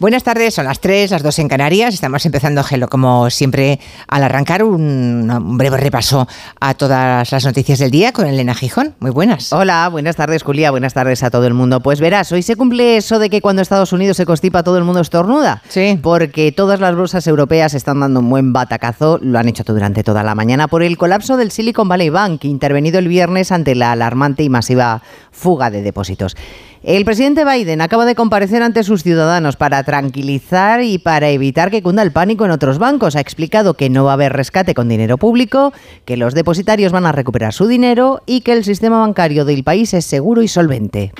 Buenas tardes, son las 3, las 2 en Canarias. Estamos empezando, Gelo, como siempre, al arrancar un, un, breve repaso a todas las noticias del día con Elena Gijón. Muy buenas. Hola, buenas tardes, Julia. Buenas tardes a todo el mundo. Pues verás, hoy se cumple eso de que cuando Estados Unidos se constipa, todo el mundo estornuda. Sí. Porque todas las bolsas europeas están dando un buen batacazo, lo han hecho durante toda la mañana, por el colapso del Silicon Valley Bank, intervenido el viernes ante la alarmante y masiva fuga de depósitos. El presidente Biden acaba de comparecer ante sus ciudadanos para tranquilizar y para evitar que cunda el pánico en otros bancos. Ha explicado que no va a haber rescate con dinero público, que los depositarios van a recuperar su dinero y que el sistema bancario del país es seguro y solvente.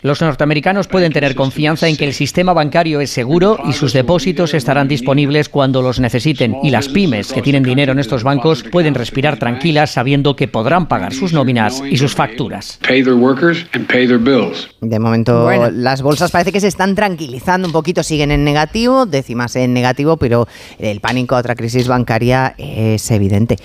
Los norteamericanos pueden tener confianza en que el sistema bancario es seguro y sus depósitos estarán disponibles cuando los necesiten. Y las pymes que tienen dinero en estos bancos pueden respirar tranquilas sabiendo que podrán pagar sus nóminas y sus facturas. De momento, bueno. las bolsas parece que se están tranquilizando un poquito, siguen en negativo, décimas en negativo, pero el pánico a otra crisis bancaria es evidente.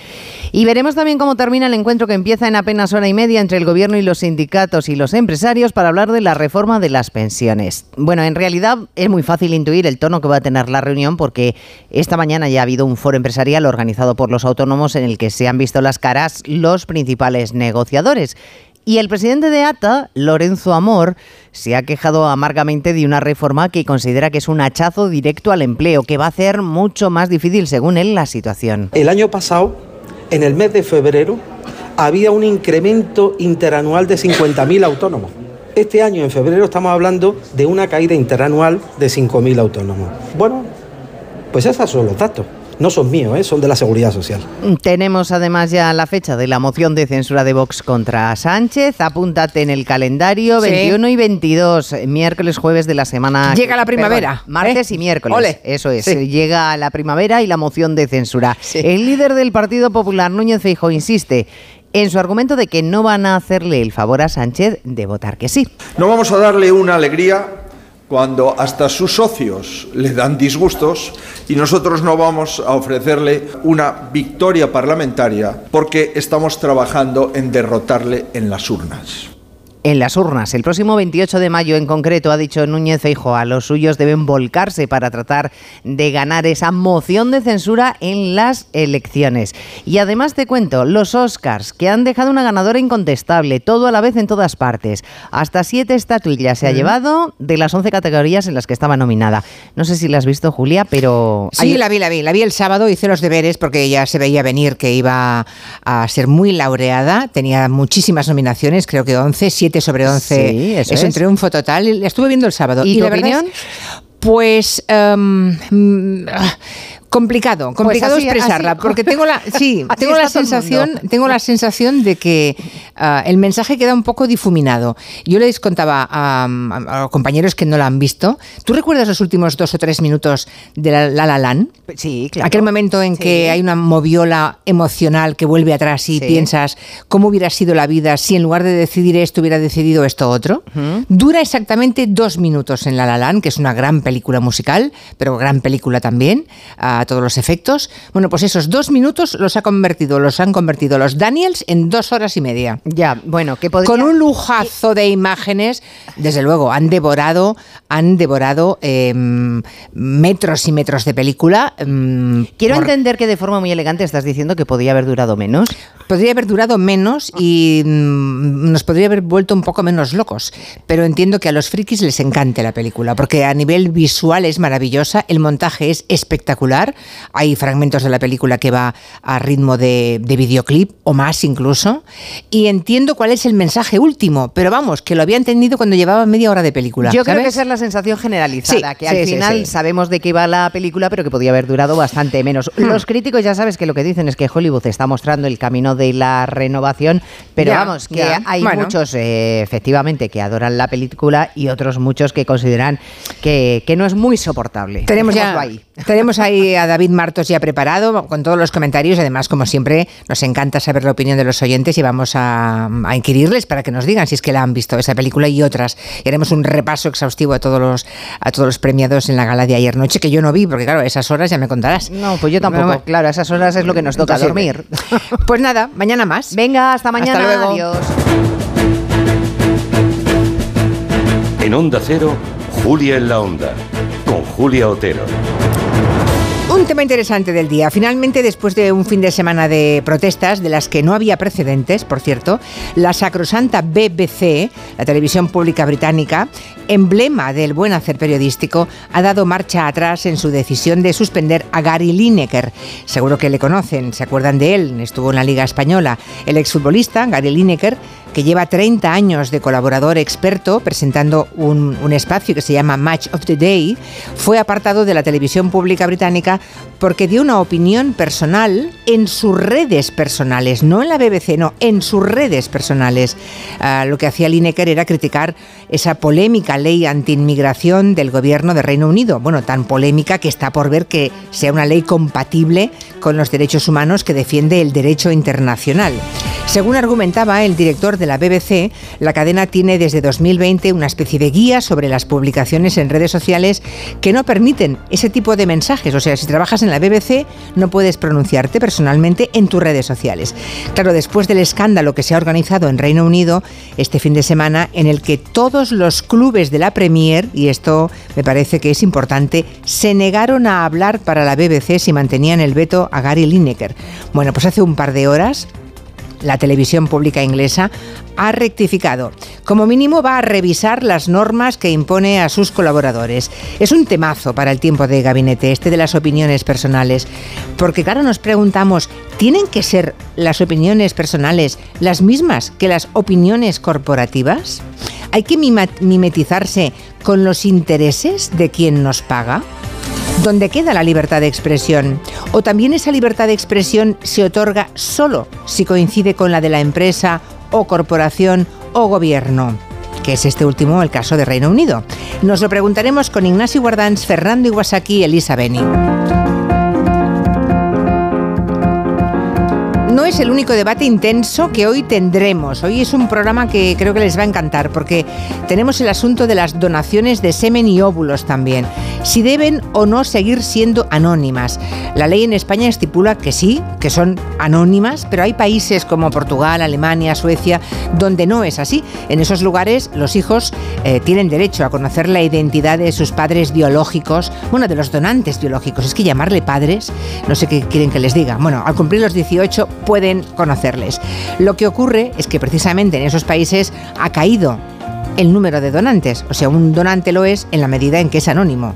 Y veremos también cómo termina el encuentro que empieza en apenas hora y media entre el gobierno y los sindicatos y los empresarios para hablar de la reforma de las pensiones. Bueno, en realidad es muy fácil intuir el tono que va a tener la reunión porque esta mañana ya ha habido un foro empresarial organizado por los autónomos en el que se han visto las caras los principales negociadores. Y el presidente de ATA, Lorenzo Amor, se ha quejado amargamente de una reforma que considera que es un hachazo directo al empleo, que va a hacer mucho más difícil, según él, la situación. El año pasado, en el mes de febrero, había un incremento interanual de 50.000 autónomos. Este año, en febrero, estamos hablando de una caída interanual de 5.000 autónomos. Bueno, pues esos son los datos no son míos, ¿eh? son de la Seguridad Social. Tenemos además ya la fecha de la moción de censura de Vox contra Sánchez. Apúntate en el calendario, 21 sí. y 22, miércoles, jueves de la semana. Llega la primavera. Perdón, martes ¿eh? y miércoles. Ole. Eso es. Sí. Llega la primavera y la moción de censura. Sí. El líder del Partido Popular, Núñez Feijóo, insiste en su argumento de que no van a hacerle el favor a Sánchez de votar que sí. No vamos a darle una alegría cuando hasta sus socios le dan disgustos y nosotros no vamos a ofrecerle una victoria parlamentaria porque estamos trabajando en derrotarle en las urnas en las urnas. El próximo 28 de mayo, en concreto, ha dicho Núñez Feijóo, a los suyos deben volcarse para tratar de ganar esa moción de censura en las elecciones. Y además te cuento, los Oscars, que han dejado una ganadora incontestable, todo a la vez en todas partes. Hasta siete estatuillas se ha llevado de las 11 categorías en las que estaba nominada. No sé si la has visto, Julia, pero... Sí, hay... la vi, la vi. La vi el sábado, hice los deberes porque ya se veía venir que iba a ser muy laureada. Tenía muchísimas nominaciones, creo que 11, 7 sobre 11 sí, eso es, es un triunfo total. Estuve viendo el sábado. ¿Y, ¿Y tu la opinión? Verdad es, pues um, complicado, complicado pues así, expresarla, así, porque tengo la sí, tengo la sensación, tengo la sensación de que uh, el mensaje queda un poco difuminado. Yo les contaba a, a, a, compañeros que no la han visto. ¿Tú recuerdas los últimos dos o tres minutos de La La, la Land? Sí, claro. Aquel momento en sí. que hay una moviola emocional que vuelve atrás y Sí. piensas cómo hubiera sido la vida si en lugar de decidir esto hubiera decidido esto otro. Dura exactamente dos minutos en La La Land, que es una gran película musical, pero gran película también, a todos los efectos. Bueno, pues esos dos minutos los ha convertido, los han convertido los Daniels en dos horas y media. Ya, bueno, que podría... Con un lujazo de imágenes, desde luego, han devorado, han devorado eh, metros y metros de película. mm, Quiero por- entender que de forma muy elegante estás diciendo que podía haber durado menos. Podría haber durado menos y mm, nos podría haber vuelto un poco menos locos. Pero entiendo que a los frikis les encante la película, porque a nivel visual es maravillosa, el montaje es espectacular. Hay fragmentos de la película que va a ritmo de, de videoclip o más incluso. Y entiendo cuál es el mensaje último, pero vamos, que lo había entendido cuando llevaba media hora de película. Yo creo ¿sabes? que esa es la sensación generalizada, Sí, que al sí, final sí. sabemos de qué va la película, pero que podía haber durado bastante menos. Hmm. Los críticos ya sabes que lo que dicen es que Hollywood está mostrando el camino de la renovación, pero Ya, vamos, que ya. hay Bueno. muchos eh, efectivamente que adoran la película y otros muchos que consideran que, que no es muy soportable. Tenemos ya, ahí. tenemos ahí a David Martos ya preparado con todos los comentarios. Además, como siempre, nos encanta saber la opinión de los oyentes y vamos a, a inquirirles para que nos digan si es que la han visto esa película y otras. Y haremos un repaso exhaustivo a todos los a todos los premiados en la gala de ayer noche que yo no vi porque claro, a esas horas ya me contarás. No, pues yo tampoco. Claro, a esas horas es lo que nos toca dormir. Pues nada, mañana más. Venga, hasta mañana. luego. Adiós. En Onda Cero, Julia en la Onda, con Julia Otero. Tema interesante del día. Finalmente, después de un fin de semana de protestas, de las que no había precedentes, por cierto, la sacrosanta BBC, la televisión pública británica, emblema del buen hacer periodístico, ha dado marcha atrás en su decisión de suspender a Gary Lineker. Seguro que le conocen, se acuerdan de él, estuvo en la Liga Española. El exfutbolista, Gary Lineker, que lleva 30 años de colaborador experto presentando un, espacio que se llama Match of the Day, fue apartado de la televisión pública británica porque dio una opinión personal en sus redes personales, no en la BBC, no, en sus redes personales. Uh, lo que hacía Lineker era criticar esa polémica ley anti-inmigración del gobierno de Reino Unido. Bueno, tan polémica que está por ver que sea una ley compatible con los derechos humanos que defiende el derecho internacional. Según argumentaba el director de la BBC, la cadena tiene desde 2020 una especie de guía sobre las publicaciones en redes sociales que no permiten ese tipo de mensajes. O sea, si trabajas en la BBC, no puedes pronunciarte personalmente en tus redes sociales. Claro, después del escándalo que se ha organizado en Reino Unido este fin de semana, en el que todos los clubes de la Premier, y esto me parece que es importante, se negaron a hablar para la BBC si mantenían el veto a Gary Lineker. Bueno, pues hace un par de horas la televisión pública inglesa ha rectificado. Como mínimo va a revisar las normas que impone a sus colaboradores. Es un temazo para el tiempo de gabinete, este de las opiniones personales. Porque claro, nos preguntamos, ¿tienen que ser las opiniones personales las mismas que las opiniones corporativas? ¿Hay que mimetizarse con los intereses de quien nos paga? ¿Dónde queda la libertad de expresión? ¿O también esa libertad de expresión se otorga solo si coincide con la de la empresa o corporación o gobierno? que es este último el caso de Reino Unido. Nos lo preguntaremos con Ignacio Guardans, Fernando Iwasaki y Elisa Beni. No es el único debate intenso que hoy tendremos. Hoy es un programa que creo que les va a encantar porque tenemos el asunto de las donaciones de semen y óvulos también. Si deben o no seguir siendo anónimas. La ley en España estipula que sí, que son anónimas, pero hay países como Portugal, Alemania, Suecia, donde no es así. En esos lugares los hijos eh, tienen derecho a conocer la identidad de sus padres biológicos, bueno, de los donantes biológicos. Es que llamarle padres, no sé qué quieren que les diga. Bueno, al cumplir los 18 pueden conocerles. Lo que ocurre es que precisamente en esos países ha caído el número de donantes. O sea, un donante lo es en la medida en que es anónimo.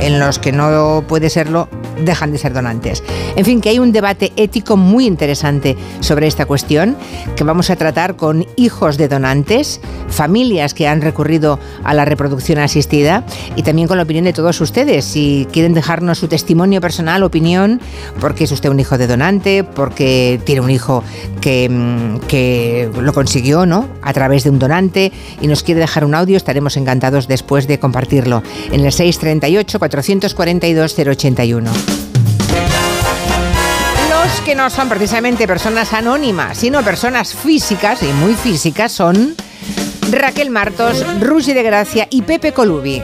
En los que no puede serlo, dejan de ser donantes. En fin, que hay un debate ético muy interesante sobre esta cuestión que vamos a tratar con hijos de donantes, familias que han recurrido a la reproducción asistida y también con la opinión de todos ustedes. Si quieren dejarnos su testimonio personal, opinión, porque es usted un hijo de donante, porque tiene un hijo que, mm, que lo consiguió, ¿no? A través de un donante y nos quiere dejar un audio, estaremos encantados después de compartirlo en el 638 442 081 que no son precisamente personas anónimas, sino personas físicas y muy físicas son Raquel Martos, Rusi de Gracia y Pepe Colubi.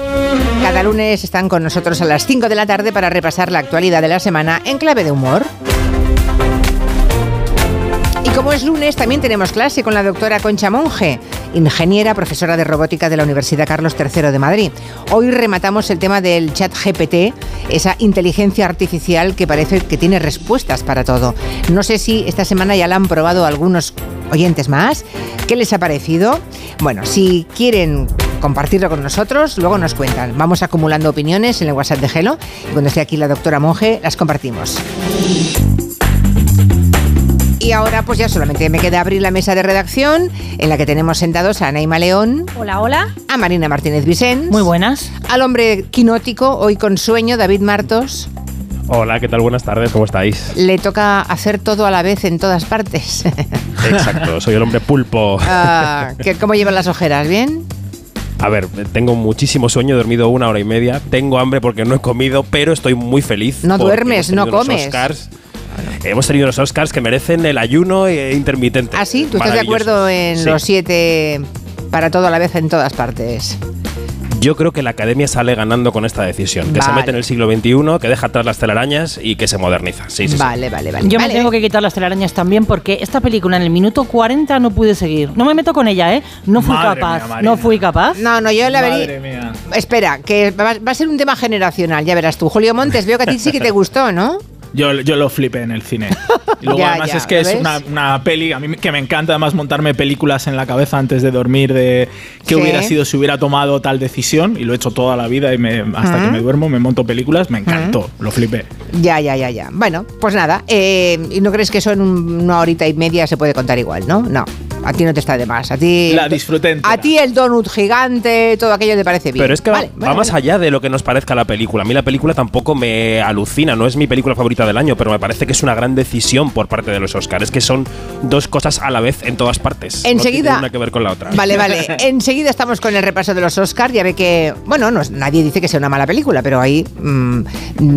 Cada lunes están con nosotros a las 5 de la tarde para repasar la actualidad de la semana en clave de humor. Y como es lunes, también tenemos clase con la doctora Concha Monge, ingeniera, profesora de robótica de la Universidad Carlos III de Madrid. Hoy rematamos el tema del chat GPT, esa inteligencia artificial que parece que tiene respuestas para todo. No sé si esta semana ya la han probado algunos oyentes más. ¿Qué les ha parecido? Bueno, si quieren compartirlo con nosotros, luego nos cuentan. Vamos acumulando opiniones en el WhatsApp de Gelo y cuando esté aquí la doctora Monge las compartimos. Y ahora pues ya solamente me queda abrir la mesa de redacción en la que tenemos sentados a Naima León. Hola, hola. A Marina Martínez Vicens. Muy buenas. Al hombre quinótico, hoy con sueño, David Martos. Hola, ¿qué tal? Buenas tardes, ¿cómo estáis? Le toca hacer todo a la vez en todas partes. Exacto, soy el hombre pulpo. Ah, ¿Cómo llevan las ojeras? ¿Bien? A ver, tengo muchísimo sueño, he dormido una hora y media, tengo hambre porque no he comido, pero estoy muy feliz. No duermes, no comes. Oscars Hemos tenido los Oscars que merecen el ayuno intermitente. ¿Ah, sí? ¿Tú estás de acuerdo en los siete para todo a la vez en todas partes? Yo creo que la academia sale ganando con esta decisión. Que se mete en el siglo XXI, que deja atrás las telarañas y que se moderniza. Sí, sí, sí. Vale, vale, vale. Yo Vale. me tengo que quitar las telarañas también porque esta película en el minuto 40 no pude seguir. No me meto con ella, ¿eh? No fui Madre capaz. mía, no fui capaz. No, no, yo la Madre vería. mía. Espera, que va, va a ser un tema generacional, ya verás tú. Julio Montes, veo que a ti sí que te gustó, ¿no? Yo, yo lo flipé en el cine. Y luego Ya, además ya, es que ¿lo es una, una peli, a mí que me encanta además montarme películas en la cabeza antes de dormir de qué Sí. hubiera sido si hubiera tomado tal decisión y lo he hecho toda la vida y me, hasta que me duermo me monto películas, me encantó, lo flipé. Ya, ya, ya, ya. Bueno, pues nada. eh, ¿Y no crees que eso en un- una horita y media se puede contar igual, no? No. A ti no te está de más. A ti. La disfruté entera. A ti el donut gigante, todo aquello te parece bien. Pero es que va- Vale, va, bueno, más allá de lo que nos parezca la película. A mí la película tampoco me alucina, no es mi película favorita del año, pero me parece que es una gran decisión por parte de los Oscars. Es que son dos cosas a la vez en todas partes. Enseguida- No tiene una que ver con la otra. Vale, vale. Enseguida estamos con el repaso de los Oscars. Ya ve que, bueno, no, es- nadie dice que sea una mala película, pero hay mm,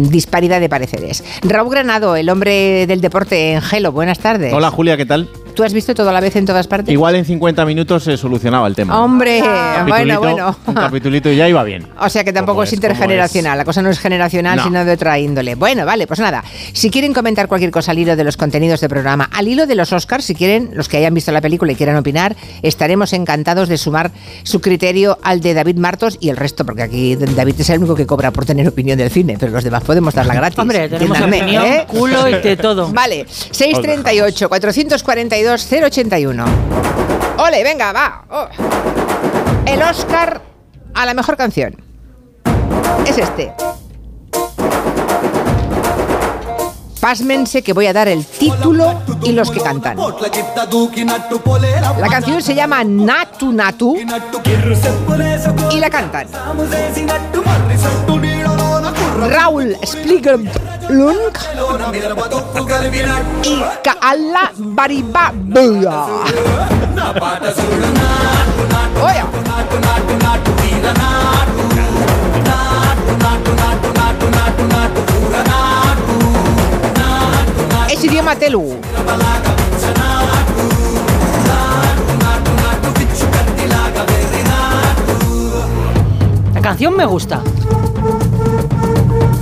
disparidad de pareceres. Raúl Granado, el hombre del deporte en Gelo. Buenas tardes. Hola Julia, ¿qué tal? ¿Tú has visto todo a la vez en todas partes? Igual en 50 minutos se solucionaba el tema. Hombre, Un bueno, bueno. Un capitulito y ya iba bien. O sea que tampoco ¿Cómo es intergeneracional, la cosa no es generacional, No. sino de otra índole. Bueno, vale, pues nada. Si quieren comentar cualquier cosa al hilo de los contenidos del programa, al hilo de los Oscars, si quieren, los que hayan visto la película y quieran opinar, estaremos encantados de sumar su criterio al de David Martos y el resto, porque aquí David es el único que cobra por tener opinión del cine, pero los demás podemos darla gratis. Hombre, tenemos opinión, ¿eh? culo y de todo. Vale, 638 442 081. Ole, venga, va. Oh. El Oscar a la mejor canción. Es este. Pásmense que voy a dar el título y los que cantan. La canción se llama Natu Natu y la cantan Raúl Spligelblunk y Kaala Baribabuya. Oye. Es idioma telugu. La canción me gusta.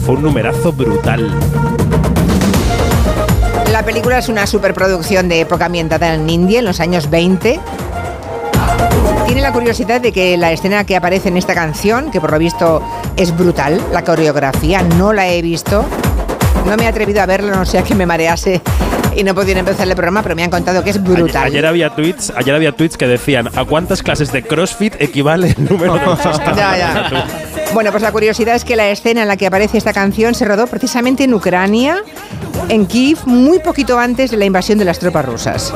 Fue un numerazo brutal. La película es una superproducción de época ambientada en India en los años 20. Tiene la curiosidad de que la escena que aparece en esta canción, que por lo visto es brutal, la coreografía, no la he visto. No me he atrevido a verla, no sea que me marease y no pudiera empezar el programa, pero me han contado que es brutal. Ayer, ayer había tweets, ayer había tweets que decían a cuántas clases de CrossFit equivale el número de? Ya, ya. Bueno, pues la curiosidad es que la escena en la que aparece esta canción se rodó precisamente en Ucrania, en Kiev, muy poquito antes de la invasión de las tropas rusas.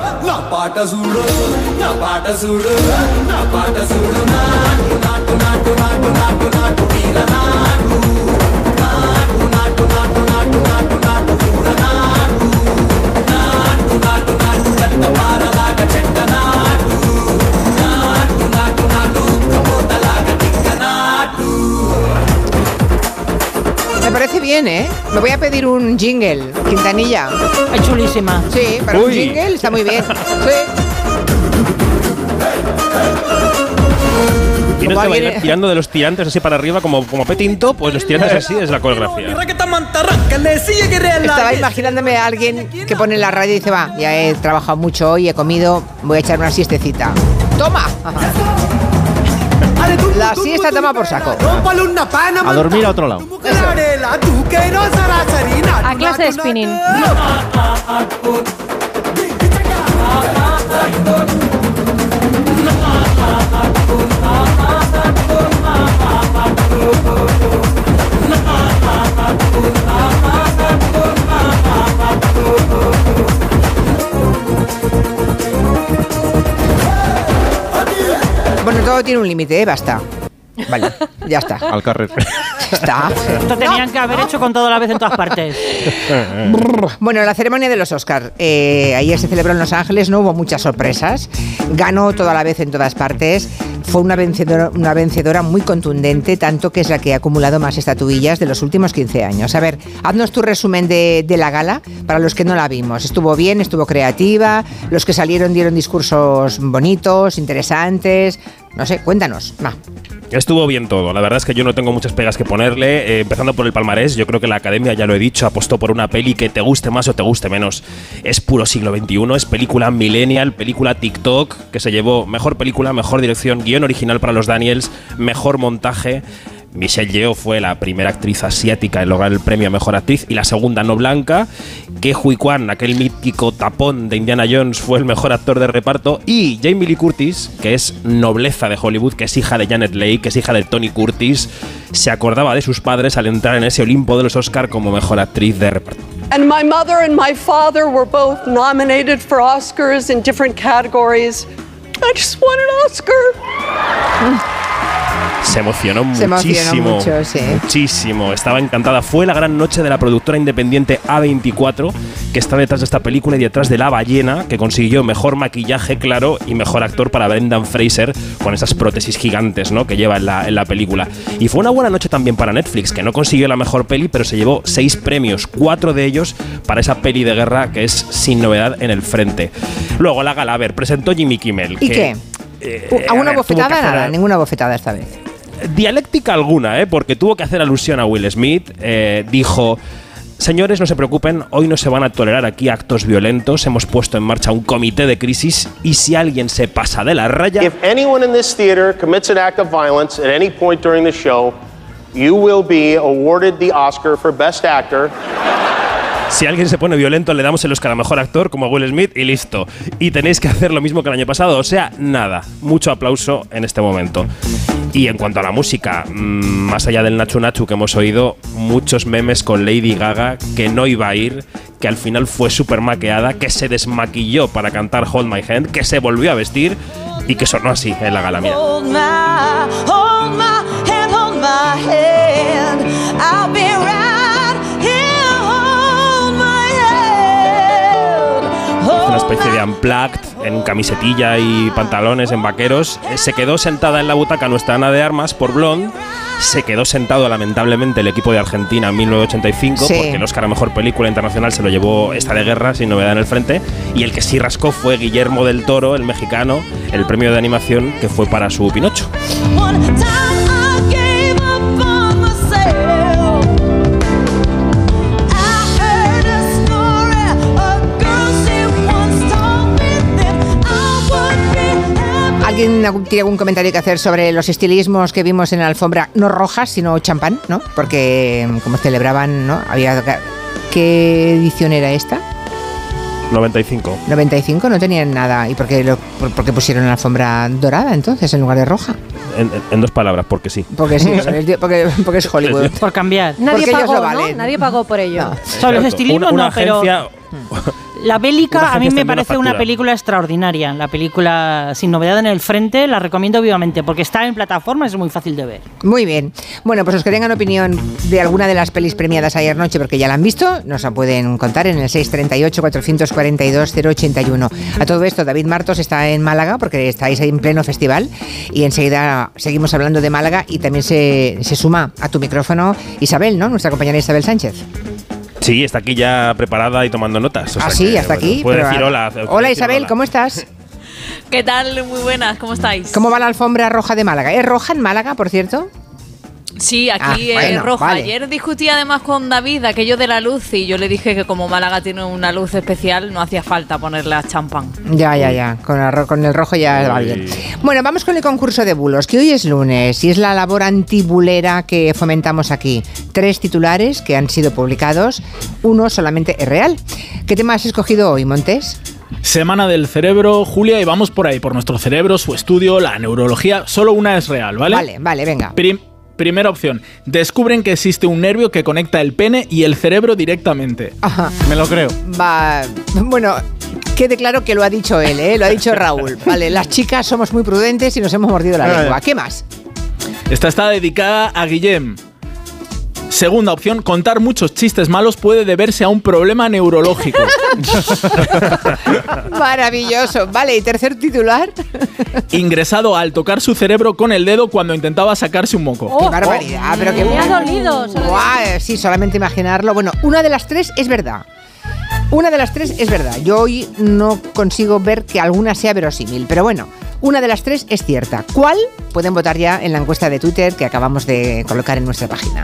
Bien, ¿eh? Me voy a pedir un jingle, Quintanilla. Es chulísima. Sí, para un jingle está muy bien. Sí. Tienes Como que alguien- bailar tirando de los tirantes así para arriba como, como Petinto, pues los tirantes así es la coreografía. Estaba imaginándome a alguien que pone en la radio y dice, va, ya he trabajado mucho hoy, he comido, voy a echar una siestecita. ¡Toma! La siesta toma por saco. A dormir a otro lado. A clase de spinning. Todo tiene un límite, ¿eh? Basta. Vale, ya está. Al carrer. Está. Esto tenían que haber hecho con todo la vez en todas partes. Bueno, la ceremonia de los Oscars. Eh, ayer se celebró en Los Ángeles, no hubo muchas sorpresas. Ganó toda la vez en todas partes. Fue una vencedora, una vencedora muy contundente, tanto que es la que ha acumulado más estatuillas de los últimos 15 años. A ver, haznos tu resumen de, de la gala para los que no la vimos. Estuvo bien, estuvo creativa, los que salieron dieron discursos bonitos, interesantes. No sé, cuéntanos. Va. Estuvo bien todo. La verdad es que yo no tengo muchas pegas que ponerle. Eh, empezando por el palmarés, yo creo que la academia, ya lo he dicho, apostó por una peli que te guste más o te guste menos. Es puro siglo XXI, es película millennial, película TikTok, que se llevó mejor película, mejor dirección, guion original para los Daniels, mejor montaje. Michelle Yeoh fue la primera actriz asiática en lograr el premio a Mejor Actriz y la segunda no blanca. Que Hui Kwan, aquel mítico tapón de Indiana Jones, fue el mejor actor de reparto. Y Jamie Lee Curtis, que es nobleza de Hollywood, que es hija de Janet Leigh, que es hija de Tony Curtis, se acordaba de sus padres al entrar en ese Olimpo de los Oscar como Mejor Actriz de reparto. And my mother and my father were both nominated for Oscars in different categories. I just won an Oscar. Se emocionó Se emocionó muchísimo. mucho, sí. Muchísimo. Estaba encantada. Fue la gran noche de la productora independiente A24, que está detrás de esta película y detrás de La Ballena, que consiguió mejor maquillaje, claro, y mejor actor para Brendan Fraser con esas prótesis gigantes ¿no? que lleva en la, en la película. Y fue una buena noche también para Netflix, que no consiguió la mejor peli, pero se llevó seis premios, cuatro de ellos para esa peli de guerra que es sin novedad en el frente. Luego la gala, a ver, presentó Jimmy Kimmel. ¿Y que, qué? eh, ¿A a una ver, bofetada? Nada, ninguna bofetada esta vez. Dialéctica alguna, ¿eh? porque tuvo que hacer alusión a Will Smith. eh, dijo. Señores, no se preocupen, hoy no se van a tolerar aquí actos violentos. Hemos puesto en marcha un comité de crisis y si alguien se pasa de la raya, If anyone in this theater commits an act of violence at any point during the show, you will be awarded the Oscar for Best Actor. Si alguien se pone violento, le damos el Oscar a mejor actor como Will Smith y listo. Y tenéis que hacer lo mismo que el año pasado, o sea, nada. Mucho aplauso en este momento. Y en cuanto a la música, mm, más allá del Nachu Nachu que hemos oído, muchos memes con Lady Gaga que no iba a ir, que al final fue súper maqueada, que se desmaquilló para cantar Hold My Hand, que se volvió a vestir y que sonó así en la gala. Mira. Hold my, hold my hand, hold my especie de unplugged en camisetilla y pantalones en vaqueros. Eh, Se quedó sentada en la butaca nuestra Ana de Armas por Blonde. Se quedó sentado lamentablemente el equipo de Argentina en 1985 Sí. porque el Oscar a Mejor Película Internacional se lo llevó esta de guerra sin novedad en el frente y el que sí rascó fue Guillermo del Toro, el mexicano, el premio de animación que fue para su Pinocho. ¿Alguien algún- tiene algún comentario que hacer sobre los estilismos que vimos en la alfombra? No rojas, sino champán, ¿no? Porque mm, como celebraban, ¿no? Había... ¿Qué edición era esta? 95. 95, no tenían nada. ¿Y por qué, lo, por, por qué pusieron la alfombra dorada entonces en lugar de roja? En, en- en dos palabras, porque sí. Porque sí, porque, porque es Hollywood. Por cambiar. Nadie Porque ellos pagó, lo ¿no? valen. Nadie pagó por ello. Sobre los estilismos Una- una no, pero la bélica a mí me parece una película extraordinaria. La película sin novedad en el frente la recomiendo vivamente porque está en plataformas, es muy fácil de ver. Muy bien. Bueno, pues los que tengan opinión de alguna de las pelis premiadas ayer noche, porque ya la han visto, nos la pueden contar en el 638-442-081. A todo esto, David Martos está en Málaga, porque estáis ahí en pleno festival, y enseguida seguimos hablando de Málaga y también se, se suma a tu micrófono Isabel, ¿no? Nuestra compañera Isabel Sánchez. Sí, está aquí ya preparada y tomando notas. o ah, sea sí, que, hasta bueno, aquí. Puede pero- decir hola. decir Isabel, hola. ¿cómo estás? ¿Qué tal? Muy buenas, ¿cómo estáis? ¿Cómo va la alfombra roja de Málaga? ¿Es roja en Málaga, por cierto? Sí, aquí Ah, bueno, es roja. vale. Ayer discutí además con David aquello de la luz y yo le dije que como Málaga tiene una luz especial no hacía falta ponerle a champán. Ya, ya, ya. Con el, ro- con el rojo ya va bien. Bueno, vamos con el concurso de bulos, que hoy es lunes y es la labor antibulera que fomentamos aquí. Tres titulares que han sido publicados, uno solamente es real. ¿Qué tema has escogido hoy, Montes? Semana del cerebro, Julia, y vamos por ahí, por nuestro cerebro, su estudio, la neurología. Solo una es real, ¿vale? Vale, vale, venga. Prim- primera opción. Descubren que existe un nervio que conecta el pene y el cerebro directamente. Ajá. Me lo creo. Va, bueno, quede claro que lo ha dicho él, ¿eh? lo ha dicho Raúl. Vale, las chicas somos muy prudentes y nos hemos mordido la lengua. ¿Qué más? Esta está dedicada a Guillem. Segunda opción, contar muchos chistes malos puede deberse a un problema neurológico. Maravilloso. Vale, y tercer titular. Ingresado al tocar su cerebro con el dedo cuando intentaba sacarse un moco. ¡Qué barbaridad! Pero que Me ha dolido. sí, solamente imaginarlo. Bueno, una de las tres es verdad. Una de las tres es verdad. Yo hoy no consigo ver que alguna sea verosímil. Pero bueno, Una de las tres es cierta. ¿Cuál? Pueden votar ya en la encuesta de Twitter que acabamos de colocar en nuestra página.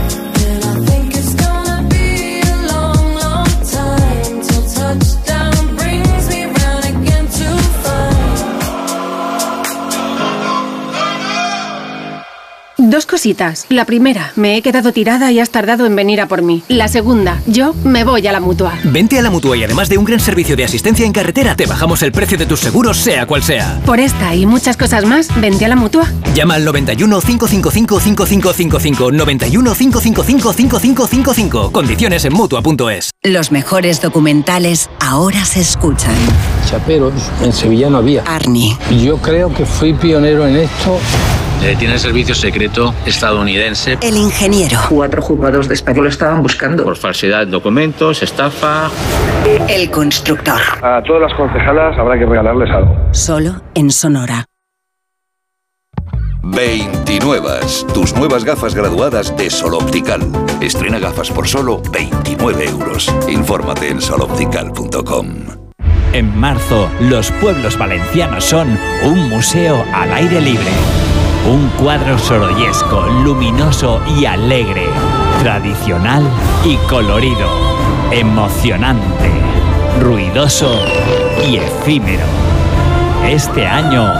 Dos cositas. La primera, me he quedado tirada y has tardado en venir a por mí. La segunda, yo me voy a la mutua. Vente a la mutua y además de un gran servicio de asistencia en carretera, te bajamos el precio de tus seguros, sea cual sea. Por esta y muchas cosas más, vente a la mutua. Llama al 91 555 5555 91 555 5555. Condiciones en mutua.es. Los mejores documentales ahora se escuchan. Chaperos, en Sevilla no había. Arnie. Yo creo que fui pionero en esto. Eh, tiene servicio secreto estadounidense. El ingeniero. Cuatro juzgados de España lo estaban buscando. Por falsedad de documentos, estafa. El constructor. A todas las concejalas habrá que regalarles algo. Solo en Sonora. 29. Tus nuevas gafas graduadas de Sol Optical. Estrena gafas por solo 29 euros. Infórmate en soloptical.com. En marzo, los pueblos valencianos son un museo al aire libre. Un cuadro sorollesco, luminoso y alegre. Tradicional y colorido. Emocionante. Ruidoso y efímero. Este año,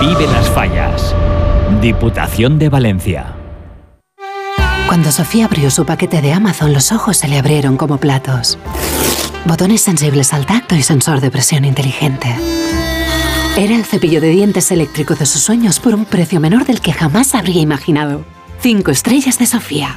vive las fallas. Diputación de Valencia. Cuando Sofía abrió su paquete de Amazon, los ojos se le abrieron como platos. Botones sensibles al tacto y sensor de presión inteligente. Era el cepillo de dientes eléctrico de sus sueños por un precio menor del que jamás habría imaginado. Cinco estrellas de Sofía.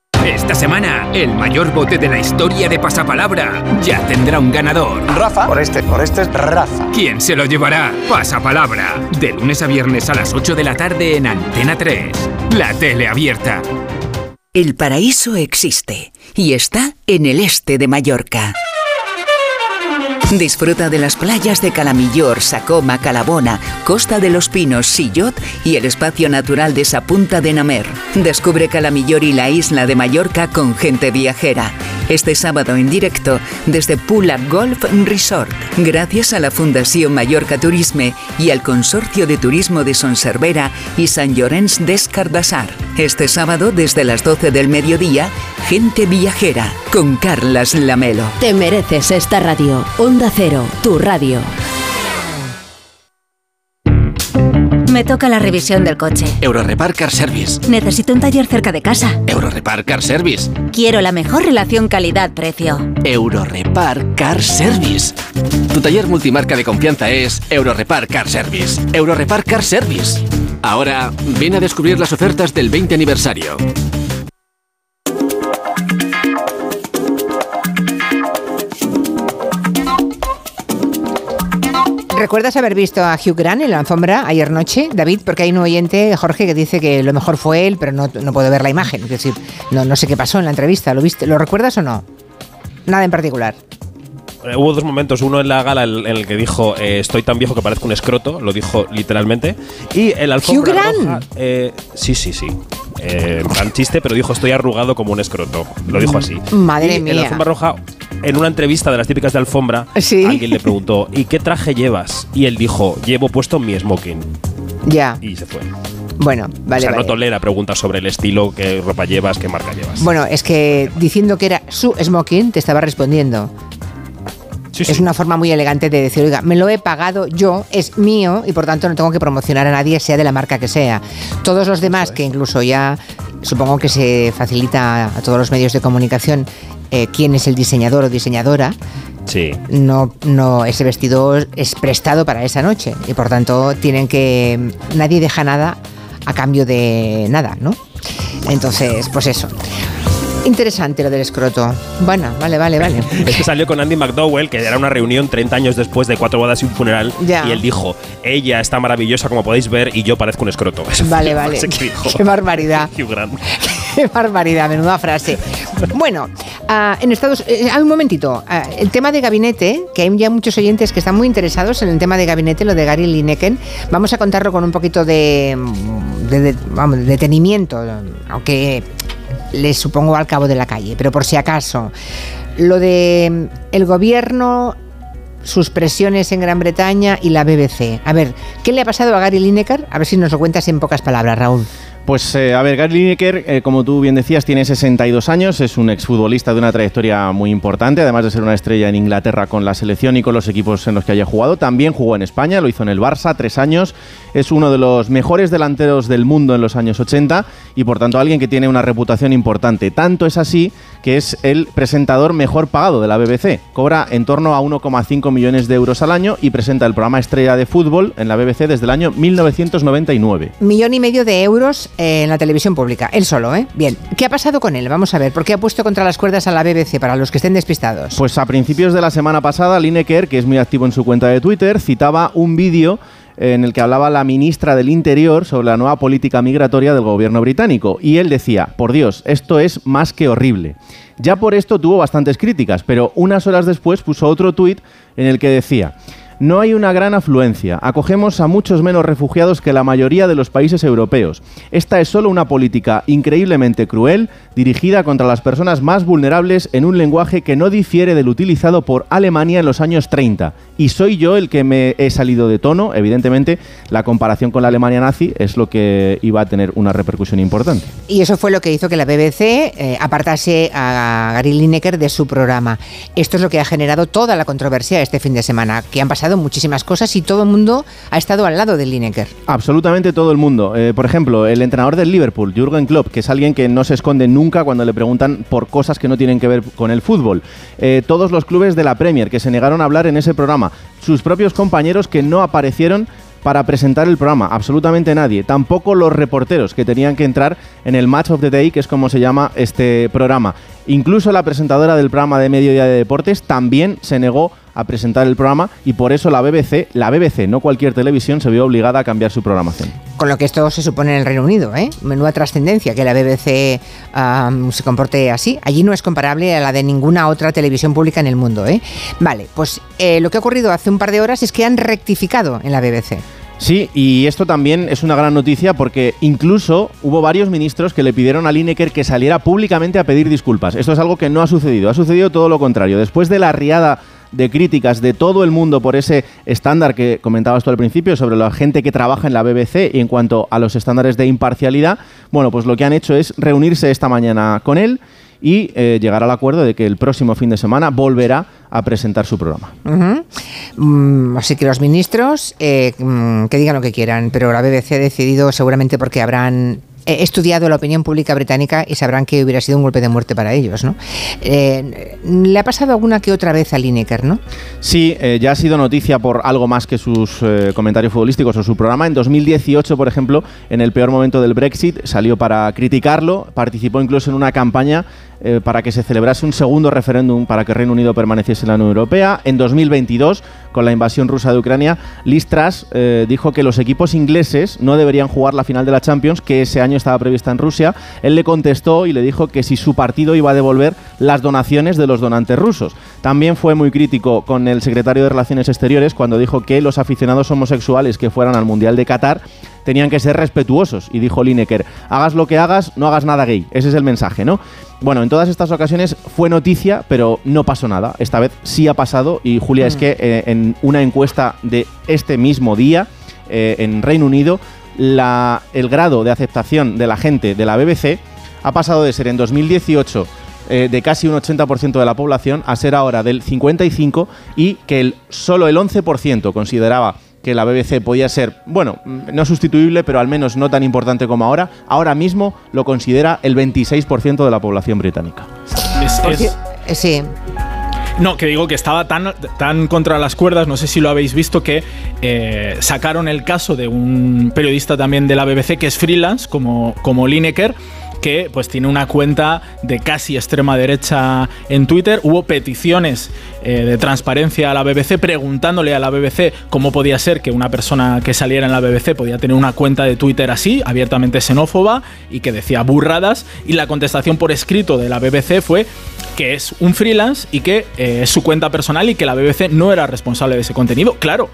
Esta semana, el mayor bote de la historia de Pasapalabra ya tendrá un ganador. Rafa. Por este, por este es Rafa. ¿Quién se lo llevará? Pasapalabra. De lunes a viernes a las 8 de la tarde en Antena 3. La tele abierta. El paraíso existe y está en el este de Mallorca. Disfruta de las playas de Calamillor, Sacoma, Calabona, Costa de los Pinos, Sillot y el espacio natural de Sapunta de Namer. Descubre Calamillor y la isla de Mallorca con gente viajera. Este sábado en directo desde Pula Golf Resort, gracias a la Fundación Mallorca Turisme y al Consorcio de Turismo de Sonservera y San Llorenç des Cardassar. Este sábado desde las 12 del mediodía, gente viajera con Carlas Lamelo. Te mereces esta radio. Onda Cero, tu radio. Me toca la revisión del coche. Eurorepar Car Service. Necesito un taller cerca de casa. Eurorepar Car Service. Quiero la mejor relación calidad-precio. Eurorepar Car Service. Tu taller multimarca de confianza es Eurorepar Car Service. Eurorepar Car Service. Ahora, ven a descubrir las ofertas del 20 aniversario. ¿Recuerdas haber visto a Hugh Grant en la alfombra ayer noche, David? Porque hay un oyente, Jorge, que dice que lo mejor fue él, pero no, no puedo ver la imagen. Es decir, no, no sé qué pasó en la entrevista. ¿Lo viste? ¿Lo recuerdas o no? Nada en particular. Eh, hubo dos momentos, uno en la gala en en el que dijo eh, estoy tan viejo que parezco un escroto, lo dijo literalmente, y el alfombra Hugh Grant. roja, eh, sí, sí, sí, eh, en plan chiste, pero dijo estoy arrugado como un escroto, lo dijo así. Madre Y En mía. la alfombra roja, en una entrevista de las típicas de alfombra, Sí. alguien le preguntó ¿y qué traje llevas? Y él dijo llevo puesto mi smoking Ya. y se fue. Bueno, vale, o sea, vale. no tolera preguntas sobre el estilo, qué ropa llevas, qué marca llevas. Bueno, es que diciendo que era su smoking, te estaba respondiendo. Es una forma muy elegante de decir, oiga, me lo he pagado yo, es mío y por tanto no tengo que promocionar a nadie, sea de la marca que sea. Todos los demás, que incluso ya supongo que se facilita a todos los medios de comunicación eh, quién es el diseñador o diseñadora, Sí. no, no, ese vestido es prestado para esa noche y por tanto tienen que. Nadie deja nada a cambio de nada, ¿no? Entonces, pues eso. Interesante lo del escroto. Bueno, vale, vale, vale. Es que salió con Andy McDowell, que era una reunión 30 años después de cuatro bodas y un funeral. Ya. Y él dijo: Ella está maravillosa, como podéis ver, y yo parezco un escroto. Vale, vale. Qué barbaridad. Qué barbaridad, menuda frase. Bueno, ah, en Estados eh, ah, un momentito. Ah, el tema de gabinete, que hay ya muchos oyentes que están muy interesados en el tema de gabinete, lo de Gary Lineker. Vamos a contarlo con un poquito de, de- de- vamos, de detenimiento, aunque les supongo al cabo de la calle, pero por si acaso. Lo de mm, el gobierno sus presiones en Gran Bretaña y la BBC. A ver, ¿qué le ha pasado a Gary Lineker? A ver si nos lo cuentas en pocas palabras, Raúl. Pues eh, a ver, Gary Lineker, eh, como tú bien decías, tiene 62 años, es un exfutbolista de una trayectoria muy importante, además de ser una estrella en Inglaterra con la selección y con los equipos en los que haya jugado. También jugó en España, lo hizo en el Barça, tres años. Es uno de los mejores delanteros del mundo en los años 80 y por tanto alguien que tiene una reputación importante. Tanto es así que es el presentador mejor pagado de la BBC. Cobra en torno a 1,5 millones de euros al año y presenta el programa estrella de fútbol en la BBC desde el año 1999. Millón y medio de euros en la televisión pública. Él solo, ¿eh? Bien. ¿Qué ha pasado con él? Vamos a ver. ¿Por qué ha puesto contra las cuerdas a la BBC para los que estén despistados? Pues a principios de la semana pasada, Lineker, que es muy activo en su cuenta de Twitter, citaba un vídeo en el que hablaba la ministra del Interior sobre la nueva política migratoria del gobierno británico. Y él decía, por Dios, esto es más que horrible. Ya por esto tuvo bastantes críticas, pero unas horas después puso otro tuit en el que decía, no hay una gran afluencia. Acogemos a muchos menos refugiados que la mayoría de los países europeos. Esta es solo una política increíblemente cruel, dirigida contra las personas más vulnerables en un lenguaje que no difiere del utilizado por Alemania en los años 30. Y soy yo el que me he salido de tono. Evidentemente, la comparación con la Alemania nazi es lo que iba a tener una repercusión importante. Y eso fue lo que hizo que la BBC eh, apartase a Gary Lineker de su programa. Esto es lo que ha generado toda la controversia este fin de semana, que han pasado muchísimas cosas y todo el mundo ha estado al lado de Lineker. Absolutamente todo el mundo. Eh, por ejemplo, el entrenador del Liverpool, Jürgen Klopp, que es alguien que no se esconde nunca cuando le preguntan por cosas que no tienen que ver con el fútbol. Eh, todos los clubes de la Premier que se negaron a hablar en ese programa. Sus propios compañeros que no aparecieron para presentar el programa, absolutamente nadie, tampoco los reporteros que tenían que entrar en el Match of the Day, que es como se llama este programa. Incluso la presentadora del programa de Mediodía de Deportes también se negó a presentar el programa y por eso la BBC, la BBC, no cualquier televisión, se vio obligada a cambiar su programación. Con lo que esto se supone en el Reino Unido, ¿eh? Menuda trascendencia que la BBC se comporte así. Allí no es comparable a la de ninguna otra televisión pública en el mundo, ¿eh? Vale, pues eh, lo que ha ocurrido hace un par de horas es que han rectificado en la BBC. Sí, y esto también es una gran noticia porque incluso hubo varios ministros que le pidieron a Lineker que saliera públicamente a pedir disculpas. Esto es algo que no ha sucedido, ha sucedido todo lo contrario. Después de la riada de críticas de todo el mundo por ese estándar que comentabas tú al principio sobre la gente que trabaja en la BBC y en cuanto a los estándares de imparcialidad, bueno, pues lo que han hecho es reunirse esta mañana con él y eh, llegar al acuerdo de que el próximo fin de semana volverá a presentar su programa. Mm, así que los ministros eh, mm, que digan lo que quieran, pero la BBC ha decidido seguramente porque habrán estudiado la opinión pública británica y sabrán que hubiera sido un golpe de muerte para ellos, ¿no? Eh, le ha pasado alguna que otra vez a Lineker, ¿no? Sí, eh, ya ha sido noticia por algo más que sus eh, comentarios futbolísticos o su programa. En 2018, por ejemplo, en el peor momento del Brexit, salió para criticarlo, participó incluso en una campaña eh, para que se celebrase un segundo referéndum para que Reino Unido permaneciese en la Unión Europea. En 2022, con la invasión rusa de Ucrania, Liz Truss eh, dijo que los equipos ingleses no deberían jugar la final de la Champions, que ese año estaba prevista en Rusia. Él le contestó y le dijo que si su partido iba a devolver las donaciones de los donantes rusos. También fue muy crítico con el secretario de Relaciones Exteriores cuando dijo que los aficionados homosexuales que fueran al Mundial de Qatar tenían que ser respetuosos. Y dijo Lineker, hagas lo que hagas, no hagas nada gay. Ese es el mensaje, ¿no? Bueno, en todas estas ocasiones fue noticia, pero no pasó nada. Esta vez sí ha pasado y Julia, es que eh, en una encuesta de este mismo día eh, en Reino Unido, la- el grado de aceptación de la gente de la BBC ha pasado de ser en 2018 eh, de casi un 80% de la población a ser ahora del 55% y que el, solo el 11% consideraba que la BBC podía ser, bueno, no sustituible, pero al menos no tan importante como ahora, ahora mismo lo considera el 26% de la población británica. Es- es- eh, sí. No, que digo que estaba tan, tan contra las cuerdas, no sé si lo habéis visto, que eh, sacaron el caso de un periodista también de la BBC que es freelance, como, como Lineker, que pues tiene una cuenta de casi extrema derecha en Twitter. Hubo peticiones eh, de transparencia a la BBC preguntándole a la BBC cómo podía ser que una persona que saliera en la BBC podía tener una cuenta de Twitter así, abiertamente xenófoba y que decía burradas. Y la contestación por escrito de la BBC fue que es un freelance y que eh, es su cuenta personal y que la BBC no era responsable de ese contenido. Claro,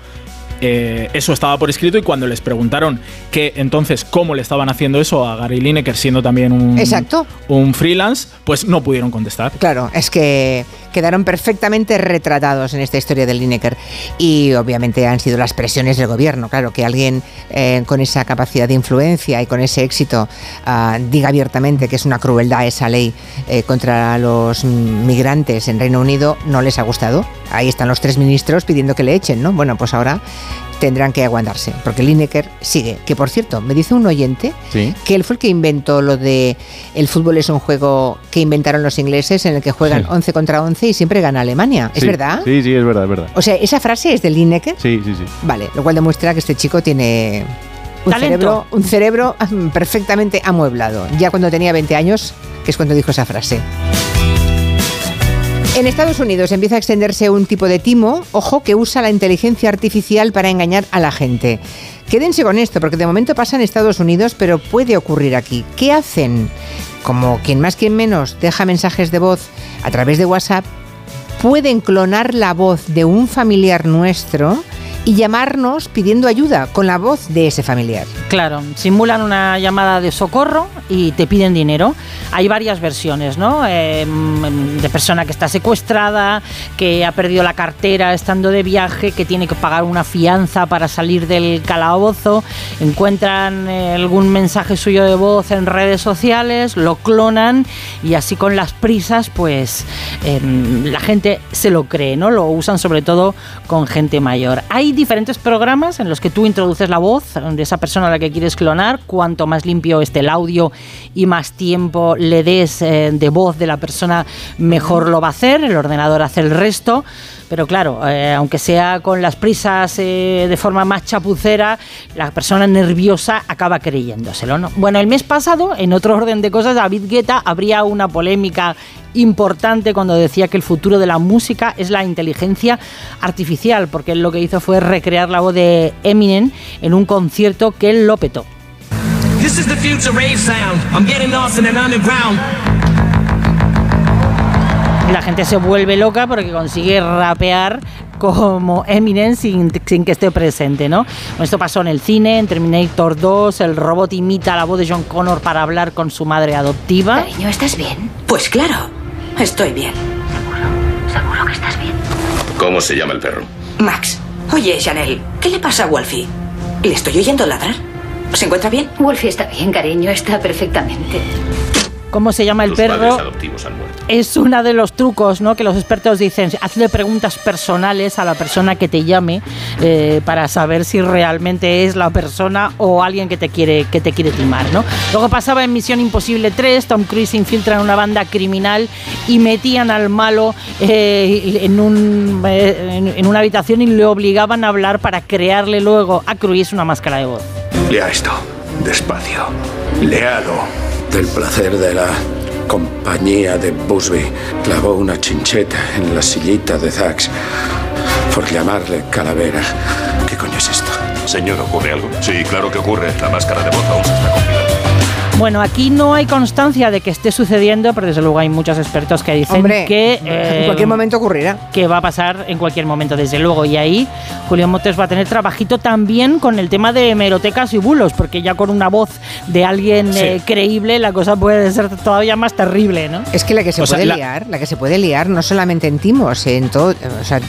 eh, eso estaba por escrito y cuando les preguntaron que entonces cómo le estaban haciendo eso a Gary Lineker siendo también un, Exacto. un freelance, pues no pudieron contestar. Claro, es que quedaron perfectamente retratados en esta historia del Lineker y obviamente han sido las presiones del gobierno, claro, que alguien eh, con esa capacidad de influencia y con ese éxito ah, diga abiertamente que es una crueldad esa ley eh, contra los migrantes en Reino Unido no les ha gustado. Ahí están los tres ministros pidiendo que le echen, ¿no? Bueno, pues ahora tendrán que aguantarse, porque Lineker sigue. Que por cierto, me dice un oyente Sí. que él fue el que inventó lo de el fútbol es un juego que inventaron los ingleses en el que juegan Sí. 11 contra 11 y siempre gana Alemania. ¿Es Sí, verdad? Sí, sí, es verdad, es verdad. O sea, esa frase es de Lineker. Sí, sí, sí. Vale, lo cual demuestra que este chico tiene un Talento. cerebro, un cerebro perfectamente amueblado. Ya cuando tenía 20 años, que es cuando dijo esa frase. En Estados Unidos empieza a extenderse un tipo de timo, ojo, que usa la inteligencia artificial para engañar a la gente. Quédense con esto, porque de momento pasa en Estados Unidos, pero puede ocurrir aquí. ¿Qué hacen? Como quien más, quien menos deja mensajes de voz a través de WhatsApp, pueden clonar la voz de un familiar nuestro y llamarnos pidiendo ayuda con la voz de ese familiar. Claro, simulan una llamada de socorro y te piden dinero. Hay varias versiones, ¿no? Mm, de persona que está secuestrada, que ha perdido la cartera estando de viaje, que tiene que pagar una fianza para salir del calabozo. Encuentran eh, algún mensaje suyo de voz en redes sociales, lo clonan y así con las prisas, pues eh, la gente se lo cree, ¿no? Lo usan sobre todo con gente mayor. Hay diferentes programas en los que tú introduces la voz de esa persona a la que quieres clonar. Cuanto más limpio esté el audio y más tiempo le des eh, de voz de la persona, mejor lo va a hacer. El ordenador hace el resto. Pero claro, eh, aunque sea con las prisas eh, de forma más chapucera, la persona nerviosa acaba creyéndoselo. ¿no? Bueno, el mes pasado, en otro orden de cosas, David Guetta habría una polémica importante cuando decía que el futuro de la música es la inteligencia artificial, porque él lo que hizo fue recrear la voz de Eminem en un concierto que él lo petó. La gente se vuelve loca porque consigue rapear como Eminem sin, sin que esté presente, ¿no? Esto pasó en el cine, en Terminator 2, el robot imita la voz de John Connor para hablar con su madre adoptiva. Cariño, ¿estás bien? Pues claro, estoy bien. Seguro que estás bien. ¿Cómo se llama el perro? Max, oye, Chanel, ¿qué le pasa a Wolfie? ¿Le estoy oyendo ladrar? ¿Se encuentra bien? Wolfie está bien, cariño, está perfectamente. ¿Cómo se llama el Tus perro? adoptivos han muerto. Es uno de los trucos ¿no? que los expertos dicen. Hazle preguntas personales a la persona que te llame eh, para saber si realmente es la persona o alguien que te quiere, que te quiere timar. ¿no? Luego pasaba en Misión Imposible 3, Tom Cruise infiltra en una banda criminal y metían al malo eh, en, un, eh, en, en una habitación y le obligaban a hablar para crearle luego a Cruise una máscara de voz. Lea esto, despacio. Léalo. Del placer de la compañía de Busby clavó una chincheta en la sillita de Zax por llamarle calavera. ¿Qué coño es esto? Señor, ¿ocurre algo? Sí, claro que ocurre. La máscara de voz aún se está compilando. Bueno, aquí no hay constancia de que esté sucediendo, pero desde luego hay muchos expertos que dicen Hombre, que en cualquier momento ocurrirá. que va a pasar en cualquier momento, desde luego. Y ahí Julio Montes va a tener trabajito también con el tema de hemerotecas y bulos, porque ya con una voz de alguien Sí. eh, creíble la cosa puede ser todavía más terrible, ¿no? Es que la que se O sea, puede la- liar, la que se puede liar no solamente en timos, en todo, o sea,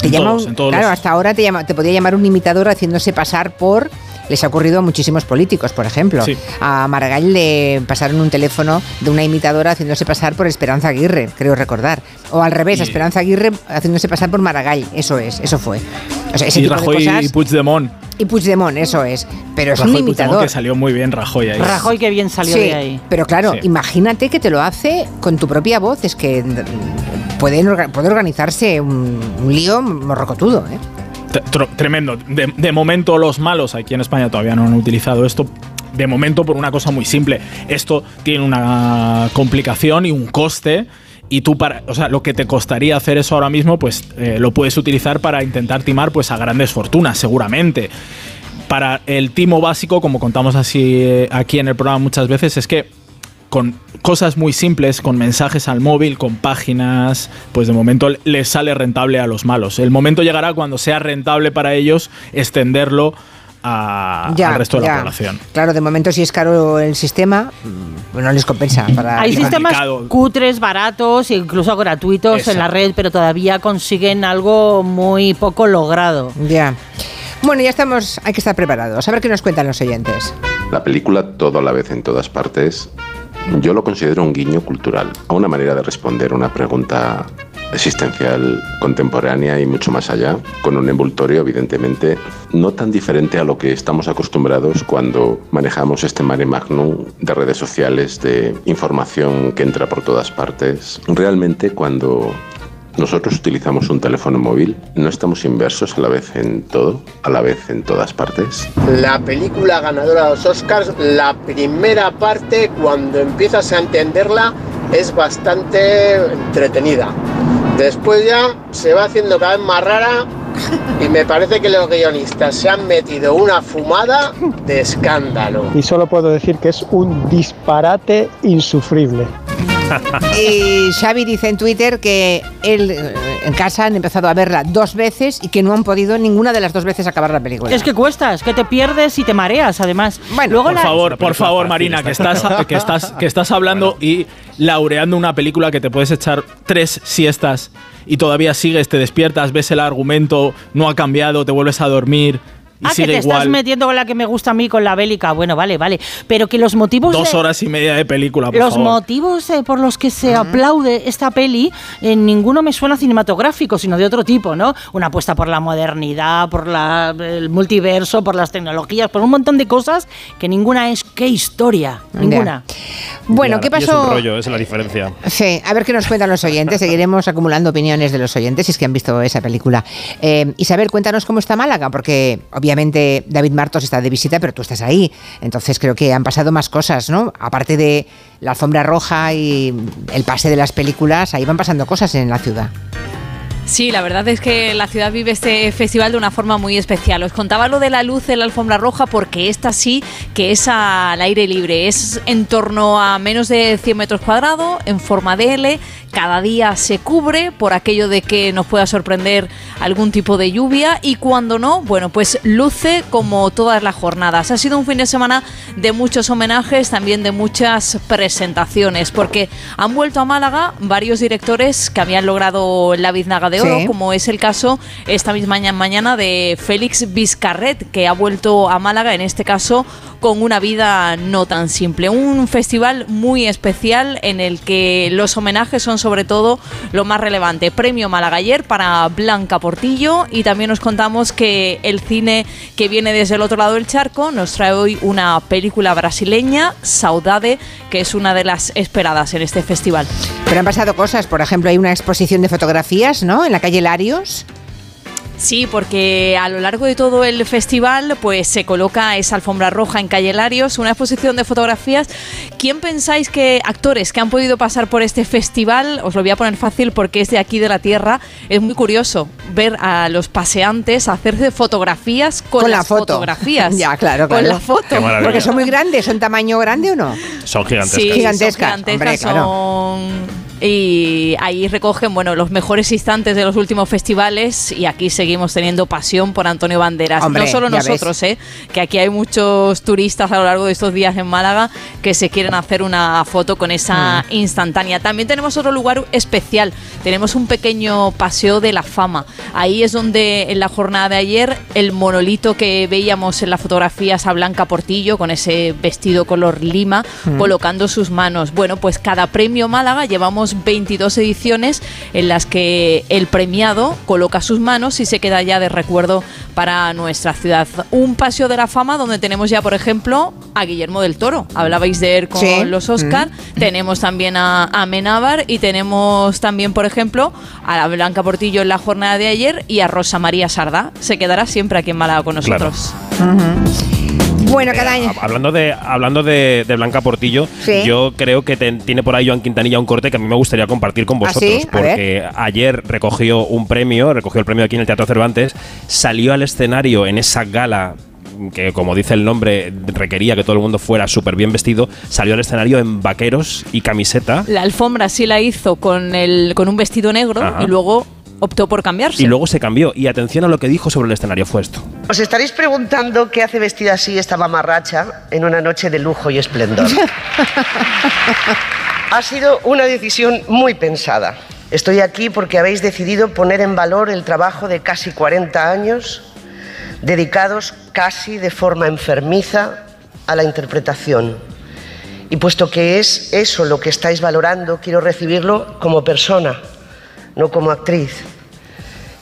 te En llama todos, un- en todos claro, los- hasta ahora te llama, te podía llamar un imitador haciéndose pasar por les ha ocurrido a muchísimos políticos, por ejemplo. Sí. A Maragall le pasaron un teléfono de una imitadora haciéndose pasar por Esperanza Aguirre, creo recordar. O al revés, a Y- Esperanza Aguirre haciéndose pasar por Maragall. Eso es, eso fue. O sea, ese y tipo Rajoy de cosas. y Puigdemont. Y Puigdemont, eso es. Pero es Rajoy un imitador. que salió muy bien Rajoy ahí. Rajoy que bien salió Sí, de ahí. Pero claro, Sí. imagínate que te lo hace con tu propia voz. Es que pueden, puede organizarse un, un lío morrocotudo. ¿eh? Tremendo. De, de momento los malos aquí en España todavía no han utilizado esto. de momento por una cosa muy simple. Esto tiene una complicación y un coste. Y tú, para, o sea, lo que te costaría hacer eso ahora mismo, pues eh, lo puedes utilizar para intentar timar pues, a grandes fortunas, seguramente. Para el timo básico, como contamos así eh, aquí en el programa muchas veces, es que con cosas muy simples, con mensajes al móvil, con páginas, pues de momento les sale rentable a los malos. El momento llegará cuando sea rentable para ellos extenderlo a- Ya, al resto de ya. la población. Claro, de momento si es caro el sistema, mm, no les compensa. Para Hay sistemas complicado. cutres, baratos incluso gratuitos en la red, pero todavía consiguen algo muy poco logrado. Ya. Bueno, ya estamos, hay que estar preparados. A ver qué nos cuentan los oyentes. La película Todo a la vez en todas partes, yo lo considero un guiño cultural, a una manera de responder una pregunta existencial contemporánea y mucho más allá, con un envoltorio evidentemente no tan diferente a lo que estamos acostumbrados cuando manejamos este mare magnum de redes sociales, de información que entra por todas partes. Realmente cuando nosotros utilizamos un teléfono móvil, no estamos inversos a la vez en todo, a la vez en todas partes. La película ganadora de los Oscars, la primera parte, cuando empiezas a entenderla, es bastante entretenida. Después ya se va haciendo cada vez más rara y me parece que los guionistas se han metido una fumada de escándalo. Y solo puedo decir que es un disparate insufrible. Y Xavi dice en Twitter que él eh, en casa han empezado a verla dos veces y que no han podido ninguna de las dos veces acabar la película. Es que cuesta, es que te pierdes y te mareas, además. Luego por la- favor, por favor, Marina, que estás, que estás, que estás hablando y laureando una película que te puedes echar tres siestas y todavía sigues, te despiertas, ves el argumento, no ha cambiado, te vuelves a dormir y Ah, que te estás metiendo con la que me gusta a mí, con la bélica. Bueno, vale, vale. Pero que los motivos. Dos de- horas y media de película, por Los favor. motivos eh, por los que se aplaude esta peli, en ninguno me suena cinematográfico, sino de otro tipo, ¿no? Una apuesta por la modernidad, por la- el multiverso, por las tecnologías, por un montón de cosas que ninguna es qué historia. Ninguna. Bueno, ¿qué Y es un pasó? rollo, esa es la diferencia. Sí, a ver qué nos cuentan los oyentes. Seguiremos acumulando opiniones de los oyentes si es que han visto esa película. Eh, Isabel, cuéntanos cómo está Málaga, porque obviamente David Martos está de visita, pero tú estás ahí. Entonces creo que han pasado más cosas, ¿no? Aparte de la alfombra roja y el pase de las películas, ahí van pasando cosas en la ciudad. Sí, la verdad es que la ciudad vive este festival de una forma muy especial. Os contaba lo de la luz en la alfombra roja porque esta sí que es al aire libre. Es en torno a menos de 100 metros cuadrados, en forma de L. Cada día se cubre por aquello de que nos pueda sorprender algún tipo de lluvia y cuando no, bueno, pues luce como todas las jornadas. Ha sido un fin de semana de muchos homenajes, también de muchas presentaciones, porque han vuelto a Málaga varios directores que habían logrado la biznaga de oro, Sí. como es el caso esta misma maña- mañana de Félix Vizcarret, que ha vuelto a Málaga, en este caso con una vida no tan simple. Un festival muy especial en el que los homenajes son sobre todo lo más relevante. Premio Malagayer para Blanca Portillo y también nos contamos que el cine que viene desde el otro lado del charco nos trae hoy una película brasileña, Saudade, que es una de las esperadas en este festival. Pero han pasado cosas, por ejemplo, hay una exposición de fotografías, ¿no? En la calle Larios. Sí, porque a lo largo de todo el festival pues se coloca esa alfombra roja en Calle Larios, una exposición de fotografías. ¿Quién pensáis que actores que han podido pasar por este festival, os lo voy a poner fácil porque es de aquí de la tierra, es muy curioso ver a los paseantes hacerse fotografías con, Con la las foto. fotografías. ya, claro, Con claro. la foto. Porque son muy grandes, ¿son tamaño grande o no? Son gigantescas. Sí, Gigantescas, son gigantescas, hombre, claro. son- Y ahí recogen bueno los mejores instantes de los últimos festivales y aquí seguimos teniendo pasión por Antonio Banderas. Hombre, no solo nosotros, eh, que aquí hay muchos turistas a lo largo de estos días en Málaga que se quieren hacer una foto con esa Mm. instantánea. También tenemos otro lugar especial. Tenemos un pequeño paseo de la fama. Ahí es donde en la jornada de ayer el monolito que veíamos en las fotografías a Blanca Portillo con ese vestido color lima Mm. colocando sus manos. Bueno, pues cada premio Málaga llevamos 22 ediciones en las que el premiado coloca sus manos y se queda ya de recuerdo para nuestra ciudad. Un paseo de la fama donde tenemos ya, por ejemplo, a Guillermo del Toro. Hablabais de él con Sí. los Oscar. Mm. Tenemos también a, a Menábar y tenemos también, por ejemplo, a la Blanca Portillo en la jornada de ayer y a Rosa María Sardá. Se quedará siempre aquí en Málaga con Claro. nosotros. Bueno, cada año. Eh, hablando de, hablando de, de Blanca Portillo, Sí. yo creo que tiene por ahí Joan Quintanilla un corte que a mí me gustaría compartir con ¿Ah, vosotros. sí? Porque ayer recogió un premio, recogió el premio aquí en el Teatro Cervantes, salió al escenario en esa gala que como dice el nombre requería que todo el mundo fuera súper bien vestido, salió al escenario en vaqueros y camiseta La alfombra sí la hizo con, el, con un vestido negro Ajá. y luego optó por cambiarse. y luego se cambió. Y atención a lo que dijo sobre el escenario fue esto. Os estaréis preguntando qué hace vestida así esta mamarracha en una noche de lujo y esplendor. ha sido una decisión muy pensada. Estoy aquí porque habéis decidido poner en valor el trabajo de casi 40 años dedicados casi de forma enfermiza a la interpretación. Y puesto que es eso lo que estáis valorando, quiero recibirlo como persona, no como actriz.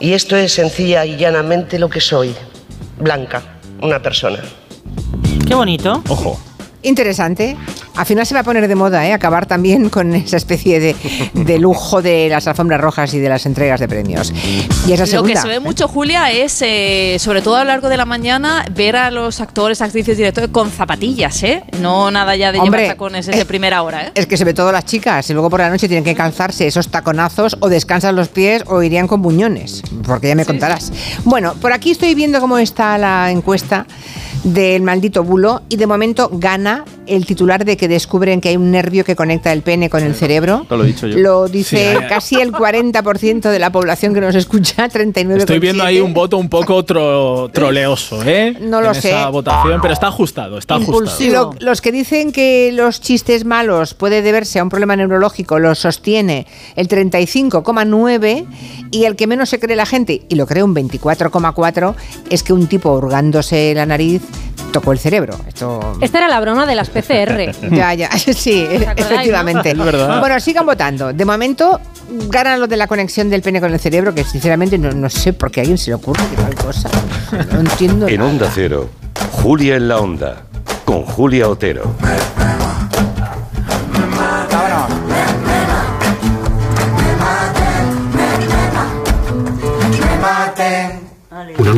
Y esto es sencilla y llanamente lo que soy, Blanca, una persona. Qué bonito. Ojo. Interesante. Al final se va a poner de moda, ¿eh? Acabar también con esa especie de, de lujo de las alfombras rojas y de las entregas de premios. Y esa Lo que se ve mucho, Julia, es eh, sobre todo a lo largo de la mañana ver a los actores, actrices, directores con zapatillas, ¿eh? No nada ya de Hombre, llevar tacones desde eh, primera hora, ¿eh? Es que se ve todas las chicas y luego por la noche tienen que calzarse esos taconazos o descansan los pies o irían con buñones, porque ya me contarás. Bueno, por aquí estoy viendo cómo está la encuesta del maldito bulo y de momento gana el titular de que descubren que hay un nervio que conecta el pene con el cerebro. Lo he dicho yo. Lo dice Sí. casi el 40% de la población que nos escucha, 39,7. Estoy viendo ahí un voto un poco tro- troleoso, ¿eh? No lo en sé. Esa votación, pero está ajustado, está ajustado. Lo- los que dicen que los chistes malos puede deberse a un problema neurológico lo sostiene el 35,9 y el que menos se cree la gente, y lo cree un 24,4, es que un tipo hurgándose la nariz tocó el cerebro. Esto Esta era la broma de las PCR. ya, ya, sí, efectivamente. no? Es verdad. Bueno, sigan votando. De momento ganan lo de la conexión del pene con el cerebro, que sinceramente no, no sé por qué a alguien se le ocurre que tal cosa. No entiendo. En Onda Cero, Julia en la Onda, con Julia Otero.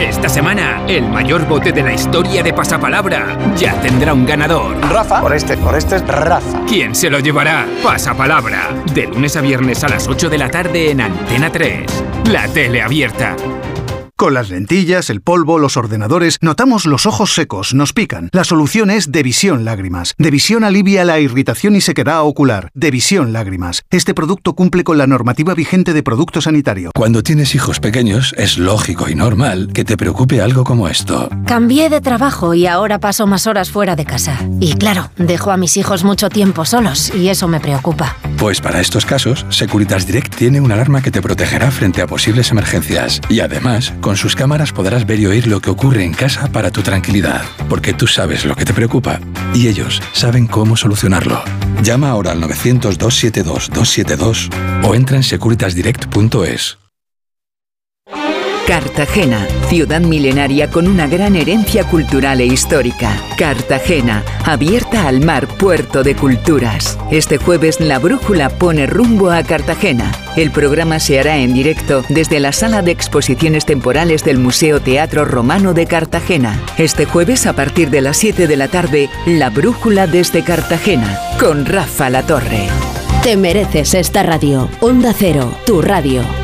Esta semana, el mayor bote de la historia de Pasapalabra ya tendrá un ganador. Rafa. Por este, por este es Rafa. ¿Quién se lo llevará? Pasapalabra. De lunes a viernes a las 8 de la tarde en Antena 3. La tele abierta. Con las lentillas, el polvo, los ordenadores, notamos los ojos secos, nos pican. La solución es Devisión Lágrimas. Devisión alivia la irritación y sequedad ocular. Devisión Lágrimas. Este producto cumple con la normativa vigente de producto sanitario. Cuando tienes hijos pequeños, es lógico y normal que te preocupe algo como esto. Cambié de trabajo y ahora paso más horas fuera de casa. Y claro, dejo a mis hijos mucho tiempo solos y eso me preocupa. Pues para estos casos, Securitas Direct tiene una alarma que te protegerá frente a posibles emergencias. Y además, con sus cámaras podrás ver y oír lo que ocurre en casa para tu tranquilidad. Porque tú sabes lo que te preocupa y ellos saben cómo solucionarlo. Llama ahora al 900-272-272 o entra en securitasdirect.es. Cartagena, ciudad milenaria con una gran herencia cultural e histórica. Cartagena, abierta al mar, puerto de culturas. Este jueves la brújula pone rumbo a Cartagena. El programa se hará en directo desde la sala de exposiciones temporales del Museo Teatro Romano de Cartagena. Este jueves a partir de las 7 de la tarde, la brújula desde Cartagena, con Rafa La Torre. Te mereces esta radio. Onda Cero, tu radio.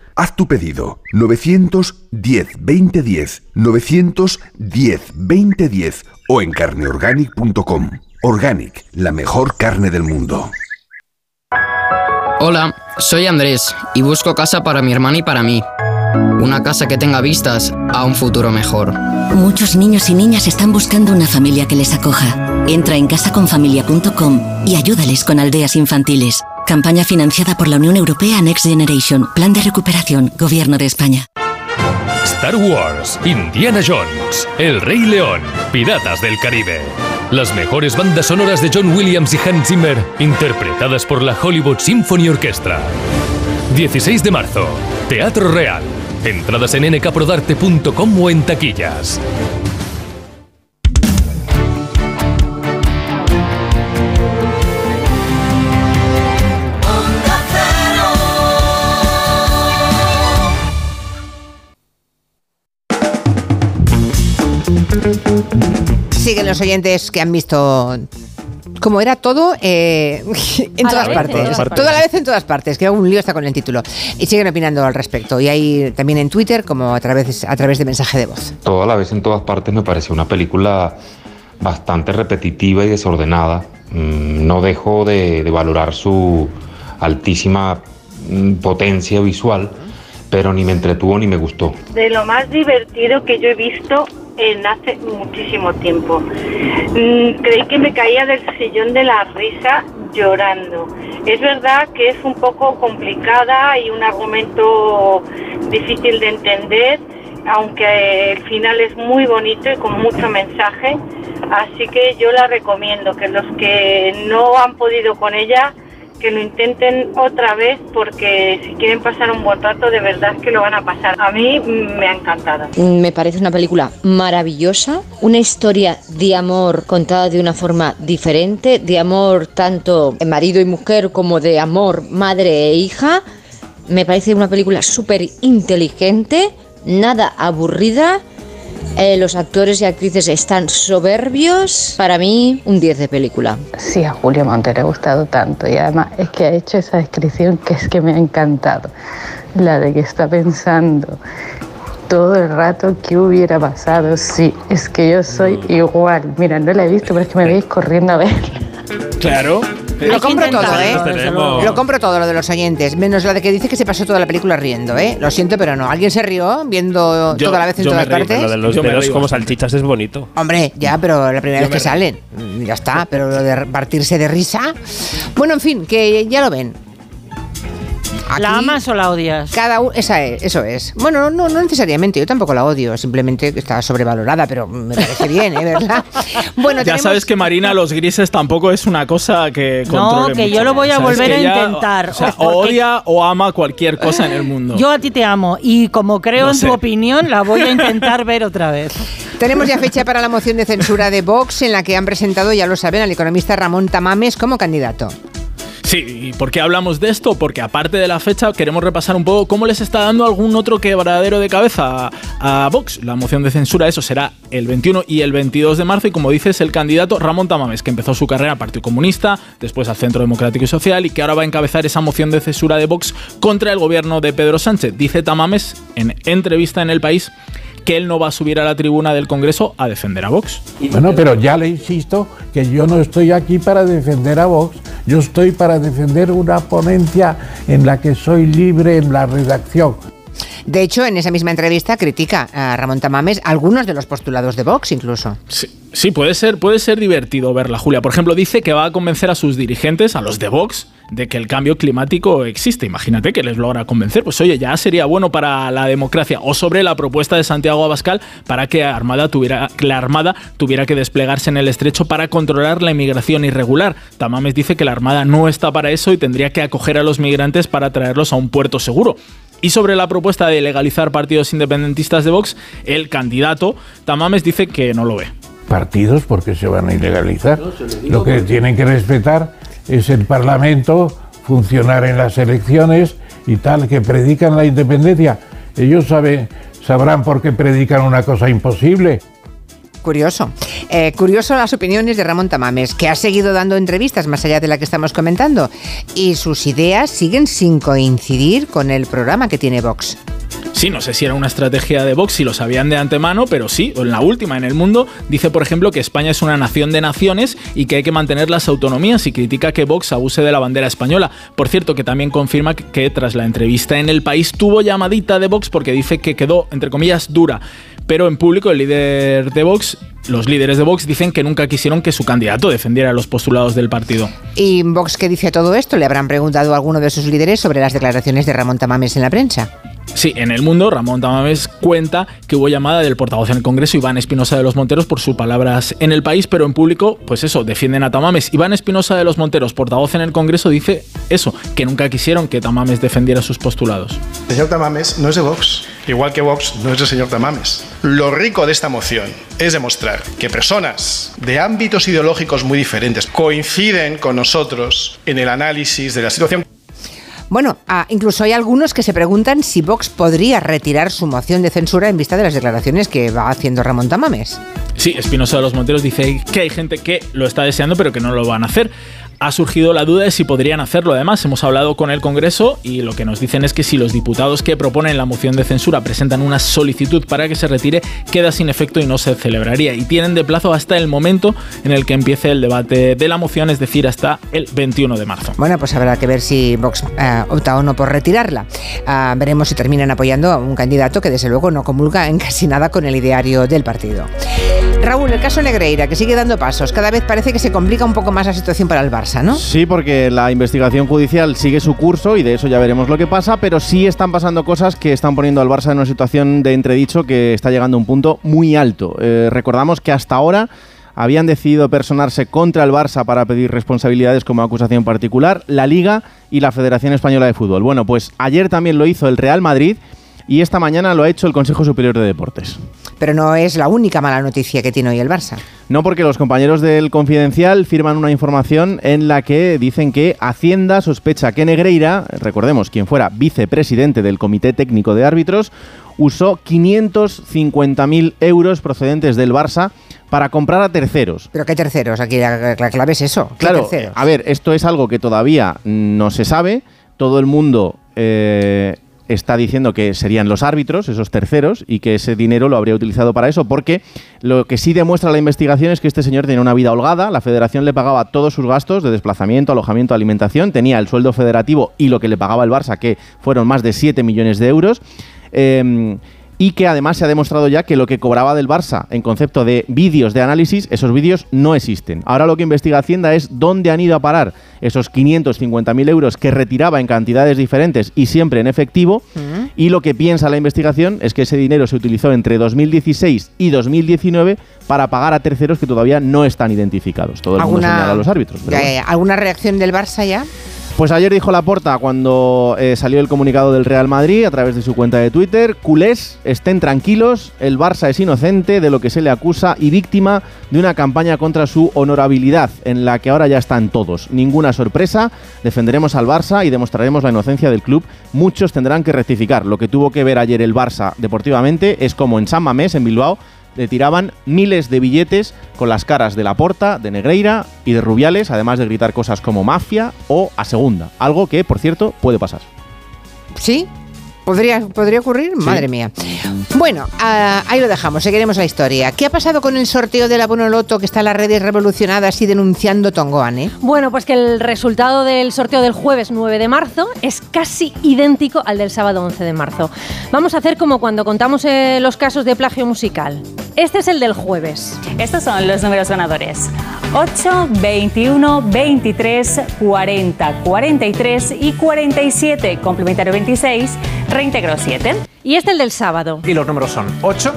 Haz tu pedido 910 2010 910 2010 o en carneorganic.com. Organic, la mejor carne del mundo. Hola, soy Andrés y busco casa para mi hermana y para mí. Una casa que tenga vistas a un futuro mejor. Muchos niños y niñas están buscando una familia que les acoja. Entra en casaconfamilia.com y ayúdales con aldeas infantiles. Campaña financiada por la Unión Europea Next Generation, Plan de Recuperación, Gobierno de España. Star Wars, Indiana Jones, El Rey León, Piratas del Caribe. Las mejores bandas sonoras de John Williams y Hans Zimmer, interpretadas por la Hollywood Symphony Orchestra. 16 de marzo, Teatro Real. Entradas en nkprodarte.com o en taquillas. Siguen los oyentes que han visto como era todo eh, en A la todas vez, partes. en todas partes. Toda la vez en todas partes, que un lío está con el título. Y siguen opinando al respecto. Y hay también en Twitter como a través, a través de mensaje de voz. Todo a la vez en todas partes me pareció una película bastante repetitiva y desordenada. Mm, No dejo de, de valorar su altísima mm, potencia visual, pero ni me entretuvo ni me gustó. de lo más divertido que yo he visto en hace muchísimo tiempo. Mm, Creí que me caía del sillón de la risa llorando. Es verdad que es un poco complicada y un argumento difícil de entender, aunque el final es muy bonito y con mucho mensaje. Así que yo la recomiendo, que los que no han podido con ella, que lo intenten otra vez porque si quieren pasar un buen rato de verdad que lo van a pasar. A mí me ha encantado. Me parece una película maravillosa, una historia de amor contada de una forma diferente, de amor tanto marido y mujer como de amor madre e hija. Me parece una película súper inteligente, nada aburrida. Eh, los actores y actrices están soberbios. Para mí, un 10 de película. Sí, a Julio Monte le ha gustado tanto y además es que ha hecho esa descripción que es que me ha encantado. La de que está pensando todo el rato qué hubiera pasado. Sí, es que yo soy igual. Mira, no la he visto, pero es que me veis corriendo a ver. Claro. Lo compro todo, ¿eh? Tenemos. Lo compro todo, lo de los oyentes. Menos la de que dice que se pasó toda la película riendo, ¿eh? Lo siento, pero no. ¿Alguien se rió viendo Yo- toda la vez en yo todas partes? Lo de los Yo me dedos río como salchichas es bonito. Hombre, ya, pero la primera Yo vez que salen, mm, ya está. Pero lo de partirse de risa. Bueno, en fin, que ya lo ven. ¿La amas o la odias? Cada u- esa es, eso es. Bueno, no, no necesariamente, yo tampoco la odio, simplemente que está sobrevalorada, pero me parece bien, ¿eh? ¿verdad? Bueno, ya tenemos- sabes que Marina los grises tampoco es una cosa que No, controle que mucho. yo lo voy a Sabes volver que a ella, intentar, O sea, o porque- odia o ama cualquier cosa en el mundo. Yo a ti te amo y como creo No en sé. tu opinión, la voy a intentar ver otra vez. Tenemos ya fecha para la moción de censura de Vox, en la que han presentado, ya lo saben, al economista Ramón Tamames como candidato. Sí, ¿y por qué hablamos de esto? Porque aparte de la fecha, queremos repasar un poco cómo les está dando algún otro quebradero de cabeza a, Vox. La moción de censura, eso será el 21 y el 22 de marzo. Y como dices, el candidato Ramón Tamames, que empezó su carrera al Partido Comunista, después al Centro Democrático y Social, y que ahora va a encabezar esa moción de censura de Vox contra el gobierno de Pedro Sánchez. Dice Tamames en entrevista en El País que él no va a subir a la tribuna del Congreso a defender a Vox. Bueno, pero ya le insisto que yo no estoy aquí para defender a Vox, yo estoy para defender una ponencia en la que soy libre en la redacción. De hecho, en esa misma entrevista critica a Ramón Tamames algunos de los postulados de Vox incluso. Sí, sí, puede ser, puede ser divertido verla, Julia. Por ejemplo, dice que va a convencer a sus dirigentes, a los de Vox, de que el cambio climático existe. Imagínate que les logra convencer. Pues oye, ya sería bueno para la democracia. O sobre la propuesta de Santiago Abascal para que Armada tuviera, la Armada tuviera que desplegarse en el estrecho para controlar la inmigración irregular. Tamames dice que la Armada no está para eso y tendría que acoger a los migrantes para traerlos a un puerto seguro. Y sobre la propuesta de legalizar partidos independentistas de Vox, el candidato Tamames dice que no lo ve. Partidos porque se van a ilegalizar. Lo que tienen que respetar es el Parlamento, funcionar en las elecciones y tal, que predican la independencia. Ellos saben, sabrán por qué predican una cosa imposible. Curioso. Eh, curioso las opiniones de Ramón Tamames, que ha seguido dando entrevistas más allá de la que estamos comentando, y sus ideas siguen sin coincidir con el programa que tiene Vox. Sí, no sé si era una estrategia de Vox, si lo sabían de antemano, pero sí, en la última en el mundo, dice por ejemplo que España es una nación de naciones y que hay que mantener las autonomías y critica que Vox abuse de la bandera española. Por cierto, que también confirma que, tras la entrevista en El País tuvo llamadita de Vox porque dice que quedó, entre comillas, dura. Pero en público el líder de Vox, los líderes de Vox dicen que nunca quisieron que su candidato defendiera los postulados del partido. ¿Y Vox qué dice a todo esto? ¿Le habrán preguntado a alguno de sus líderes sobre las declaraciones de Ramón Tamames en la prensa? Sí, en el mundo, Ramón Tamames cuenta que hubo llamada del portavoz en el Congreso, Iván Espinosa de los Monteros, por sus palabras en el país, pero en público, pues eso, defienden a Tamames. Iván Espinosa de los Monteros, portavoz en el Congreso, dice eso, que nunca quisieron que Tamames defendiera sus postulados. Señor Tamames no es de Vox, igual que Vox no es el señor Tamames. Lo rico de esta moción es demostrar que personas de ámbitos ideológicos muy diferentes coinciden con nosotros en el análisis de la situación. Bueno, ah, incluso hay algunos que se preguntan si Vox podría retirar su moción de censura en vista de las declaraciones que va haciendo Ramón Tamames. Sí, Espinosa de los Monteros dice que hay gente que lo está deseando, pero que no lo van a hacer. Ha surgido la duda de si podrían hacerlo. Además, hemos hablado con el Congreso y lo que nos dicen es que si los diputados que proponen la moción de censura presentan una solicitud para que se retire, queda sin efecto y no se celebraría. Y tienen de plazo hasta el momento en el que empiece el debate de la moción, es decir, hasta el 21 de marzo. Bueno, pues habrá que ver si Vox ah, opta o no por retirarla. Ah, veremos si terminan apoyando a un candidato que desde luego no comulga en casi nada con el ideario del partido. Raúl, el caso Negreira, que sigue dando pasos. Cada vez parece que se complica un poco más la situación para el Barça, Sí, porque la investigación judicial sigue su curso y de eso ya veremos lo que pasa, pero sí están pasando cosas que están poniendo al Barça en una situación de entredicho que está llegando a un punto muy alto. Eh, recordamos que hasta ahora habían decidido personarse contra el Barça para pedir responsabilidades como acusación particular, la Liga y la Federación Española de Fútbol. Bueno, pues ayer también lo hizo el Real Madrid y esta mañana lo ha hecho el Consejo Superior de Deportes. Pero no es la única mala noticia que tiene hoy el Barça. No, porque los compañeros del Confidencial firman una información en la que dicen que Hacienda sospecha que Negreira, recordemos quien fuera vicepresidente del Comité Técnico de Árbitros, usó 550.000 euros procedentes del Barça para comprar a terceros. ¿Pero qué terceros? Aquí la, la clave es eso. ¿Qué Claro, terceros? a ver, esto es algo que todavía no se sabe. Todo el mundo eh, está diciendo que serían los árbitros, esos terceros, y que ese dinero lo habría utilizado para eso, porque lo que sí demuestra la investigación es que este señor tenía una vida holgada, la federación le pagaba todos sus gastos de desplazamiento, alojamiento, alimentación, tenía el sueldo federativo y lo que le pagaba el Barça, que fueron más de 7 millones de euros. Eh, y que además se ha demostrado ya que lo que cobraba del Barça en concepto de vídeos de análisis, esos vídeos no existen. Ahora lo que investiga Hacienda es dónde han ido a parar esos 550.000 euros que retiraba en cantidades diferentes y siempre en efectivo. Y lo que piensa la investigación es que ese dinero se utilizó entre 2016 y 2019 para pagar a terceros que todavía no están identificados. Todo el mundo ¿Alguna- señala a los árbitros. pero Ya, bueno. ya, ya. ¿Alguna reacción del Barça ya? Pues ayer dijo Laporta cuando eh, salió el comunicado del Real Madrid a través de su cuenta de Twitter, culés, estén tranquilos, el Barça es inocente de lo que se le acusa y víctima de una campaña contra su honorabilidad en la que ahora ya están todos. Ninguna sorpresa, defenderemos al Barça y demostraremos la inocencia del club. Muchos tendrán que rectificar. Lo que tuvo que ver ayer el Barça deportivamente es como en San Mamés, en Bilbao, le tiraban miles de billetes con las caras de Laporta, de Negreira y de Rubiales, además de gritar cosas como mafia o a segunda. Algo que, por cierto, puede pasar. ¿Sí? ¿Podría, ¿Podría ocurrir? Madre mía. Bueno, ah, ahí lo dejamos, seguiremos la historia. ¿Qué ha pasado con el sorteo de la Bonoloto que está en las redes revolucionadas y denunciando Tongoan, eh? Bueno, pues que el resultado del sorteo del jueves 9 de marzo es casi idéntico al del sábado 11 de marzo. Vamos a hacer como cuando contamos eh, los casos de plagio musical. Este es el del jueves. Estos son los números ganadores. 8, 21, 23, 40, 43 y 47. Complementario 26, reintegro 7. Y este el del sábado. Y los números son 8,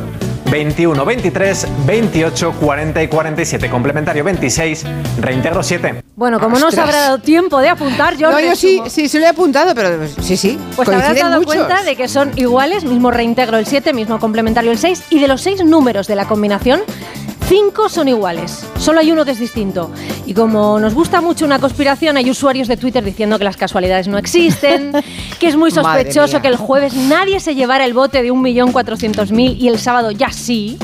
21, 23, 28, 40 y 47. Complementario 26, reintegro 7. Bueno, como no os Ostras. habrá dado tiempo de apuntar, yo no, yo sí, resumo. sí, se lo he apuntado, pero sí, sí. Pues te habrás coinciden dado muchos. cuenta de que son iguales, mismo reintegro el 7, mismo complementario el 6, y de los 6 números de la combinación, 5 son iguales. Solo hay uno que es distinto. Y como nos gusta mucho una conspiración, hay usuarios de Twitter diciendo que las casualidades no existen, que es muy sospechoso que el jueves nadie se llevara el bote de 1.400.000 y el sábado ya sí.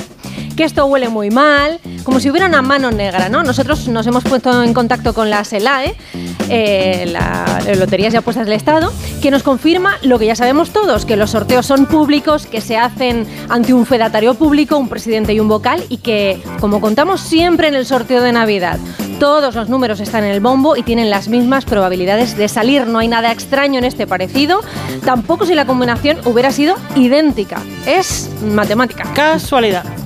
Que esto huele muy mal, como si hubiera una mano negra, ¿no? Nosotros nos hemos puesto en contacto con la SELAE, eh, la Loterías y Apuestas del Estado, que nos confirma lo que ya sabemos todos, que los sorteos son públicos, que se hacen ante un fedatario público, un presidente y un vocal, y que, como contamos siempre en el sorteo de Navidad, todos los números están en el bombo y tienen las mismas probabilidades de salir. No hay nada extraño en este parecido, tampoco si la combinación hubiera sido idéntica. Es matemática. Casualidad.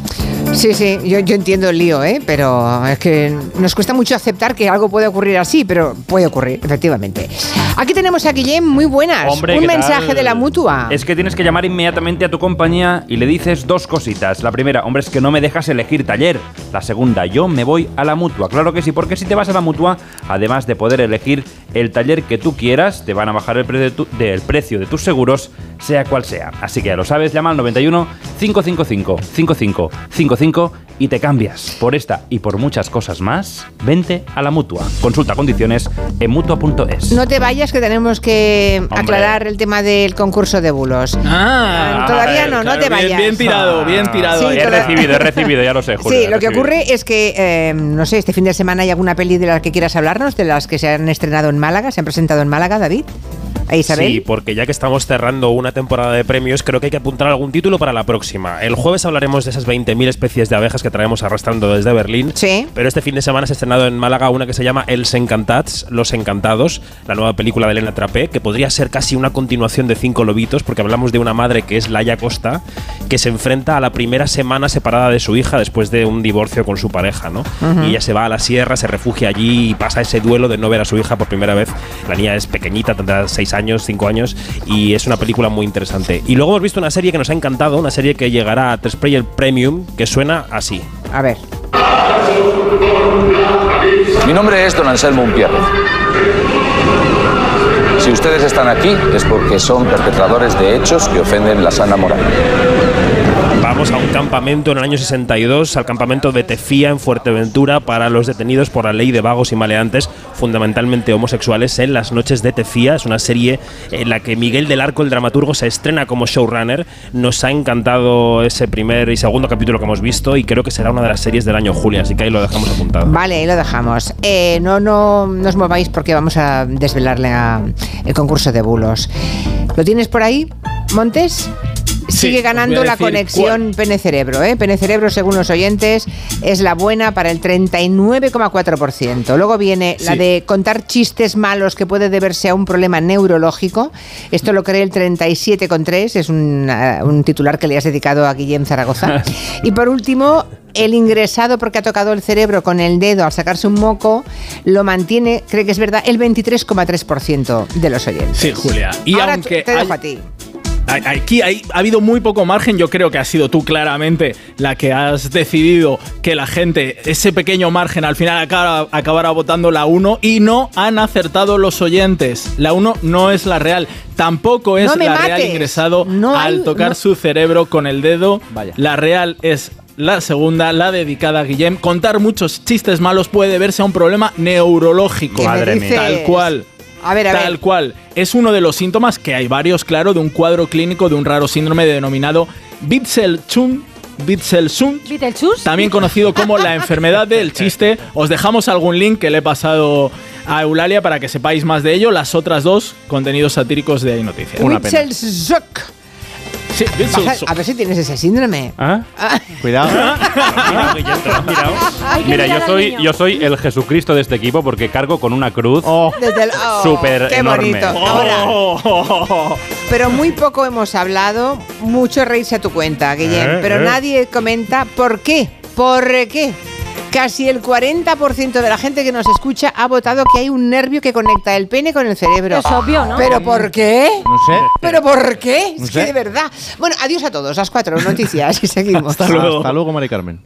Sí, sí, yo, yo entiendo el lío, ¿eh? pero es que nos cuesta mucho aceptar que algo puede ocurrir así, pero puede ocurrir, efectivamente. Aquí tenemos a Guillem, muy buenas. Hombre, Un ¿qué mensaje tal? de la mutua. Es que tienes que llamar inmediatamente a tu compañía y le dices dos cositas. La primera, hombre, es que no me dejas elegir taller. La segunda, yo me voy a la mutua. Claro que sí, porque si te vas a la mutua, además de poder elegir el taller que tú quieras, te van a bajar el, pre- de tu- del precio de tus seguros, sea cual sea. Así que ya lo sabes, llama al 91 555 55 55 y te cambias. Por esta y por muchas cosas más, vente a la mutua. Consulta condiciones en mutua.es. No te vayas que tenemos que aclarar el tema del concurso de bulos. Ah, Todavía no, no te vayas. Bien, tirado, bien tirado. Sí, he toda- recibido, he recibido, ya lo sé, Julio. Sí, he lo que ocurre es que, eh, no sé, este fin de semana hay alguna peli de las que quieras hablarnos, de las que se han estrenado en Málaga, se han presentado en Málaga, David. ¿A Isabel? Sí, porque ya que estamos cerrando una temporada de premios, creo que hay que apuntar algún título para la próxima. El jueves hablaremos de esas 20.000 especies de abejas que traemos arrastrando desde Berlín. Sí. Pero este fin de semana se ha estrenado en Málaga una que se llama Els Encantats, Los Encantados, la nueva película de Elena Trapé, que podría ser casi una continuación de Cinco Lobitos, porque hablamos de una madre que es Laia Costa, que se enfrenta a la primera semana separada de su hija después de un divorcio con su pareja, ¿no? Ujú. Y ella se va a la sierra, se refugia allí y pasa ese duelo de no ver a su hija por primera vez. La niña es pequeñita, tendrá 6 años, 5 años, y es una película muy interesante. Y luego hemos visto una serie que nos ha encantado, una serie que llegará a 3 Player Premium, que suena así. A ver. Mi nombre es don Anselmo Umpierre. Si ustedes están aquí es porque son perpetradores de hechos que ofenden la sana moral. Vamos a un campamento en el año 62, al campamento de Tefía en Fuerteventura para los detenidos por la ley de vagos y maleantes, fundamentalmente homosexuales, en las noches de Tefía. Es una serie en la que Miguel del Arco, el dramaturgo, se estrena como showrunner. Nos ha encantado ese primer y segundo capítulo que hemos visto y creo que será una de las series del año Julia, así que ahí lo dejamos apuntado. Vale, ahí lo dejamos. Eh, no, no, no os mováis porque vamos a desvelarle a el concurso de bulos. ¿Lo tienes por ahí, Montes? Sigue ganando voy a la conexión pene-cerebro. ¿eh? Pene-cerebro, según los oyentes, es la buena para el 39,4%. Luego viene la de contar chistes malos que puede deberse a un problema neurológico. Esto lo cree el 37,3%. Es un, ah, un titular que le has dedicado a Guillem Zaragoza. y por último, el ingresado porque ha tocado el cerebro con el dedo al sacarse un moco, lo mantiene, cree que es verdad, el 23,3% de los oyentes. Sí, Julia. Y Ahora aunque te dejo hay- a ti. Aquí hay- ha habido muy poco margen. Yo creo que has sido tú claramente la que has decidido que la gente, ese pequeño margen, al final acaba- acabará votando la 1 y no han acertado los oyentes. La 1 no es la real. Tampoco es No la real ingresado No hay- al tocar no- su cerebro con el dedo. La real es la segunda, la dedicada a Guillem. Contar muchos chistes malos puede verse a un problema neurológico. ¿Qué me Madre mía. Tal cual. A ver, a Tal ver. cual. Es uno de los síntomas que hay varios, claro, de un cuadro clínico de un raro síndrome denominado Bitzel-Chun. Bitzel-Chun, Beetlejuice. también conocido como la enfermedad del chiste. Os dejamos algún link que le he pasado a Eulalia para que sepáis más de ello. Las otras dos, contenidos satíricos de Noticias. Witzel-Zuck. Sí, a- A ver si tienes ese síndrome. ¿Ah? Cuidado. Ay, qué Mira, yo soy, yo soy el Jesucristo de este equipo porque cargo con una cruz el- oh, súper enorme. bonito. Ahora, pero muy poco hemos hablado, mucho reírse a tu cuenta, Guillem, Eh, pero eh. nadie comenta por qué, por qué. Casi el 40% de la gente que nos escucha ha votado que hay un nervio que conecta el pene con el cerebro. Es obvio, ¿no? ¿Pero por qué? No sé. ¿Pero por qué? No Es sé. que de verdad. Bueno, adiós a todos, las cuatro noticias y seguimos. Hasta luego. Hasta luego, Mari Carmen.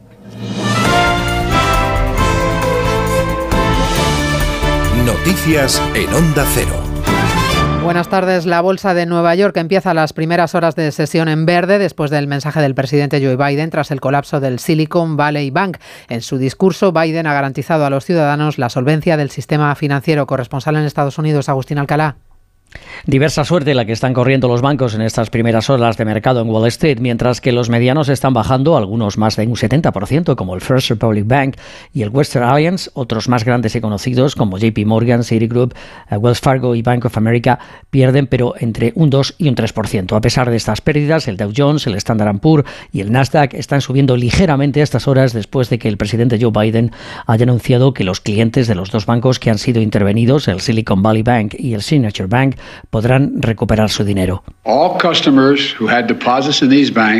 Noticias en Onda Cero. Buenas tardes. La Bolsa de Nueva York empieza las primeras horas de sesión en verde después del mensaje del presidente Joe Biden tras el colapso del Silicon Valley Bank. En su discurso, Biden ha garantizado a los ciudadanos la solvencia del sistema financiero. Corresponsal en Estados Unidos, Agustín Alcalá. Diversa suerte la que están corriendo los bancos en estas primeras horas de mercado en Wall Street, mientras que los medianos están bajando, algunos más de un 70%, como el First Republic Bank y el Western Alliance, otros más grandes y conocidos como JP Morgan, Citigroup, eh, Wells Fargo y Bank of America pierden, pero entre un 2 y un 3%. A pesar de estas pérdidas, el Dow Jones, el Standard Poor's y el Nasdaq están subiendo ligeramente a estas horas después de que el presidente Joe Biden haya anunciado que los clientes de los dos bancos que han sido intervenidos, el Silicon Valley Bank y el Signature Bank, podrán recuperar su dinero.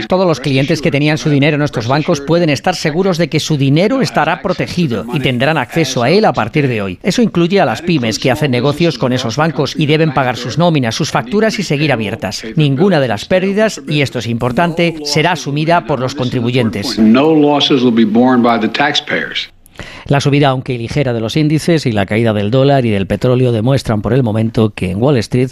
Todos los clientes que tenían su dinero en estos bancos pueden estar seguros de que su dinero estará protegido y tendrán acceso a él a partir de hoy. Eso incluye a las pymes que hacen negocios con esos bancos y deben pagar sus nóminas, sus facturas y seguir abiertas. Ninguna de las pérdidas, y esto es importante, será asumida por los contribuyentes. La subida, aunque ligera, de los índices y la caída del dólar y del petróleo demuestran por el momento que en Wall Street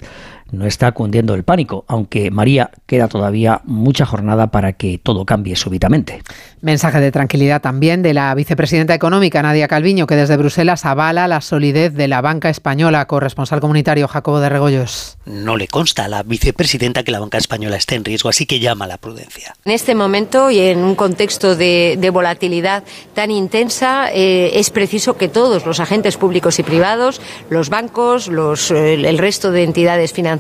no está cundiendo el pánico, aunque María queda todavía mucha jornada para que todo cambie súbitamente. Mensaje de tranquilidad también de la vicepresidenta económica Nadia Calviño, que desde Bruselas avala la solidez de la banca española. Corresponsal comunitario Jacobo de Regoyos. No le consta a la vicepresidenta que la banca española esté en riesgo, así que llama a la prudencia. En este momento y en un contexto de, de volatilidad tan intensa, eh, es preciso que todos los agentes públicos y privados, los bancos, los, eh, el resto de entidades financieras,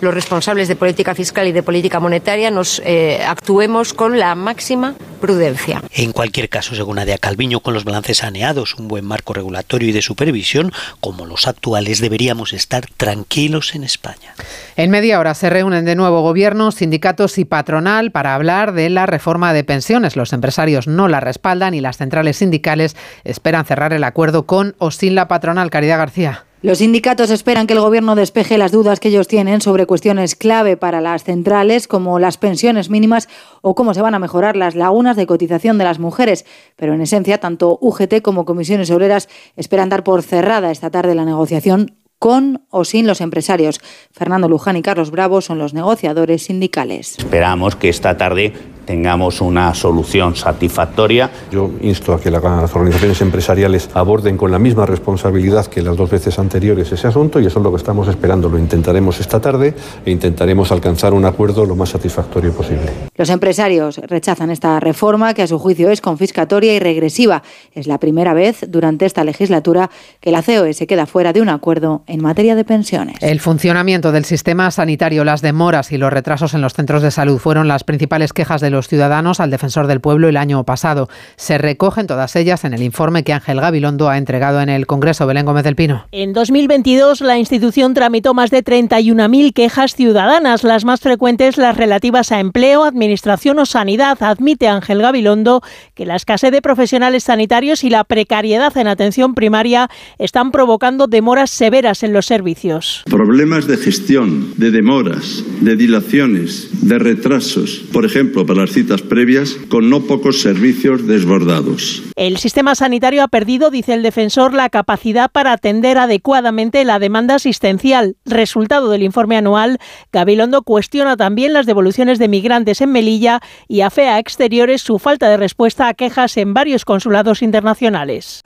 los responsables de política fiscal y de política monetaria, nos eh, actuemos con la máxima prudencia. En cualquier caso, según Nadia Calviño, con los balances saneados, un buen marco regulatorio y de supervisión, como los actuales, deberíamos estar tranquilos en España. En media hora se reúnen de nuevo gobiernos, sindicatos y patronal para hablar de la reforma de pensiones. Los empresarios no la respaldan y las centrales sindicales esperan cerrar el acuerdo con o sin la patronal. Caridad García. Los sindicatos esperan que el Gobierno despeje las dudas que ellos tienen sobre cuestiones clave para las centrales, como las pensiones mínimas o cómo se van a mejorar las lagunas de cotización de las mujeres. Pero en esencia, tanto UGT como comisiones obreras esperan dar por cerrada esta tarde la negociación con o sin los empresarios. Fernando Luján y Carlos Bravo son los negociadores sindicales. Esperamos que esta tarde tengamos una solución satisfactoria. Yo insto a que las organizaciones empresariales aborden con la misma responsabilidad que las dos veces anteriores ese asunto y eso es lo que estamos esperando. Lo intentaremos esta tarde e intentaremos alcanzar un acuerdo lo más satisfactorio posible. Los empresarios rechazan esta reforma que a su juicio es confiscatoria y regresiva. Es la primera vez durante esta legislatura que la COE se queda fuera de un acuerdo en materia de pensiones. El funcionamiento del sistema sanitario, las demoras y los retrasos en los centros de salud fueron las principales quejas de los ciudadanos al defensor del pueblo el año pasado. Se recogen todas ellas en el informe que Ángel Gabilondo ha entregado en el Congreso. Belén Gómez del Pino. En 2022 la institución tramitó más de 31.000 quejas ciudadanas, las más frecuentes las relativas a empleo, administración o sanidad. Admite Ángel Gabilondo que la escasez de profesionales sanitarios y la precariedad en atención primaria están provocando demoras severas en los servicios. Problemas de gestión, de demoras, de dilaciones, de retrasos, por ejemplo, para citas previas, con no pocos servicios desbordados. El sistema sanitario ha perdido, dice el defensor, la capacidad para atender adecuadamente la demanda asistencial. Resultado del informe anual, Gabilondo cuestiona también las devoluciones de migrantes en Melilla y afea a exteriores su falta de respuesta a quejas en varios consulados internacionales.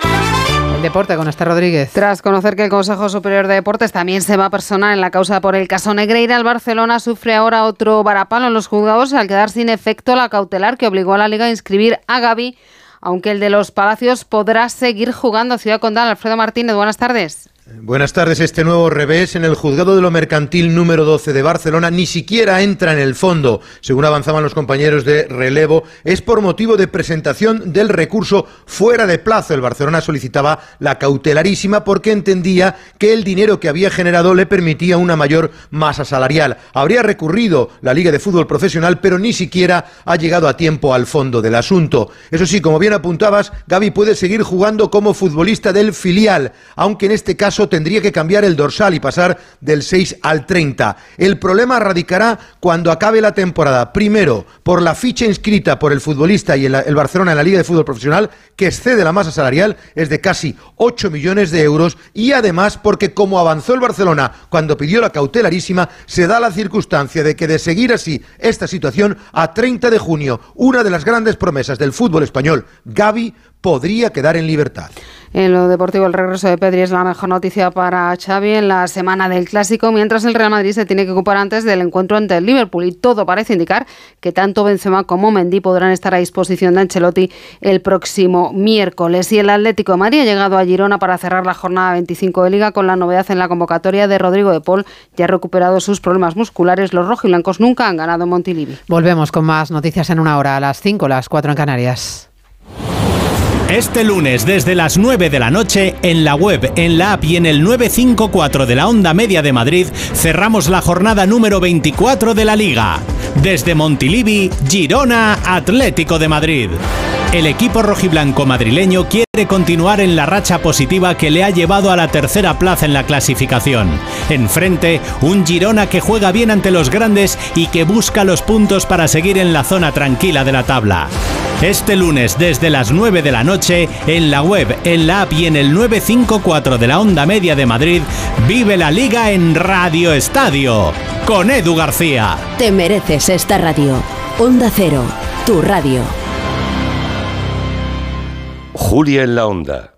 Deporte con Esther Rodríguez. Tras conocer que el Consejo Superior de Deportes también se va a personar en la causa por el caso Negreira, el Barcelona sufre ahora otro varapalo en los juzgados al quedar sin efecto la cautelar que obligó a la Liga a inscribir a Gaby, aunque el de los Palacios podrá seguir jugando. Ciudad Condal, Alfredo Martínez, buenas tardes. Buenas tardes. Este nuevo revés en el juzgado de lo mercantil número 12 de Barcelona ni siquiera entra en el fondo, según avanzaban los compañeros de relevo, es por motivo de presentación del recurso fuera de plazo. El Barcelona solicitaba la cautelarísima porque entendía que el dinero que había generado le permitía una mayor masa salarial. Habría recurrido la Liga de Fútbol Profesional, pero ni siquiera ha llegado a tiempo al fondo del asunto. Eso sí, como bien apuntabas, Gaby puede seguir jugando como futbolista del filial, aunque en este caso tendría que cambiar el dorsal y pasar del 6 al 30. El problema radicará cuando acabe la temporada. Primero, por la ficha inscrita por el futbolista y el, el Barcelona en la Liga de Fútbol Profesional, que excede la masa salarial, es de casi 8 millones de euros. Y además, porque como avanzó el Barcelona cuando pidió la cautelarísima, se da la circunstancia de que de seguir así esta situación, a 30 de junio, una de las grandes promesas del fútbol español, Gaby, podría quedar en libertad. En lo deportivo, el regreso de Pedri es la mejor noticia para Xavi en la semana del Clásico, mientras el Real Madrid se tiene que ocupar antes del encuentro ante el Liverpool y todo parece indicar que tanto Benzema como Mendy podrán estar a disposición de Ancelotti el próximo miércoles. Y el Atlético de Madrid ha llegado a Girona para cerrar la jornada 25 de Liga con la novedad en la convocatoria de Rodrigo de Paul, ya ha recuperado sus problemas musculares. Los rojiblancos nunca han ganado en Montilivi. Volvemos con más noticias en una hora, a las 5, las 4 en Canarias. Este lunes desde las 9 de la noche en la web, en la app y en el 954 de la Onda Media de Madrid cerramos la jornada número 24 de la Liga. Desde Montilivi, Girona, Atlético de Madrid. El equipo rojiblanco madrileño quiere continuar en la racha positiva que le ha llevado a la tercera plaza en la clasificación. Enfrente, un Girona que juega bien ante los grandes y que busca los puntos para seguir en la zona tranquila de la tabla. Este lunes desde las 9 de la noche, en la web, en la app y en el 954 de la Onda Media de Madrid, vive la liga en Radio Estadio, con Edu García. Te mereces esta radio. Onda Cero, tu radio. Julia en la Onda.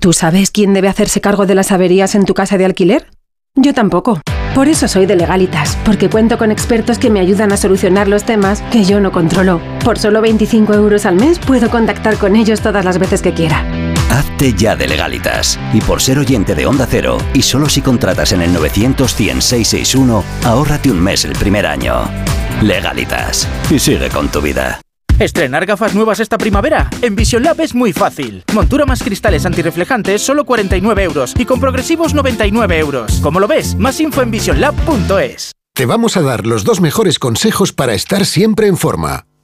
¿Tú sabes quién debe hacerse cargo de las averías en tu casa de alquiler? Yo tampoco. Por eso soy de Legalitas, porque cuento con expertos que me ayudan a solucionar los temas que yo no controlo. Por solo 25 euros al mes puedo contactar con ellos todas las veces que quiera. Hazte ya de legalitas. Y por ser oyente de Onda Cero, y solo si contratas en el 900 100 661, ahórrate un mes el primer año. Legalitas. Y sigue con tu vida. ¿Estrenar gafas nuevas esta primavera? En Vision Lab es muy fácil. Montura más cristales antirreflejantes, solo 49 euros. Y con progresivos, 99 euros. Como lo ves? Más info en visionlab.es. Te vamos a dar los dos mejores consejos para estar siempre en forma.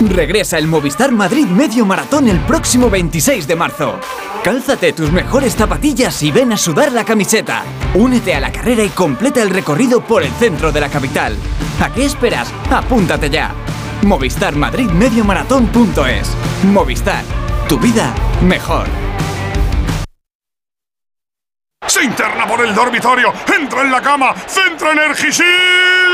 Regresa el Movistar Madrid Medio Maratón el próximo 26 de marzo. Cálzate tus mejores zapatillas y ven a sudar la camiseta. Únete a la carrera y completa el recorrido por el centro de la capital. ¿A qué esperas? Apúntate ya. Movistar Madrid Medio Maratón.es. Movistar. Tu vida mejor. Se interna por el dormitorio, entra en la cama, centra Energisil.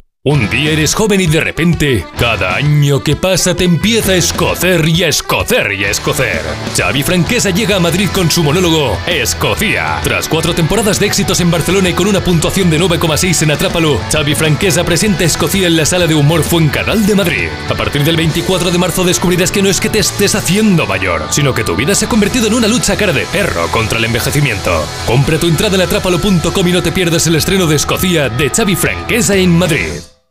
Un día eres joven y de repente, cada año que pasa te empieza a escocer y a escocer y a escocer. Xavi Franquesa llega a Madrid con su monólogo Escocia. Tras cuatro temporadas de éxitos en Barcelona y con una puntuación de 9,6 en Atrápalo, Xavi Franquesa presenta Escocia en la sala de humor Fuencanal de Madrid. A partir del 24 de marzo descubrirás que no es que te estés haciendo mayor, sino que tu vida se ha convertido en una lucha cara de perro contra el envejecimiento. Compra tu entrada en atrápalo.com y no te pierdas el estreno de Escocia de Xavi Franquesa en Madrid.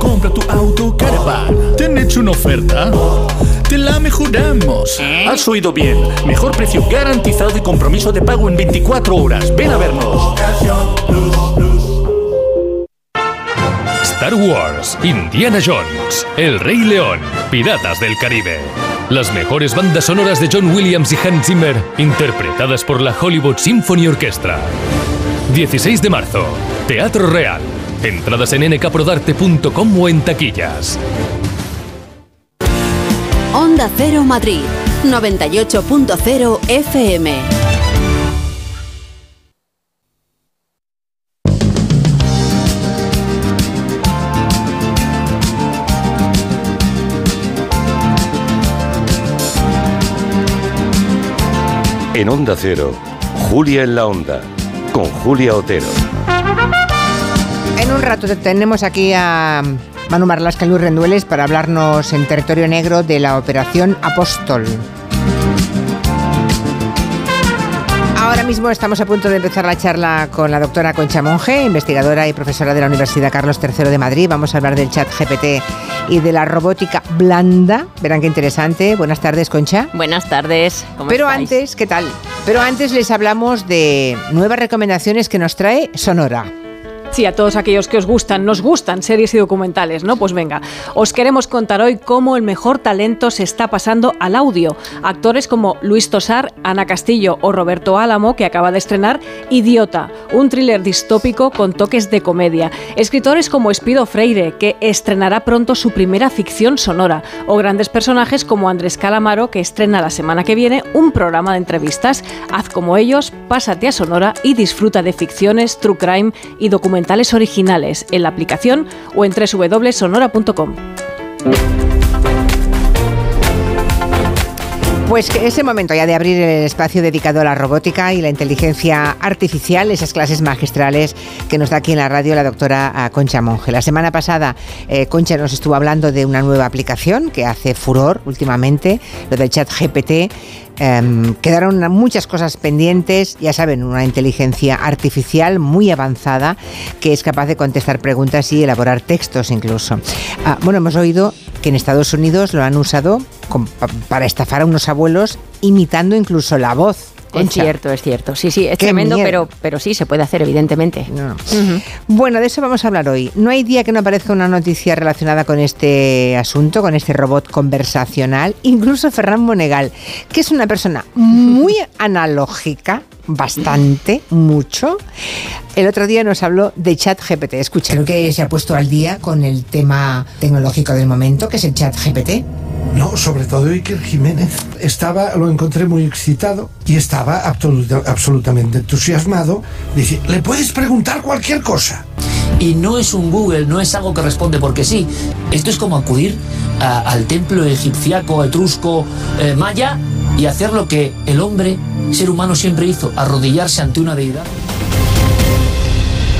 Compra tu auto, caravan. ¿Te han hecho una oferta? Te la mejoramos. Has oído bien. Mejor precio garantizado y compromiso de pago en 24 horas. Ven a vernos. Star Wars, Indiana Jones, El Rey León, Piratas del Caribe. Las mejores bandas sonoras de John Williams y Hans Zimmer, interpretadas por la Hollywood Symphony Orchestra. 16 de marzo, Teatro Real. Entradas en nkprodarte.com o en taquillas. Onda Cero Madrid, 98.0 FM. En Onda Cero, Julia en la Onda, con Julia Otero. En un rato tenemos aquí a Manu Marlasca y Luis Rendueles para hablarnos en territorio negro de la operación Apóstol. Ahora mismo estamos a punto de empezar la charla con la doctora Concha Monge, investigadora y profesora de la Universidad Carlos III de Madrid. Vamos a hablar del chat GPT y de la robótica blanda. Verán qué interesante. Buenas tardes, Concha. Buenas tardes. ¿Cómo Pero estáis? antes, ¿qué tal? Pero antes les hablamos de nuevas recomendaciones que nos trae Sonora. Sí, a todos aquellos que os gustan, nos gustan series y documentales, ¿no? Pues venga, os queremos contar hoy cómo el mejor talento se está pasando al audio. Actores como Luis Tosar, Ana Castillo o Roberto Álamo, que acaba de estrenar Idiota, un thriller distópico con toques de comedia. Escritores como Espido Freire, que estrenará pronto su primera ficción sonora. O grandes personajes como Andrés Calamaro, que estrena la semana que viene un programa de entrevistas. Haz como ellos, pásate a Sonora y disfruta de ficciones, true crime y documentales originales en la aplicación o en www.sonora.com. Pues que ese momento ya de abrir el espacio dedicado a la robótica y la inteligencia artificial, esas clases magistrales que nos da aquí en la radio la doctora ah, Concha Monge. La semana pasada eh, Concha nos estuvo hablando de una nueva aplicación que hace furor últimamente, lo del chat GPT. Em, quedaron muchas cosas pendientes, ya saben, una inteligencia artificial muy avanzada que es capaz de contestar preguntas y elaborar textos incluso. Ah, bueno, hemos oído que en Estados Unidos lo han usado para estafar a unos abuelos imitando incluso la voz. Es cierto, es cierto. Sí, sí, es tremendo, pero, pero sí, se puede hacer, evidentemente. Bueno, de eso vamos a hablar hoy. No hay día que no aparezca una noticia relacionada con este asunto, con este robot conversacional. Incluso Ferran Monegal, que es una persona muy analógica, bastante, mucho. El otro día nos habló de chat GPT. Escucha. Creo que se ha puesto al día con el tema tecnológico del momento, que es el chat GPT. No, sobre todo Iker Jiménez. Estaba, lo encontré muy excitado y estaba absolutamente entusiasmado. Dice, le puedes preguntar cualquier cosa. Y no es un Google, no es algo que responde porque sí. Esto es como acudir al templo egipciaco, etrusco, eh, maya y hacer lo que el hombre, ser humano, siempre hizo, arrodillarse ante una deidad.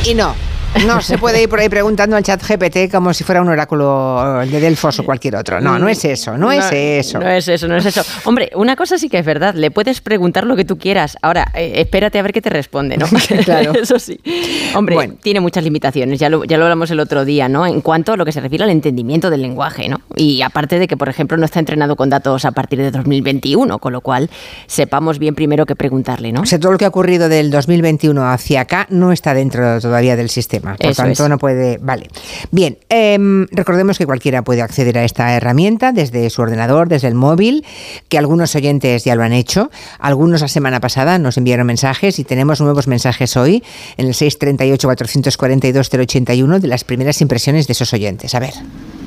Y no, no se puede ir por ahí preguntando al chat GPT como si fuera un oráculo de Delfos o cualquier otro. No, no es eso, no, es eso. No es eso, no es eso. Hombre, una cosa sí que es verdad, le puedes preguntar lo que tú quieras. Ahora, eh, espérate a ver qué te responde, ¿no? claro. eso sí. Hombre, tiene muchas limitaciones, ya lo, ya lo hablamos el otro día, ¿no? En cuanto a lo que se refiere al entendimiento del lenguaje, ¿no? Y aparte de que, por ejemplo, no está entrenado con datos a partir de 2021, con lo cual sepamos bien primero qué preguntarle, ¿no? O sea, todo lo que ha ocurrido del 2021 hacia acá no está dentro todavía del sistema. Por tanto, no puede. Vale. Bien, em, recordemos que cualquiera puede acceder a esta herramienta desde su ordenador, desde el móvil, que algunos oyentes ya lo han hecho. Algunos la semana pasada nos enviaron mensajes y tenemos nuevos mensajes hoy en el 638-442-081 de las primeras impresiones de esos oyentes. A ver.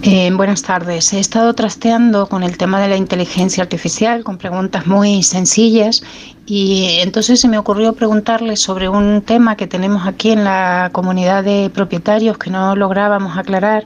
Eh, buenas tardes. He estado trasteando con el tema de la inteligencia artificial con preguntas muy sencillas y entonces se me ocurrió preguntarle sobre un tema que tenemos aquí en la comunidad de propietarios que no lográbamos aclarar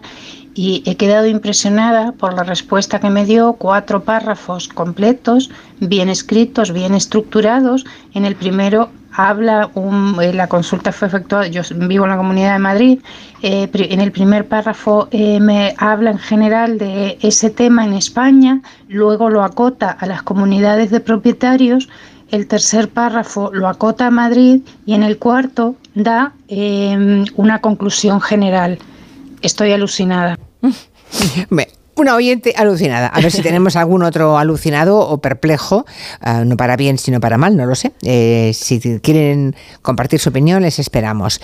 y he quedado impresionada por la respuesta que me dio, cuatro párrafos completos, bien escritos, bien estructurados. En el primero habla, un, eh, la consulta fue efectuada, yo vivo en la Comunidad de Madrid, eh, en el primer párrafo eh, me habla en general de ese tema en España, luego lo acota a las comunidades de propietarios, el tercer párrafo lo acota a Madrid y en el cuarto da em, una conclusión general. Estoy alucinada. Una oyente alucinada. A ver si tenemos algún otro alucinado o perplejo, ah, no para bien, sino para mal, no lo sé. Eh, si quieren compartir su opinión, les esperamos.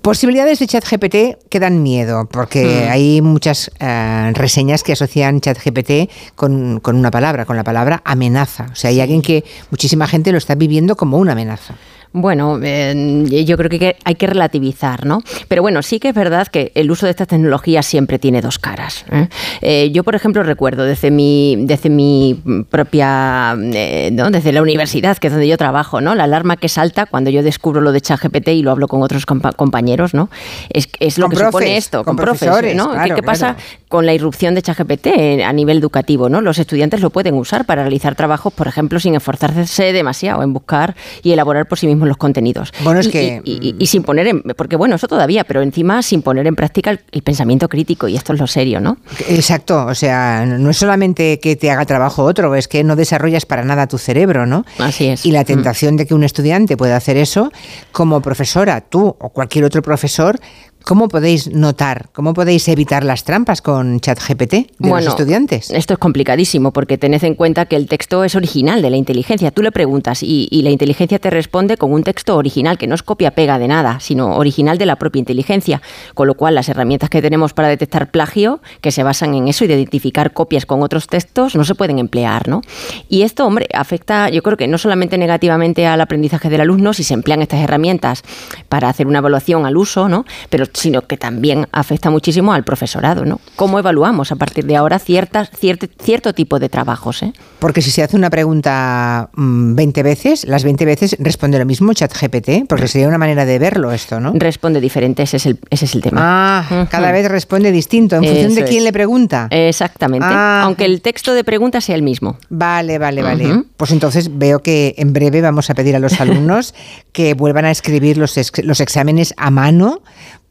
Posibilidades de ChatGPT que dan miedo, porque hmm. hay muchas eh, reseñas que asocian ChatGPT con, con una palabra, con la palabra amenaza. O sea, hay alguien que muchísima gente lo está viviendo como una amenaza. Bueno, eh, yo creo que hay que relativizar, ¿no? Pero bueno, sí que es verdad que el uso de estas tecnologías siempre tiene dos caras. ¿eh? Eh, yo, por ejemplo, recuerdo desde mi, desde mi propia, ¿no? desde la universidad, que es donde yo trabajo, ¿no? La alarma que salta cuando yo descubro lo de ChatGPT y lo hablo con otros compañeros, ¿no? Es, es lo que supone esto, con, profesores, ¿no? ¿Qué, pasa con la irrupción de ChatGPT a nivel educativo, ¿no? Los estudiantes lo pueden usar para realizar trabajos, por ejemplo, sin esforzarse demasiado en buscar y elaborar por sí mismos los contenidos. Bueno, es y, que... Y, sin poner en... Porque bueno, eso todavía, pero encima sin poner en práctica el, pensamiento crítico, y esto es lo serio, ¿no? Exacto, o sea, no es solamente que te haga trabajo otro, es que no desarrollas para nada tu cerebro, ¿no? Así es. Y la mm. tentación de que un estudiante pueda hacer eso, como profesora, tú o cualquier otro profesor, ¿Cómo podéis notar, cómo podéis evitar las trampas con ChatGPT de los estudiantes? Esto es complicadísimo porque tened en cuenta que el texto es original de la inteligencia. Tú le preguntas y, y la inteligencia te responde con un texto original que no es copia-pega de nada, sino original de la propia inteligencia. Con lo cual, las herramientas que tenemos para detectar plagio, que se basan en eso y de identificar copias con otros textos, no se pueden emplear, ¿no? Y esto, hombre, afecta, yo creo que no solamente negativamente al aprendizaje del alumno, si se emplean estas herramientas para hacer una evaluación al uso, ¿no? Pero sino que también afecta muchísimo al profesorado, ¿no? ¿Cómo evaluamos a partir de ahora ciertas, cierto, cierto tipo de trabajos? ¿eh? Porque si se hace una pregunta 20 mm, veces, las 20 veces responde lo mismo ChatGPT, porque sería una manera de verlo esto, ¿no? Responde diferente, ese es el, ese es el tema. Ah, cada vez responde distinto, en función de quién le pregunta. Exactamente, ah. aunque el texto de pregunta sea el mismo. Vale, vale, vale. Pues entonces veo que en breve vamos a pedir a los alumnos que vuelvan a escribir los, los exámenes a mano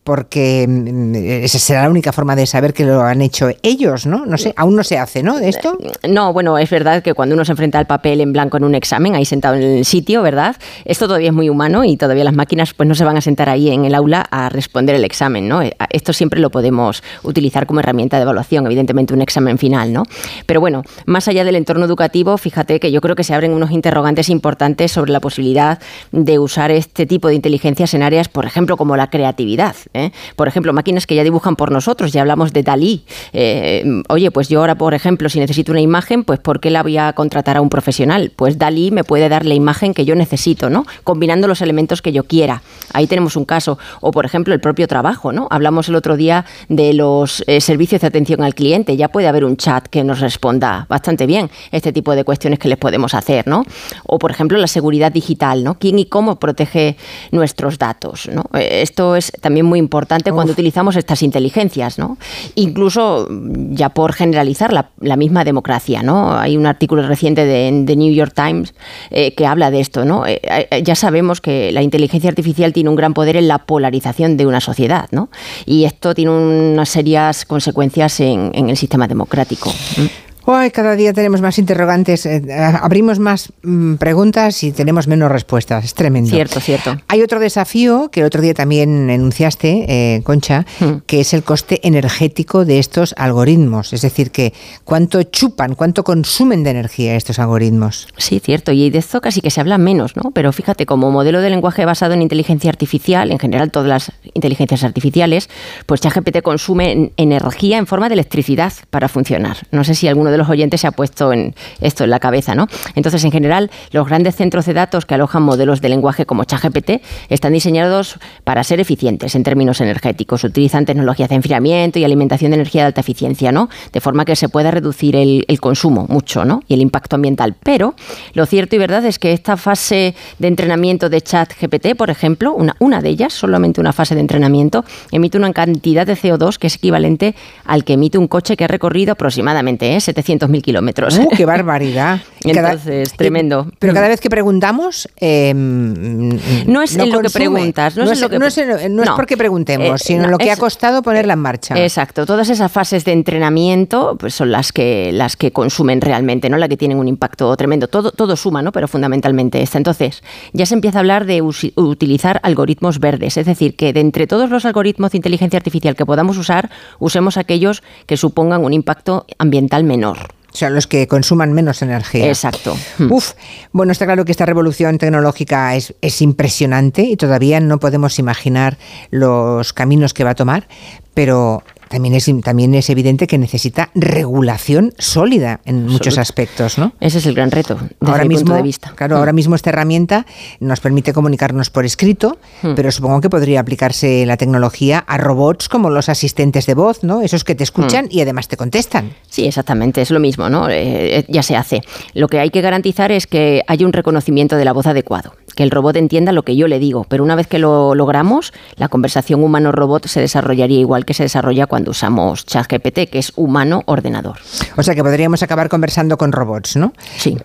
porque mm, esa será la única forma de saber que lo han hecho ellos, ¿no? No sé, aún no se hace, ¿no? De esto. Eh, no, bueno, es verdad que cuando uno se enfrenta al papel en blanco en un examen, ahí sentado en el sitio, ¿verdad? Esto todavía es muy humano y todavía las máquinas pues no se van a sentar ahí en el aula a responder el examen, ¿no? Eh, esto siempre lo podemos utilizar como herramienta de evaluación, evidentemente un examen final, ¿no? Pero bueno, más allá del entorno educativo, fíjate que yo creo que se abren unos interrogantes importantes sobre la posibilidad de usar este tipo de inteligencias en áreas, por ejemplo, como la creatividad. ¿Eh? Por ejemplo, máquinas que ya dibujan por nosotros, ya hablamos de Dalí. Eh, oye, pues yo ahora, por ejemplo, si necesito una imagen, pues ¿por qué la voy a contratar a un profesional? Pues Dalí me puede dar la imagen que yo necesito, ¿no? Combinando los elementos que yo quiera. Ahí tenemos un caso. O, por ejemplo, el propio trabajo, ¿no? Hablamos el otro día de los eh, servicios de atención al cliente. Ya puede haber un chat que nos responda bastante bien este tipo de cuestiones que les podemos hacer, ¿no? O, por ejemplo, la seguridad digital, ¿no? ¿Quién y cómo protege nuestros datos, ¿no? Esto es también muy importante importante cuando utilizamos estas inteligencias, ¿no? Incluso ya por generalizar la, misma democracia, ¿no? Hay un artículo reciente de, The New York Times eh, que habla de esto, ¿no? Eh, eh, ya sabemos que la inteligencia artificial tiene un gran poder en la polarización de una sociedad, ¿no? Y esto tiene unas serias consecuencias en, en el sistema democrático cada día tenemos más interrogantes, eh, abrimos más mm, preguntas y tenemos menos respuestas. Es tremendo. Cierto, cierto. Hay otro desafío que el otro día también enunciaste, eh, Concha, hmm. que es el coste energético de estos algoritmos. Es decir, que cuánto chupan, cuánto consumen de energía estos algoritmos. Sí, cierto. Y de esto casi que se habla menos, ¿no? Pero fíjate, como modelo de lenguaje basado en inteligencia artificial, en general todas las inteligencias artificiales, pues ChatGPT consume energía en forma de electricidad para funcionar. No sé si alguno de los oyentes se ha puesto en esto en la cabeza, ¿no? Entonces, en general, los grandes centros de datos que alojan modelos de lenguaje como ChatGPT están diseñados para ser eficientes en términos energéticos. Utilizan tecnologías de enfriamiento y alimentación de energía de alta eficiencia, ¿no? De forma que se pueda reducir el, consumo mucho, ¿no? Y el impacto ambiental. Pero lo cierto y verdad es que esta fase de entrenamiento de ChatGPT, por ejemplo, una, de ellas, solamente una fase de entrenamiento, emite una cantidad de CO2 que es equivalente al que emite un coche que ha recorrido aproximadamente ¿eh? 700 mil kilómetros. Uh, ¡Qué barbaridad! Entonces, tremendo. Pero cada vez que preguntamos... Em, no es en lo que preguntas. No, es, no es, porque preguntemos, eh, sino en lo que ha costado ponerla en marcha. Exacto. Todas esas fases de entrenamiento pues son las que, las que consumen realmente, ¿no? las que tienen un impacto tremendo. Todo, todo suma, ¿no? pero fundamentalmente esta. Entonces, ya se empieza a hablar de utilizar algoritmos verdes. Es decir, que de entre todos los algoritmos de inteligencia artificial que podamos usar, usemos aquellos que supongan un impacto ambiental menor. O sea, los que consuman menos energía. Exacto. Hmm. Uf, bueno, está claro que esta revolución tecnológica es, es impresionante y todavía no podemos imaginar los caminos que va a tomar, pero también es, también es evidente que necesita regulación sólida en muchos aspectos, ¿no? Ese es el gran reto desde ahora mi mismo, punto de vista. Claro, Mm. ahora mismo esta herramienta nos permite comunicarnos por escrito, Mm. pero supongo que podría aplicarse la tecnología a robots como los asistentes de voz, ¿no? Esos que te escuchan Mm. y además te contestan. Sí, exactamente, es lo mismo, ¿no? Eh, eh, ya se hace. Lo que hay que garantizar es que haya un reconocimiento de la voz adecuado, que el robot entienda lo que yo le digo, pero una vez que lo logramos, la conversación humano-robot se desarrollaría igual que se desarrolla cuando cuando usamos ChatGPT, que es humano-ordenador. O sea que podríamos acabar conversando con robots, ¿no? Sí.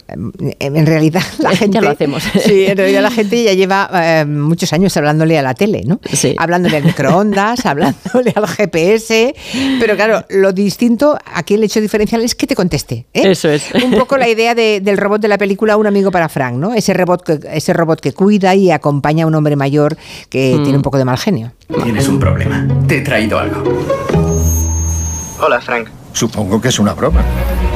En realidad la gente... ya lo hacemos. Sí, en realidad la gente ya lleva eh, muchos años hablándole a la tele, ¿no? Sí. Hablándole al microondas, hablándole al GPS, pero claro, lo distinto, aquí el hecho diferencial es que te conteste. ¿eh? Eso es. Un poco la idea de- del robot de la película Un amigo para Frank, ¿no? Ese robot que, ese robot que cuida y acompaña a un hombre mayor que Mm. tiene un poco de mal genio. Tienes un problema. Te he traído algo. Hola, Frank. Supongo que es una broma.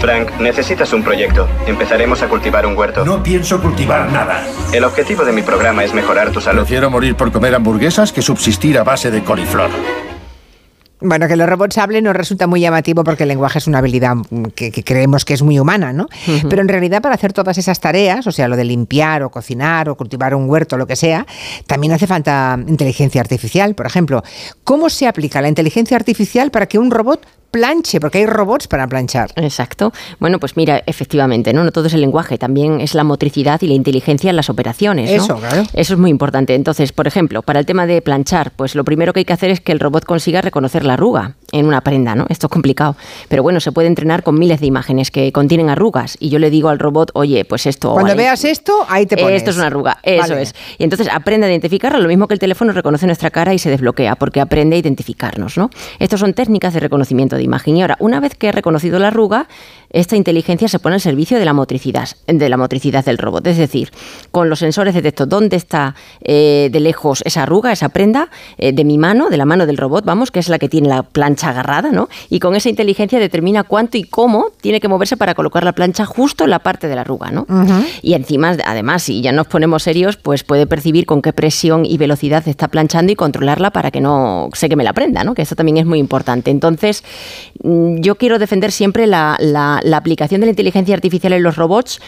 Frank, necesitas un proyecto. Empezaremos a cultivar un huerto. No pienso cultivar nada. El objetivo de mi programa es mejorar tu salud. Prefiero morir por comer hamburguesas que subsistir a base de coliflor. Bueno, que los robots hablen nos resulta muy llamativo porque el lenguaje es una habilidad que, que creemos que es muy humana, ¿no? Pero en realidad para hacer todas esas tareas, o sea, lo de limpiar o cocinar o cultivar un huerto, lo que sea, también hace falta inteligencia artificial. Por ejemplo, ¿cómo se aplica la inteligencia artificial para que un robot planche? Porque hay robots para planchar. Exacto. Bueno, pues mira, efectivamente, ¿no? No todo es el lenguaje, también es la motricidad y la inteligencia en las operaciones. ¿no? Eso, claro. Eso es muy importante. Entonces, por ejemplo, para el tema de planchar, pues lo primero que hay que hacer es que el robot consiga reconocer la arruga en una prenda, ¿no? Esto es complicado. Pero bueno, se puede entrenar con miles de imágenes que contienen arrugas. Y yo le digo al robot, oye, pues esto. Cuando veas esto, ahí te pones. Esto es una arruga, eso Vale. es. Y entonces aprende a identificarla, lo mismo que el teléfono reconoce nuestra cara y se desbloquea, porque aprende a identificarnos, ¿no? Estas son técnicas de reconocimiento de imagen. Y ahora, una vez que he reconocido la arruga, esta inteligencia se pone al servicio de la motricidad, de la motricidad del robot. Es decir, con los sensores detecto dónde está eh, de lejos esa arruga, esa prenda, eh, de mi mano, de la mano del robot, vamos, que es la que tiene la plancha agarrada, ¿no? Y con esa inteligencia determina cuánto y cómo tiene que moverse para colocar la plancha justo en la parte de la arruga, ¿no? Y encima, además, si ya nos ponemos serios, pues puede percibir con qué presión y velocidad está planchando y controlarla para que no se queme la prenda, ¿no? Que eso también es muy importante. Entonces, mm, yo quiero defender siempre la, la- la aplicación de la inteligencia artificial en los robots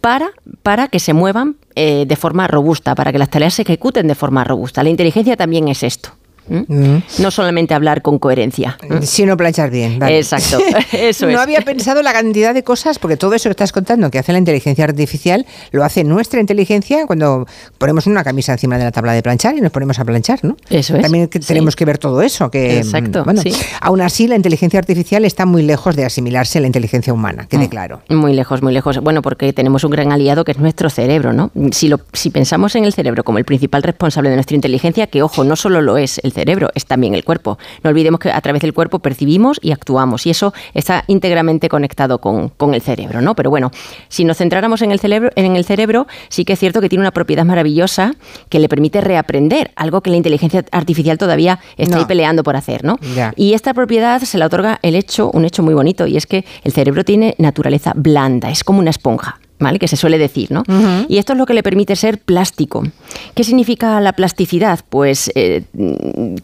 para, para que se muevan eh, de forma robusta, para que las tareas se ejecuten de forma robusta. La inteligencia también es esto. ¿M? No solamente hablar con coherencia. ¿m? Sino planchar bien. vale. Exacto, eso no es. había pensado la cantidad de cosas, porque todo eso que estás contando que hace la inteligencia artificial, lo hace nuestra inteligencia cuando ponemos una camisa encima de la tabla de planchar y nos ponemos a planchar, ¿no? Eso es, También sí. tenemos que ver todo eso. Que, Exacto, mm, bueno, sí. Aún así, la inteligencia artificial está muy lejos de asimilarse a la inteligencia humana, quede claro. Muy lejos, muy lejos. Bueno, porque tenemos un gran aliado que es nuestro cerebro, ¿no? Si, lo, si pensamos en el cerebro como el principal responsable de nuestra inteligencia, que ojo, no solo lo es el cerebro, es también el cuerpo. No olvidemos que a través del cuerpo percibimos y actuamos y eso está íntegramente conectado con, con el cerebro, ¿no? Pero bueno, si nos centráramos en el cerebro, en el cerebro, sí que es cierto que tiene una propiedad maravillosa que le permite reaprender, algo que la inteligencia artificial todavía está No. ahí peleando por hacer, ¿no? Y esta propiedad se la otorga el hecho, un hecho muy bonito, y es que el cerebro tiene naturaleza blanda, es como una esponja. ¿Vale? Que se suele decir, ¿no? Y esto es lo que le permite ser plástico. ¿Qué significa la plasticidad? Pues eh,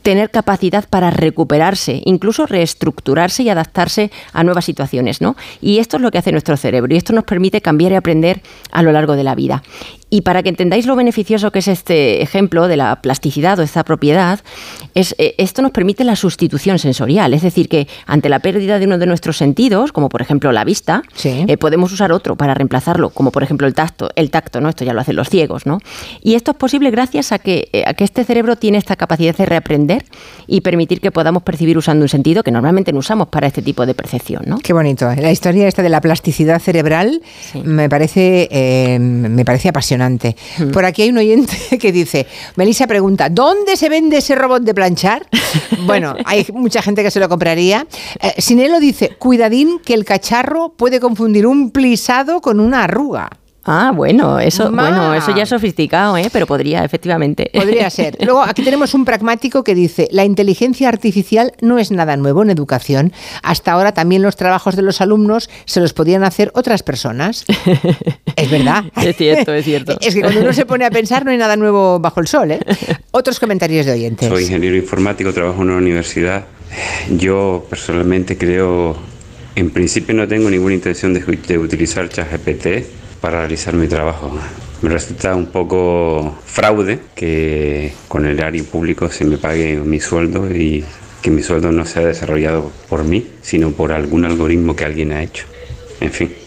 tener capacidad para recuperarse, incluso reestructurarse y adaptarse a nuevas situaciones, ¿no? Y esto es lo que hace nuestro cerebro y esto nos permite cambiar y aprender a lo largo de la vida. Y para que entendáis lo beneficioso que es este ejemplo de la plasticidad o esta propiedad, es, eh, esto nos permite la sustitución sensorial, es decir, que ante la pérdida de uno de nuestros sentidos, como por ejemplo la vista, eh, podemos usar otro para reemplazarlo, como por ejemplo el tacto, el tacto, ¿no? Esto ya lo hacen los ciegos, ¿no? Y esto es posible gracias a que, eh, a que este cerebro tiene esta capacidad de reaprender y permitir que podamos percibir usando un sentido que normalmente no usamos para este tipo de percepción, ¿no? Qué bonito. La historia esta de la plasticidad cerebral me parece eh, me parece apasionante. Por aquí hay un oyente que dice, Melissa pregunta, ¿dónde se vende ese robot de planchar? bueno, hay mucha gente que se lo compraría. Eh, Sinelo dice, cuidadín que el cacharro puede confundir un plisado con una arruga. Ah, bueno, eso, Ma. bueno, eso ya es sofisticado, ¿eh? pero podría, efectivamente. Podría ser. Luego, aquí tenemos un pragmático que dice, la inteligencia artificial no es nada nuevo en educación. Hasta ahora también los trabajos de los alumnos se los podían hacer otras personas. es verdad. Es cierto, es cierto. Es que cuando uno se pone a pensar no hay nada nuevo bajo el sol. ¿eh? Otros comentarios de oyentes. Soy ingeniero informático, trabajo en una universidad. Yo personalmente creo, en principio no tengo ninguna intención de, utilizar ChatGPT para realizar mi trabajo. Me resulta un poco fraude que con el área público se me pague mi sueldo y que mi sueldo no sea desarrollado por mí, sino por algún algoritmo que alguien ha hecho. En fin.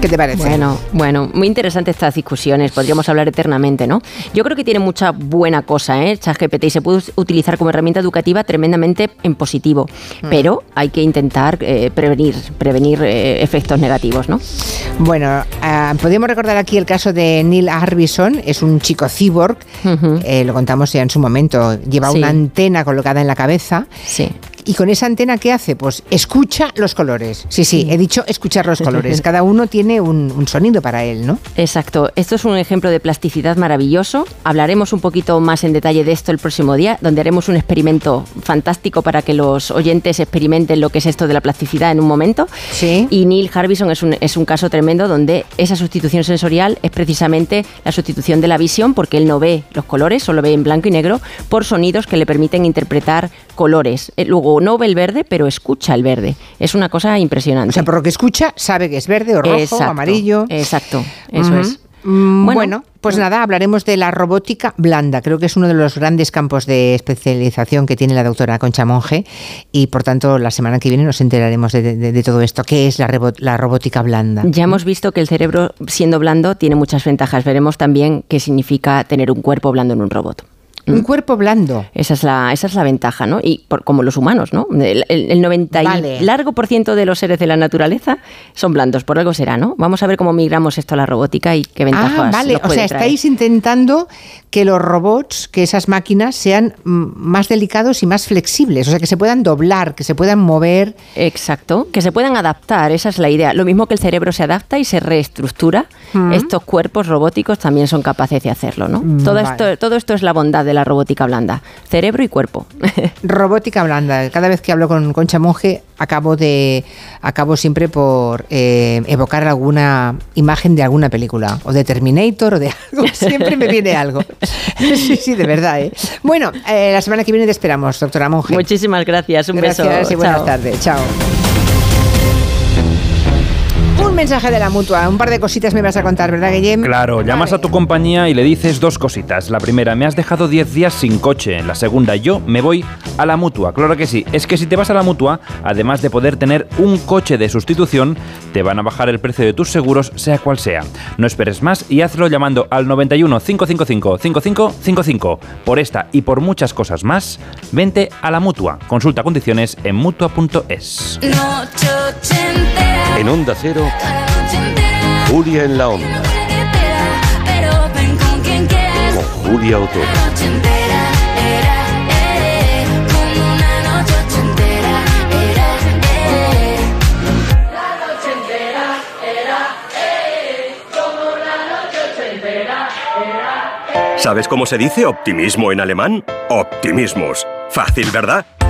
¿Qué te parece? Bueno, bueno, muy interesante estas discusiones, podríamos hablar eternamente, ¿no? Yo creo que tiene mucha buena cosa, ¿eh? ChatGPT y se puede utilizar como herramienta educativa tremendamente en positivo, Mm. pero hay que intentar eh, prevenir, prevenir eh, efectos negativos, ¿no? Bueno, ah, podemos recordar aquí el caso de Neil Harbison, es un chico cyborg, eh, lo contamos ya en su momento, lleva Sí. una antena colocada en la cabeza. Sí. ¿Y con esa antena qué hace? Pues escucha los colores. Sí, sí, he dicho escuchar los colores. Cada uno tiene un, un sonido para él, ¿no? Exacto, esto es un ejemplo de plasticidad maravilloso. Hablaremos un poquito más en detalle de esto el próximo día, donde haremos un experimento fantástico para que los oyentes experimenten lo que es esto de la plasticidad en un momento. Sí. Y Neil Harbison es un, es un caso tremendo donde esa sustitución sensorial es precisamente la sustitución de la visión, porque él no ve los colores, solo ve en blanco y negro, por sonidos que le permiten interpretar colores. Eh, Luego no ve el verde, pero escucha el verde. Es una cosa impresionante. O sea, por lo que escucha, sabe que es verde o rojo o amarillo. Exacto, eso es. Mm, Bueno. Bueno, pues nada, hablaremos de la robótica blanda. Creo que es uno de los grandes campos de especialización que tiene la doctora Concha Monge y por tanto la semana que viene nos enteraremos de, de- de todo esto. ¿Qué es la robótica blanda? Ya hemos visto que el cerebro, siendo blando, tiene muchas ventajas. Veremos también qué significa tener un cuerpo blando en un robot. Un cuerpo blando. Esa es la, esa es la ventaja, ¿no? Y por- como los humanos, ¿no? El, el- el 90 y Vale. largo por ciento de los seres de la naturaleza son blandos, por algo será, ¿no? Vamos a ver cómo migramos esto a la robótica y qué ventajas Ah, vale. nos O sea, traer. estáis intentando que los robots, que esas máquinas sean mm, más delicados y más flexibles. O sea, que se puedan doblar, que se puedan mover. Exacto, que se puedan adaptar, esa es la idea. Lo mismo que el cerebro se adapta y se reestructura, Mm. estos cuerpos robóticos también son capaces de hacerlo, ¿no? Mm, Todo, vale. esto, todo esto es la bondad de la robótica blanda, cerebro y cuerpo. Robótica blanda. Cada vez que hablo con Concha Monge, acabo de acabo siempre por eh, evocar alguna imagen de alguna película, o de Terminator, o de algo. Siempre me viene algo. Sí, sí, de verdad. ¿eh? Bueno, eh, la semana que viene te esperamos, doctora Monge. Muchísimas gracias, un Gracias beso. y buenas tardes. Chao. Un mensaje de la mutua, un par de cositas me vas a contar, ¿verdad, Guillem? Claro, llamas a tu compañía y le dices dos cositas. La primera, me has dejado 10 días sin coche. La segunda, yo me voy a la mutua. Claro que sí. Es que si te vas a la mutua, además de poder tener un coche de sustitución, te van a bajar el precio de tus seguros, sea cual sea. No esperes más y hazlo llamando al 91 555 5555. Por esta y por muchas cosas más, vente a la mutua. Consulta condiciones en mutua.es. En Onda Cero, Julia en la Onda, con Julia Otero. ¿Sabes cómo se dice optimismo en alemán? Optimismus. Fácil, ¿verdad?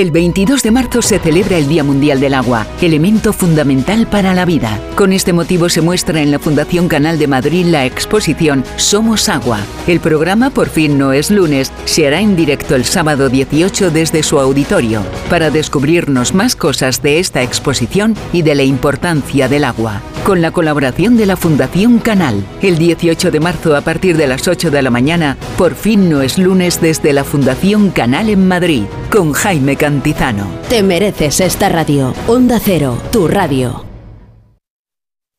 El 22 de marzo se celebra el Día Mundial del Agua, elemento fundamental para la vida. Con este motivo se muestra en la Fundación Canal de Madrid la exposición Somos Agua. El programa Por fin no es lunes se hará en directo el sábado 18 desde su auditorio para descubrirnos más cosas de esta exposición y de la importancia del agua. Con la colaboración de la Fundación Canal, el 18 de marzo a partir de las 8 de la mañana, Por fin no es lunes desde la Fundación Canal en Madrid, con Jaime Cantizano. Te mereces esta radio. Onda Cero, tu radio.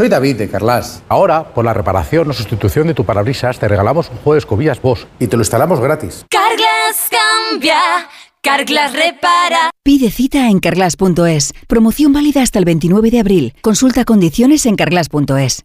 Soy David de Carlas. Ahora, por la reparación o sustitución de tu parabrisas, te regalamos un juego de escobillas Bosch y te lo instalamos gratis. Carglass cambia, Carglass repara. Pide cita en carglass.es. Promoción válida hasta el 29 de abril. Consulta condiciones en carglass.es.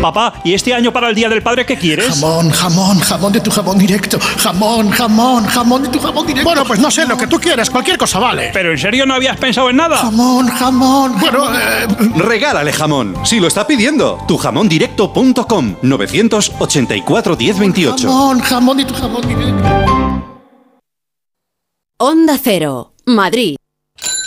Papá, ¿y este año para el Día del Padre qué quieres? Jamón, jamón, jamón de tu jamón directo. Jamón, jamón, jamón de tu jamón directo. Bueno, pues no sé, lo que tú quieras, cualquier cosa vale. ¿Pero en serio no habías pensado en nada? Jamón, jamón. Bueno, eh, Regálale jamón, si lo está pidiendo. Tujamondirecto.com 984 1028. jamón, jamón de tu jamón directo. Onda Cero, Madrid.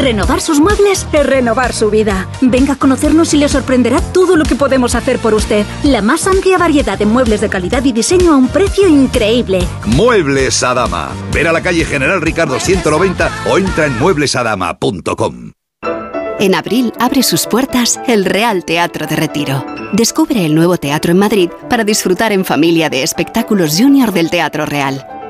Renovar sus muebles es renovar su vida. Venga a conocernos y le sorprenderá todo lo que podemos hacer por usted. La más amplia variedad de muebles de calidad y diseño a un precio increíble. Muebles Adama. Ver a la calle General Ricardo 190 o entra en mueblesadama.com. En abril abre sus puertas el Real Teatro de Retiro. Descubre el nuevo teatro en Madrid para disfrutar en familia de espectáculos junior del Teatro Real.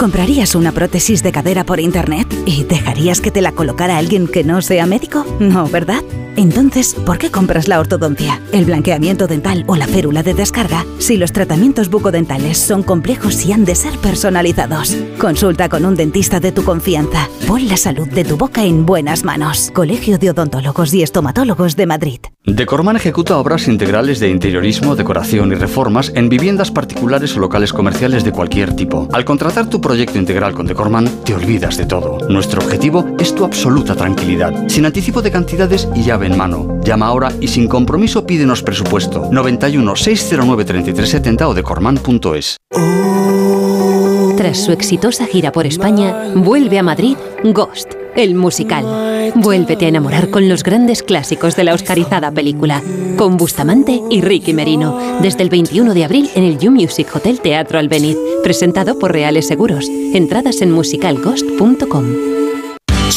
¿Comprarías una prótesis de cadera por internet y dejarías que te la colocara alguien que no sea médico? No, ¿verdad? Entonces, ¿por qué compras la ortodoncia, el blanqueamiento dental o la férula de descarga si los tratamientos bucodentales son complejos y han de ser personalizados? Consulta con un dentista de tu confianza. Pon la salud de tu boca en buenas manos. Colegio de Odontólogos y Estomatólogos de Madrid. Decorman ejecuta obras integrales de interiorismo, decoración y reformas en viviendas particulares o locales comerciales de cualquier tipo. Al contratar tu proyecto integral con Decorman, te olvidas de todo. Nuestro objetivo es tu absoluta tranquilidad, sin anticipo de cantidades y llave en mano. Llama ahora y sin compromiso pídenos presupuesto. 91 609 3370 o decorman.es. Tras su exitosa gira por España, vuelve a Madrid Ghost, el musical. Vuélvete a enamorar con los grandes clásicos de la oscarizada película, con Bustamante y Ricky Merino, desde el 21 de abril en el You Music Hotel Teatro Albeniz, presentado por Reales Seguros. Entradas en musicalghost.com.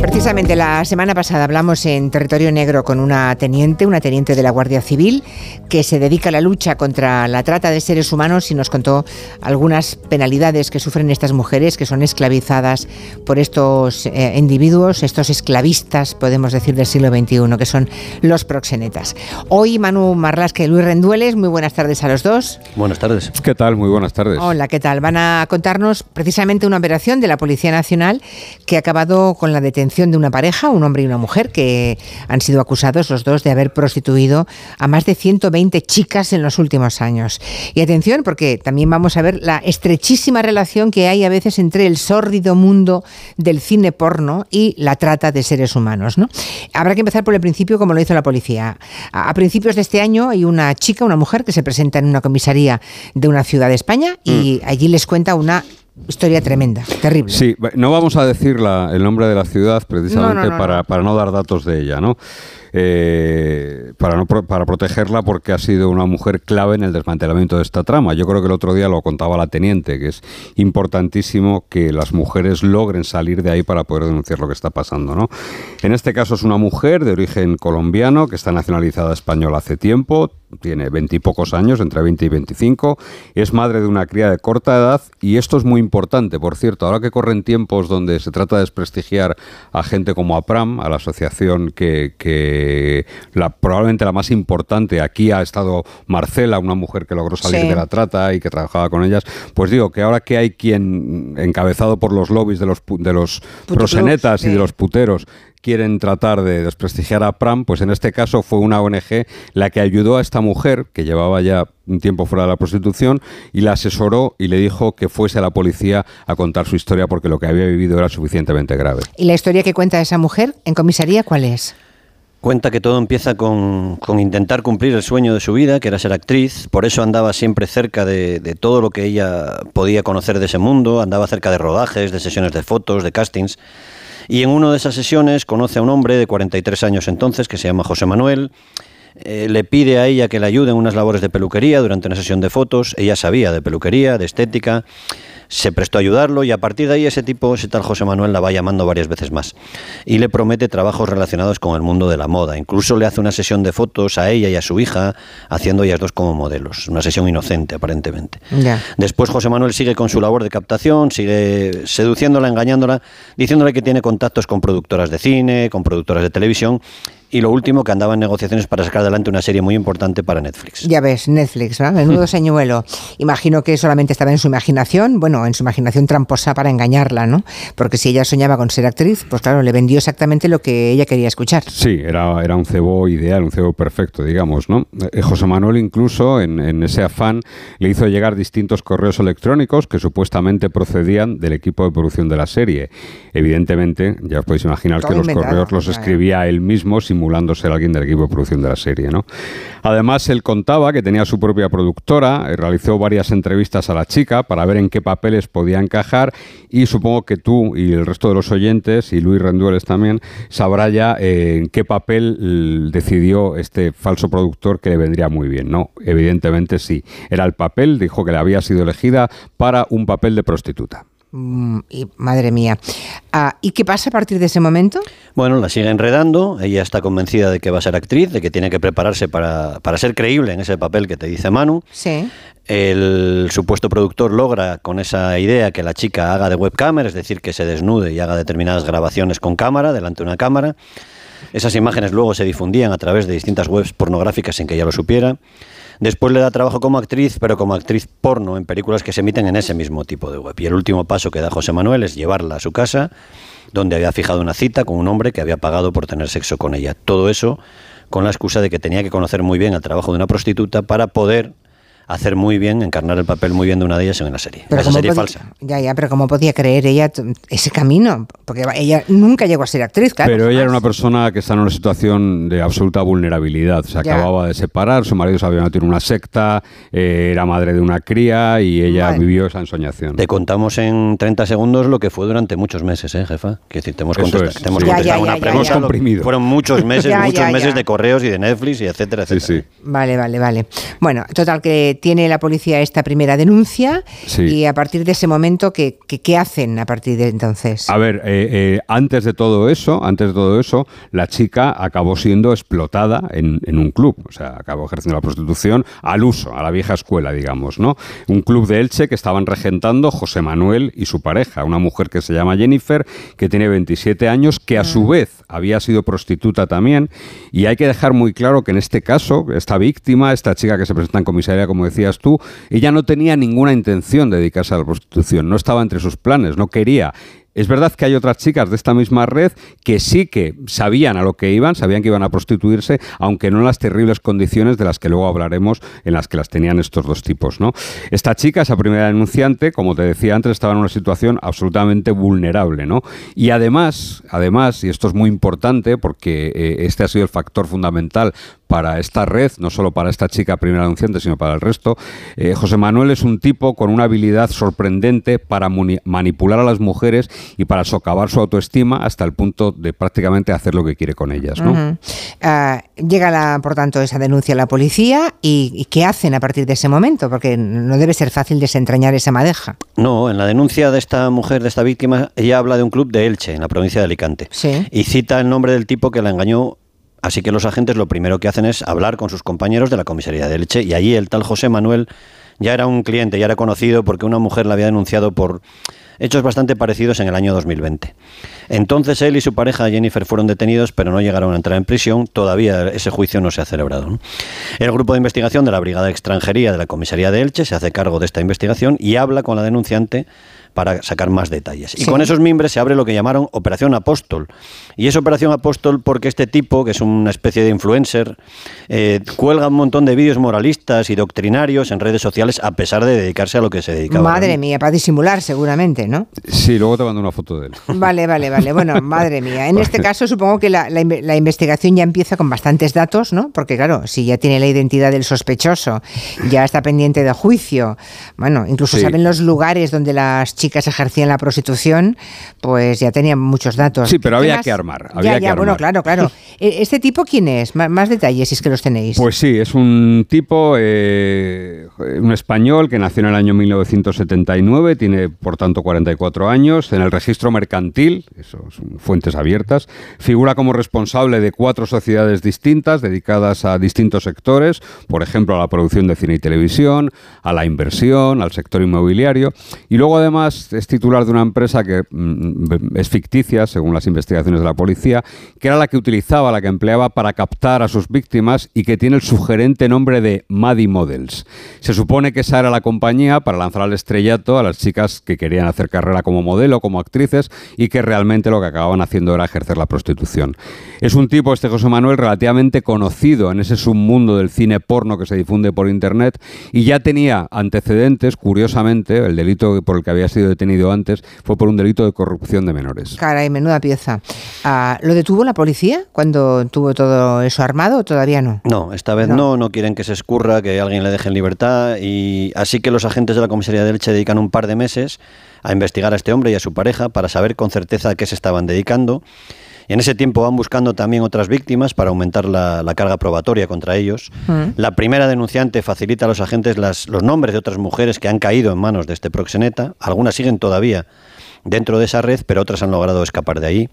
Precisamente la semana pasada hablamos en Territorio Negro con una teniente, una teniente de la Guardia Civil, que se dedica a la lucha contra la trata de seres humanos y nos contó algunas penalidades que sufren estas mujeres que son esclavizadas por estos eh, individuos, estos esclavistas, podemos decir, del siglo XXI, que son los proxenetas. Hoy Manu Marlasque y Luis Rendueles, muy buenas tardes a los dos. Buenas tardes. ¿Qué tal? Muy buenas tardes. Hola, ¿qué tal? Van a contarnos precisamente una operación de la Policía Nacional que ha acabado con la detención detención de una pareja, un hombre y una mujer, que han sido acusados los dos de haber prostituido a más de 120 chicas en los últimos años. Y atención, porque también vamos a ver la estrechísima relación que hay a veces entre el sórdido mundo del cine porno y la trata de seres humanos. ¿no? Habrá que empezar por el principio, como lo hizo la policía. A, a principios de este año hay una chica, una mujer, que se presenta en una comisaría de una ciudad de España y allí les cuenta una historia tremenda, terrible. Sí, no vamos a decir la- el nombre de la ciudad precisamente No, no, no, para, para no dar datos de ella, ¿no? Eh, para, no para protegerla porque ha sido una mujer clave en el desmantelamiento de esta trama. Yo creo que el otro día lo contaba la teniente, que es importantísimo que las mujeres logren salir de ahí para poder denunciar lo que está pasando, ¿no? En este caso es una mujer de origen colombiano que está nacionalizada española hace tiempo, tiene veintipocos años, entre 20 y 25, es madre de una cría de corta edad y esto es muy importante, por cierto, ahora que corren tiempos donde se trata de desprestigiar a gente como APRAM, a la asociación que la, probablemente la más importante, aquí ha estado Marcela, una mujer que logró salir Sí. de la trata y que trabajaba con ellas, pues digo que ahora que hay quien, encabezado por los lobbies de los, de los prosenetas y sí. de los puteros, quieren tratar de desprestigiar a Pram, pues en este caso fue una ONG la que ayudó a esta mujer, que llevaba ya un tiempo fuera de la prostitución, y la asesoró y le dijo que fuese a la policía a contar su historia porque lo que había vivido era suficientemente grave. ¿Y la historia que cuenta esa mujer en comisaría cuál es? Cuenta que todo empieza con, con intentar cumplir el sueño de su vida, que era ser actriz, por eso andaba siempre cerca de, de todo lo que ella podía conocer de ese mundo, andaba cerca de rodajes, de sesiones de fotos, de castings, y en una de esas sesiones conoce a un hombre de 43 años entonces, que se llama José Manuel, eh, le pide a ella que le ayude en unas labores de peluquería durante una sesión de fotos, ella sabía de peluquería, de estética, se prestó a ayudarlo y a partir de ahí ese tipo, ese tal José Manuel, la va llamando varias veces más y le promete trabajos relacionados con el mundo de la moda. Incluso le hace una sesión de fotos a ella y a su hija, haciendo ellas dos como modelos. Una sesión inocente, aparentemente. Después José Manuel sigue con su labor de captación, sigue seduciéndola, engañándola, diciéndole que tiene contactos con productoras de cine, con productoras de televisión y lo último que andaba en negociaciones para sacar adelante una serie muy importante para Netflix. Ya ves, Netflix, ¿verdad? Menudo señuelo. Imagino que solamente estaba en su imaginación, bueno, en su imaginación tramposa para engañarla, ¿no? Porque si ella soñaba con ser actriz, pues claro, le vendió exactamente lo que ella quería escuchar. Sí, era, era un cebo ideal, un cebo perfecto, digamos, ¿no? Eh, José Manuel incluso, en, en ese afán, le hizo llegar distintos correos electrónicos que supuestamente procedían del equipo de producción de la serie. Evidentemente, ya os podéis imaginar Todo que los inventado, correos los escribía él mismo, simulando alguien del equipo de producción de la serie, ¿no? Además, él contaba que tenía su propia productora, eh, realizó varias entrevistas a la chica para ver en qué papeles podía encajar y supongo que tú y el resto de los oyentes, y Luis Rendueles también, sabrá ya eh, en qué papel l- decidió este falso productor que le vendría muy bien, ¿no? Evidentemente sí. Era el papel, dijo que le había sido elegida para un papel de prostituta. Mm, y, madre mía. Ah, ¿Y qué pasa a partir de ese momento? Bueno, la sigue enredando, ella está convencida de que va a ser actriz, de que tiene que prepararse para, para ser creíble en ese papel que te dice Manu. Sí. El supuesto productor logra con esa idea que la chica haga de webcamer, es decir, que se desnude y haga determinadas grabaciones con cámara, delante de una cámara. Esas imágenes luego se difundían a través de distintas webs pornográficas sin que ella lo supiera. Después le da trabajo como actriz, pero como actriz porno en películas que se emiten en ese mismo tipo de web. Y el último paso que da José Manuel es llevarla a su casa, donde había fijado una cita con un hombre que había pagado por tener sexo con ella. Todo eso con la excusa de que tenía que conocer muy bien el trabajo de una prostituta para poder hacer muy bien, encarnar el papel muy bien de una de ellas en una serie. Esa ¿cómo serie podía- falsa. Ya, ya, pero ¿cómo podía creer ella ese camino? Porque ella nunca llegó a ser actriz, claro. Pero ella era una persona que está en una situación de absoluta vulnerabilidad. Se Ya. acababa de separar, su marido se había metido en una secta, eh, era madre de una cría y ella vivió esa ensoñación. Te contamos en 30 segundos lo que fue durante muchos meses, ¿eh, jefa? Que decir, te hemos contestado, es, te hemos sí. Ya, contestado ya, una ya, pregunta. ya, ya. lo- comprimido. Fueron muchos meses, Ya, muchos ya, meses de correos y de Netflix y etcétera, etcétera. Vale, vale, vale. Bueno, total que tiene la policía esta primera denuncia Sí. y a partir de ese momento, ¿qué, qué, qué hacen a partir de entonces? A ver, eh, eh, antes de todo eso, antes de todo eso, la chica acabó siendo explotada en, en un club, o sea, acabó ejerciendo la prostitución al uso, a la vieja escuela, digamos, ¿no? Un club de Elche que estaban regentando José Manuel y su pareja, una mujer que se llama Jennifer, que tiene 27 años, que a su vez había sido prostituta también, y hay que dejar muy claro que en este caso, esta víctima, esta chica que se presenta en comisaría, como decías tú, ella no tenía ninguna intención de dedicarse a la prostitución, no estaba entre sus planes, no quería Es verdad que hay otras chicas de esta misma red que sí que sabían a lo que iban, sabían que iban a prostituirse, aunque no en las terribles condiciones de las que luego hablaremos en las que las tenían estos dos tipos. ¿no? Esta chica, esa primera denunciante, como te decía antes, estaba en una situación absolutamente vulnerable. ¿no? Y además, además, y esto es muy importante porque eh, este ha sido el factor fundamental para esta red, no solo para esta chica primera denunciante, sino para el resto. Eh, José Manuel es un tipo con una habilidad sorprendente para manipular a las mujeres y para socavar su autoestima hasta el punto de prácticamente hacer lo que quiere con ellas. ¿no? Ah, llega, la, por tanto, esa denuncia a la policía y, y, ¿qué hacen a partir de ese momento? Porque no debe ser fácil desentrañar esa madeja. No, en la denuncia de esta mujer, de esta víctima, ella habla de un club de Elche, en la provincia de Alicante. Sí. Y cita el nombre del tipo que la engañó Así que los agentes lo primero que hacen es hablar con sus compañeros de la comisaría de Elche y allí el tal José Manuel ya era un cliente, ya era conocido porque una mujer la había denunciado por hechos bastante parecidos en el año 2020. Entonces él y su pareja Jennifer fueron detenidos, pero no llegaron a entrar en prisión. Todavía ese juicio no se ha celebrado. El grupo de investigación de la Brigada Extranjería de la Comisaría de Elche se hace cargo de esta investigación y habla con la denunciante para sacar más detalles. Y Sí. con esos mimbres se abre lo que llamaron Operación Apóstol. Y es Operación Apóstol porque este tipo, que es una especie de influencer, eh, cuelga un montón de vídeos moralistas y doctrinarios en redes sociales a pesar de dedicarse a lo que se dedicaba. Madre mía, para disimular seguramente, ¿no? Sí, luego te mando una foto de él. Vale, vale, vale. Bueno, madre mía. En este caso supongo que la, la inve- la investigación ya empieza con bastantes datos, ¿no? Porque claro, si ya tiene la identidad del sospechoso, ya está pendiente de juicio, bueno, incluso Sí. saben los lugares donde las chicas ejercían la prostitución, pues ya tenían muchos datos. Sí, pero ¿Qué había que armar, Ya, había ya, que bueno, armar. claro, claro. E- ¿Este tipo quién es? Más detalles, si es que los tenéis. Pues sí, es un tipo, eh, un español que nació en el año 1979, tiene por tanto 44 años, en el registro mercantil, eso son fuentes abiertas, figura como responsable de cuatro sociedades distintas dedicadas a distintos sectores, por ejemplo a la producción de cine y televisión, a la inversión, al sector inmobiliario, y luego además es titular de una empresa que mm, es ficticia, según las investigaciones de la policía, que era la que utilizaba, la que empleaba para captar a sus víctimas y que tiene el sugerente nombre de Maddie Models. Se supone que esa era la compañía para lanzar al estrellato a las chicas que querían hacer carrera como modelo, como actrices y que realmente lo que acababan haciendo era ejercer la prostitución. Es un tipo, este José Manuel, relativamente conocido en ese submundo del cine porno que se difunde por internet y ya tenía antecedentes, curiosamente, el delito por el que había sido detenido antes fue por un delito de corrupción de menores. Caray, menuda pieza. Ah, ¿Lo detuvo la policía cuando tuvo todo eso armado o todavía no? No, esta vez No. no. no, quieren que se escurra, que alguien le deje en libertad y así que los agentes de la comisaría de Elche dedican un par de meses a investigar a este hombre y a su pareja para saber con certeza a qué se estaban dedicando. Y en ese tiempo van buscando también otras víctimas para aumentar la, la carga probatoria contra ellos. Mm. La primera denunciante facilita a los agentes las- los nombres de otras mujeres que han caído en manos de este proxeneta. Algunas siguen todavía dentro de esa red, pero otras han logrado escapar de ahí.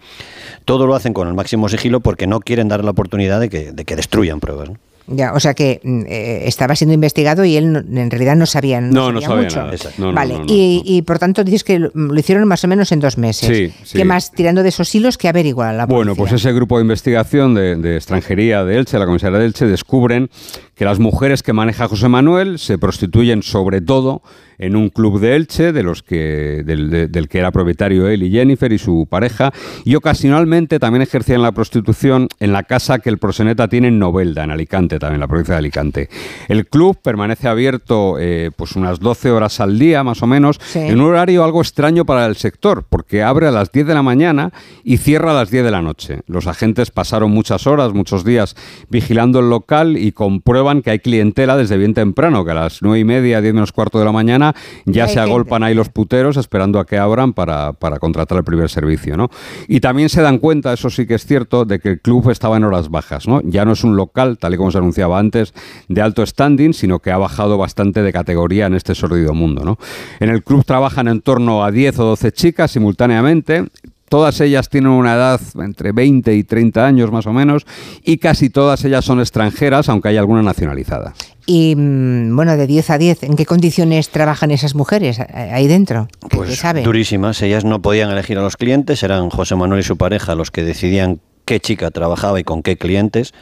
Todo lo hacen con el máximo sigilo porque no quieren dar la oportunidad de que, de que destruyan pruebas. ¿no? Ya, o sea que mm, eh, estaba siendo investigado y él no- en realidad no sabía, no No, no sabía sabía mucho. nada. Vale, y, y por tanto dices que lo, lo hicieron más o menos en dos meses. Sí, sí. ¿Qué más tirando de esos hilos que averigua la Bueno, pues ese grupo de investigación de, de extranjería de Elche, la comisaría de Elche, descubren que las mujeres que maneja José Manuel se prostituyen sobre todo en un club de Elche, de los que, del, de- del que era propietario él y Jennifer y su pareja, y ocasionalmente también ejercían la prostitución en la casa que el proseneta tiene en Novelda, en Alicante, también la provincia de Alicante. El club permanece abierto eh, pues unas 12 horas al día, más o menos, Sí. en un horario algo extraño para el sector, porque abre a las 10 de la mañana y cierra a las 10 de la noche. Los agentes pasaron muchas horas, muchos días vigilando el local y comprueban que hay clientela desde bien temprano, que a las 9 y media, 10 menos cuarto de la mañana ya Ya hay se agolpan ahí los puteros esperando a que abran para, para contratar el primer servicio. ¿no? Y también se dan cuenta, eso sí que es cierto, de que el club estaba en horas bajas. ¿no? Ya no es un local, tal y como se anunciaba antes, de alto standing, sino que ha bajado bastante de categoría en este sórdido mundo. ¿no? En el club trabajan en torno a 10 o 12 chicas simultáneamente. Todas ellas tienen una edad entre 20 y 30 años más o menos y casi todas ellas son extranjeras, aunque hay alguna nacionalizada. Y mm, bueno, de 10 a 10, ¿en qué condiciones trabajan esas mujeres a- ahí dentro? ¿Qué- qué sabe? Durísimas. Ellas no podían elegir a los clientes, eran José Manuel y su pareja los que decidían qué chica trabajaba y con qué clientes.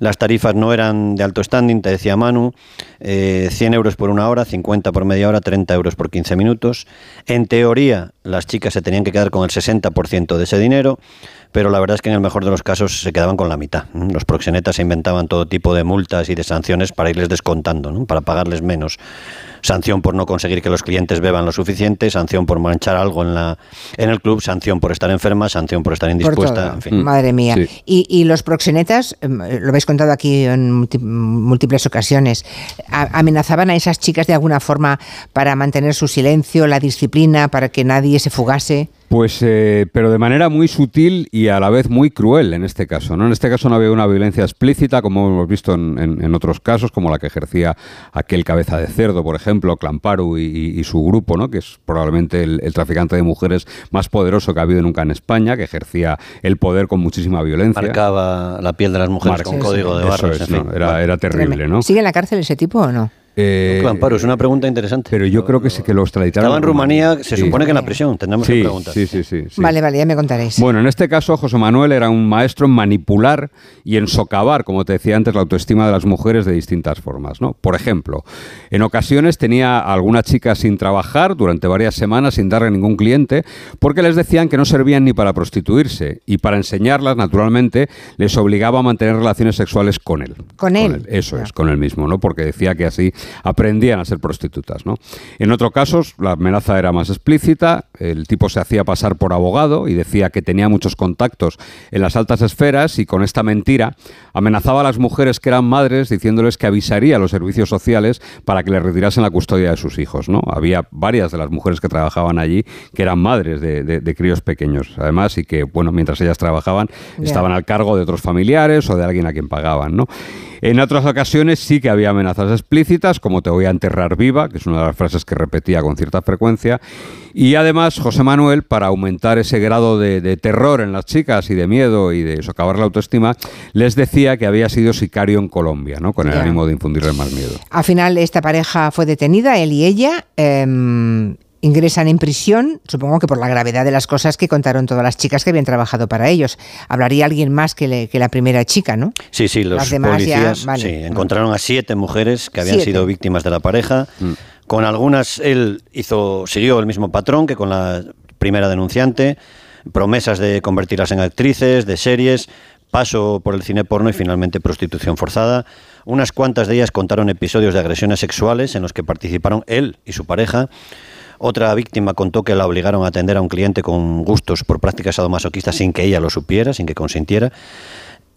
Las tarifas no eran de alto standing, te decía Manu, eh, 100 euros por una hora, 50 por media hora, 30 euros por 15 minutos. En teoría, las chicas se tenían que quedar con el 60% de ese dinero, pero la verdad es que en el mejor de los casos se quedaban con la mitad. Los proxenetas se inventaban todo tipo de multas y de sanciones para irles descontando, ¿no? para pagarles menos. Sanción por no conseguir que los clientes beban lo suficiente, sanción por manchar algo en, la, en el club, sanción por estar enferma, sanción por estar indispuesta, en fin. Madre mía. Sí. Y, y los proxenetas, em, lo habéis contado aquí en multi- múltiples ocasiones, amenazaban a esas chicas de alguna forma para mantener su silencio, la disciplina, para que nadie se fugase. Pues, eh, pero de manera muy sutil y a la vez muy cruel en este caso. ¿no? En este caso no había una violencia explícita, como hemos visto en, en- en otros casos, como la que ejercía aquel cabeza de cerdo, por ejemplo, Clamparu y, y- y su grupo, ¿no? que es probablemente el, el traficante de mujeres más poderoso que ha habido nunca en España, que ejercía el poder con muchísima violencia. Marcaba la piel de las mujeres con código de Eso barras, es, en ¿no? fin. Era, era terrible, ¿no? ¿Sigue en la cárcel ese tipo o no? Eh, Clamparo, es una pregunta interesante. Pero yo creo que sí que lo extraditaron. Estaba en Rumanía, se Sí. supone que en la prisión, tendremos Sí, que preguntar. sí, sí, sí, sí. Vale, vale, ya me contaréis. Bueno, en este caso José Manuel era un maestro en manipular y en socavar, como te decía antes, la autoestima de las mujeres de distintas formas. ¿no? Por ejemplo, en ocasiones tenía a alguna chica sin trabajar durante varias semanas sin darle ningún cliente porque les decían que no servían ni para prostituirse y para enseñarlas, naturalmente, les obligaba a mantener relaciones sexuales con él. Con él. Eso es, con él mismo, ¿no? Porque decía que así aprendían a ser prostitutas, ¿no? En otro caso, la amenaza era más explícita, el tipo se hacía pasar por abogado y decía que tenía muchos contactos en las altas esferas y con esta mentira amenazaba a las mujeres que eran madres diciéndoles que avisaría a los servicios sociales para que les retirasen la custodia de sus hijos, ¿no? Había varias de las mujeres que trabajaban allí que eran madres de, de- de críos pequeños, además, y que, bueno, mientras ellas trabajaban, estaban al cargo de otros familiares o de alguien a quien pagaban, ¿no? En otras ocasiones sí que había amenazas explícitas, como te voy a enterrar viva, que es una de las frases que repetía con cierta frecuencia. Y además, José Manuel, para aumentar ese grado de, de terror en las chicas y de miedo y de socavar la autoestima, les decía que había sido sicario en Colombia, ¿no? Con el Ya. ánimo de infundirles más miedo. Al final esta pareja fue detenida, él y ella. em, ingresan en prisión, supongo que por la gravedad de las cosas que contaron todas las chicas que habían trabajado para ellos. Hablaría alguien más que, le- que la primera chica, ¿no? Sí, sí, los Las demás ya, policías vale. sí, encontraron a siete mujeres que habían Siete. sido víctimas de la pareja. Con algunas él hizo, siguió el mismo patrón que con la primera denunciante, promesas de convertirlas en actrices, de series, paso por el cine porno y finalmente prostitución forzada. Unas cuantas de ellas contaron episodios de agresiones sexuales en los que participaron él y su pareja. Otra víctima contó que la obligaron a atender a un cliente con gustos por prácticas sadomasoquistas sin que ella lo supiera, sin que consintiera.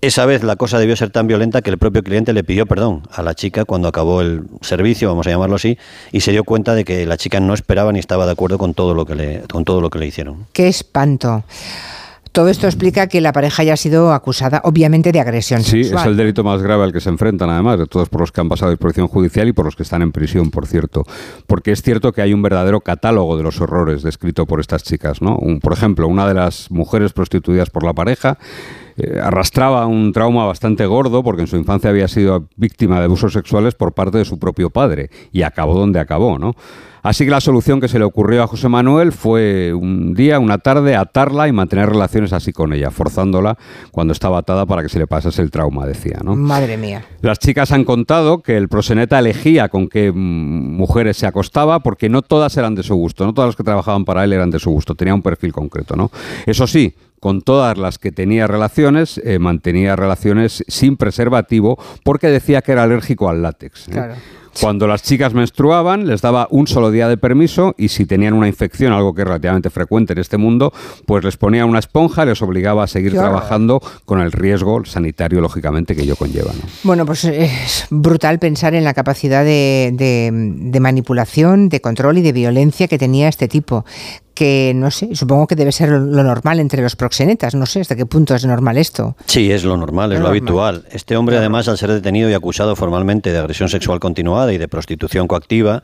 Esa vez la cosa debió ser tan violenta que el propio cliente le pidió perdón a la chica cuando acabó el servicio, vamos a llamarlo así, y se dio cuenta de que la chica no esperaba ni estaba de acuerdo con todo lo que le, con todo lo que le hicieron. Qué espanto. Todo esto explica que la pareja haya sido acusada, obviamente, de agresión Sí, es sexual. el delito más grave al que se enfrentan, además, de todos por los que han pasado disposición judicial y por los que están en prisión, por cierto. Porque es cierto que hay un verdadero catálogo de los horrores descrito por estas chicas, ¿no? Un- por ejemplo, una de las mujeres prostituidas por la pareja eh, arrastraba un trauma bastante gordo porque en su infancia había sido víctima de abusos sexuales por parte de su propio padre y acabó donde acabó, ¿no? Así que la solución que se le ocurrió a José Manuel fue un día, una tarde, atarla y mantener relaciones así con ella, forzándola cuando estaba atada para que se le pasase el trauma, decía, ¿no? Madre mía. Las chicas han contado que el proseneta elegía con qué mujeres se acostaba porque no todas eran de su gusto, no todas las que trabajaban para él eran de su gusto, tenía un perfil concreto, ¿no? Eso sí, con todas las que tenía relaciones, eh, mantenía relaciones sin preservativo porque decía que era alérgico al látex. ¿eh? Claro. Cuando las chicas menstruaban, les daba un solo día de permiso y si tenían una infección, algo que es relativamente frecuente en este mundo, pues les ponía una esponja y les obligaba a seguir trabajando con el riesgo sanitario, lógicamente, que ello conlleva. ¿no? Bueno, pues es brutal pensar en la capacidad de, de- de manipulación, de control y de violencia que tenía este tipo. Que no sé, supongo que debe ser lo, normal entre los proxenetas. No sé hasta qué punto es normal esto. Sí, es lo normal, es Es lo normal. habitual. Este hombre, además, al ser detenido y acusado formalmente de agresión sexual continuada y de prostitución coactiva,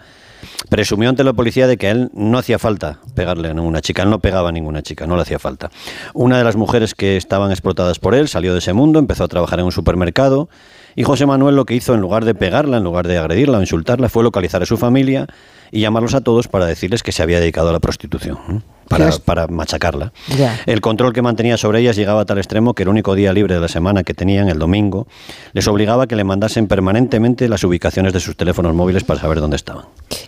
presumió ante la policía de que a él no hacía falta pegarle a ninguna chica, él no pegaba a ninguna chica, no le hacía falta. Una de las mujeres que estaban explotadas por él salió de ese mundo, empezó a trabajar en un supermercado y José Manuel lo que hizo en lugar de pegarla, en lugar de agredirla o insultarla, fue localizar a su familia y llamarlos a todos para decirles que se había dedicado a la prostitución. Para, para machacarla. Ya. El control que mantenía sobre ellas llegaba a tal extremo que el único día libre de la semana que tenían, el domingo, les obligaba a que le mandasen permanentemente las ubicaciones de sus teléfonos móviles para saber dónde estaban.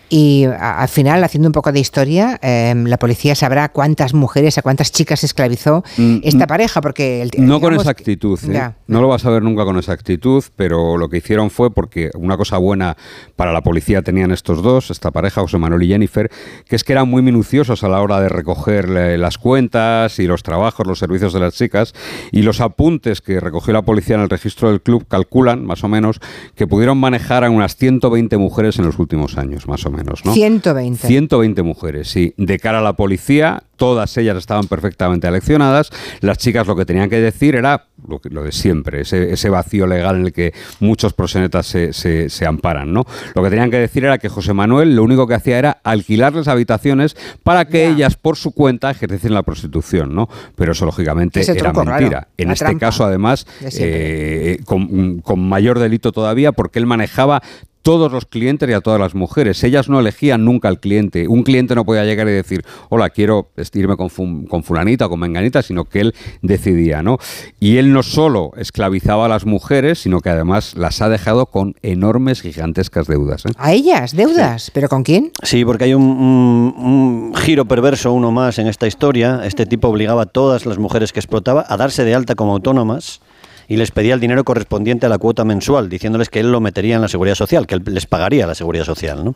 Y a- al final, haciendo un poco de historia, eh, la policía sabrá cuántas mujeres, a cuántas chicas esclavizó Mm, esta mm. pareja, porque el, No con digamos que- exactitud, ¿eh? Ya. no lo vas a ver nunca con exactitud, pero lo que hicieron fue porque una cosa buena para la policía tenían estos dos, esta pareja, José Manuel y Jennifer, que es que eran muy minuciosos a la hora de recoger las cuentas y los trabajos, los servicios de las chicas, y los apuntes que recogió la policía en el registro del club calculan, más o menos, que pudieron manejar a unas 120 mujeres en los últimos años, más o menos, ¿no? 120. 120 mujeres, sí. De cara a la policía, todas ellas estaban perfectamente aleccionadas. Las chicas lo que tenían que decir era lo, de siempre, ese, ese vacío legal en el que muchos prosenetas se, se- se amparan, ¿no? Lo que tenían que decir era que José Manuel lo único que hacía era alquilarles habitaciones para que ellas por su cuenta ejerciesen la prostitución, ¿no? Pero eso lógicamente Ese era raro, mentira. en este trampa caso, además, eh, con, con mayor delito todavía, porque él manejaba todos los clientes y a todas las mujeres. Ellas no elegían nunca al cliente. Un cliente no podía llegar y decir, hola, quiero irme con, fu- con fulanita o con menganita, sino que él decidía, ¿no? Y él no solo esclavizaba a las mujeres, sino que además las ha dejado con enormes, gigantescas deudas. ¿eh? A ellas, deudas. ¿Pero con quién? Sí, porque hay un, un- un giro perverso, uno más en esta historia. Este tipo obligaba a todas las mujeres que explotaba a darse de alta como autónomas y les pedía el dinero correspondiente a la cuota mensual, diciéndoles que él lo metería en la seguridad social, que él les pagaría la seguridad social. ¿no?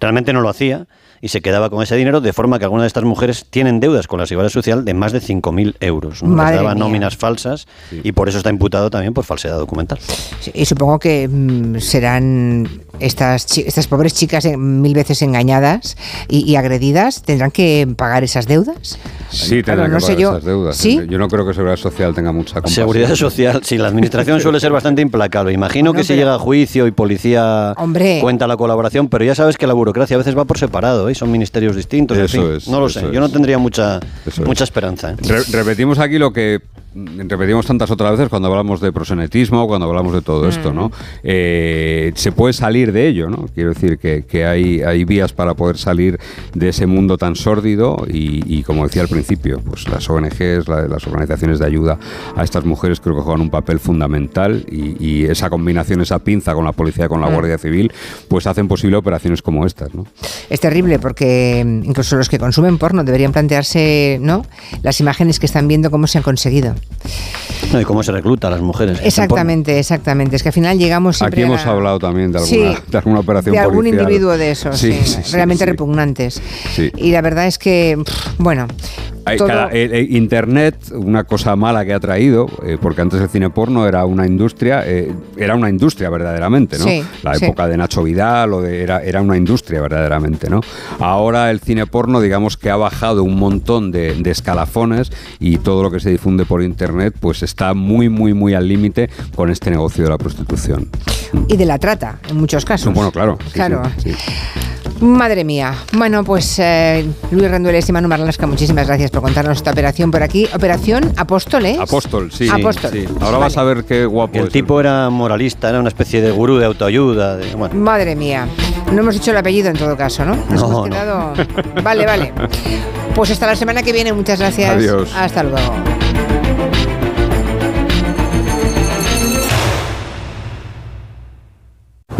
Realmente no lo hacía y se quedaba con ese dinero, de forma que algunas de estas mujeres tienen deudas con la seguridad social de más de 5.000 euros. ¿no? Les daba mía. nóminas falsas y por eso está imputado también por falsedad documental. Sí, Y supongo que mm, serán estas, estas pobres chicas eh, mil veces engañadas y, y agredidas, tendrán que pagar esas deudas. Sí, Claro, tendrán no que sé pagar yo. esas deudas. ¿Sí? Yo no creo que Seguridad Social tenga mucha compasión. Seguridad social, sí, la administración suele ser bastante implacable. Imagino Bueno, que si llega a juicio y policía Hombre. cuenta la colaboración, pero ya sabes que la burocracia a veces va por separado, ¿eh? son ministerios distintos. en Eso fin. es, no lo sé, es. yo no tendría mucha, Eso es. mucha esperanza. ¿eh? Re- repetimos aquí lo que repetimos tantas otras veces cuando hablamos de prosenetismo, cuando hablamos de todo esto, ¿no? Eh, se puede salir de ello, ¿no? Quiero decir que, que hay, hay vías para poder salir de ese mundo tan sórdido y, y, como decía al principio, pues las ONGs, la- las organizaciones de ayuda a estas mujeres creo que juegan un papel fundamental y, y esa combinación, esa pinza con la policía, con la Mm. Guardia Civil, pues hacen posible operaciones como estas, ¿no? Es terrible porque mm, incluso los que consumen porno deberían plantearse ¿no? las imágenes que están viendo cómo se han conseguido. No, y cómo se recluta a las mujeres. Exactamente, exactamente. Es que al final llegamos siempre Aquí hemos a- hablado también de alguna, Sí, de alguna operación de algún policial. individuo de esos, sí, sí, sí, realmente sí. repugnantes. Sí. Y la verdad es que, bueno, Hay- todo- cada- eh, eh, Internet, una cosa mala que ha traído, eh, porque antes el cine porno era una industria, eh, era una industria verdaderamente, ¿no? Sí, La sí. época de Nacho Vidal o de, era, era una industria verdaderamente, ¿no? Ahora el cine porno, digamos que ha bajado un montón de, de escalafones y todo lo que se difunde por Internet, pues está muy, muy, muy al límite con este negocio de la prostitución. y de la trata, en muchos casos. Bueno, claro. sí, Claro. Madre mía. Bueno, pues eh, Luis Rendueles y Manu Marlasca, muchísimas gracias por contarnos esta operación por aquí. Operación Apóstoles. Apóstol, sí. Apóstol. sí. Ahora vas a ver qué guapo El es. tipo era moralista, era una especie de gurú de autoayuda. de- bueno. Madre mía. No hemos dicho el apellido en todo caso, ¿no? Nos No, hemos no. quedado. Vale, vale. Pues hasta la semana que viene. Muchas gracias. Adiós. Hasta luego.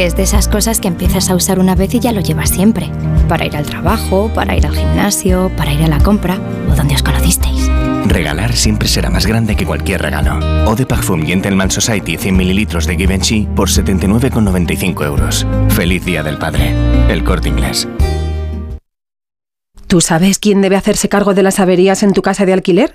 Que es de esas cosas que empiezas a usar una vez y ya lo llevas siempre. Para ir al trabajo, para ir al gimnasio, para ir a la compra o donde os conocisteis. Regalar siempre será más grande que cualquier regalo. Eau de Parfum Gentleman Society 100 mililitros de Givenchy por 79,95 euros. Feliz Día del Padre. El Corte Inglés. ¿Tú sabes quién debe hacerse cargo de las averías en tu casa de alquiler?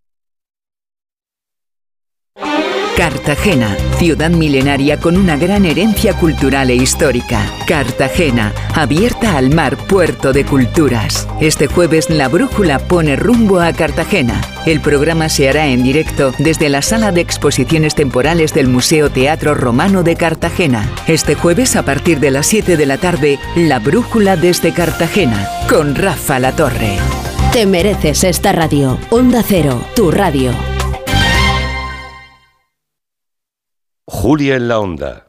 Cartagena, ciudad milenaria con una gran herencia cultural e histórica. Cartagena, abierta al mar, puerto de culturas. Este jueves la brújula pone rumbo a Cartagena. El programa se hará en directo desde la sala de exposiciones temporales del Museo Teatro Romano de Cartagena. Este jueves a partir de las 7 de la tarde, la brújula desde Cartagena, con Rafa La Torre. Te mereces esta radio. Onda Cero, tu radio. Julia en la Onda.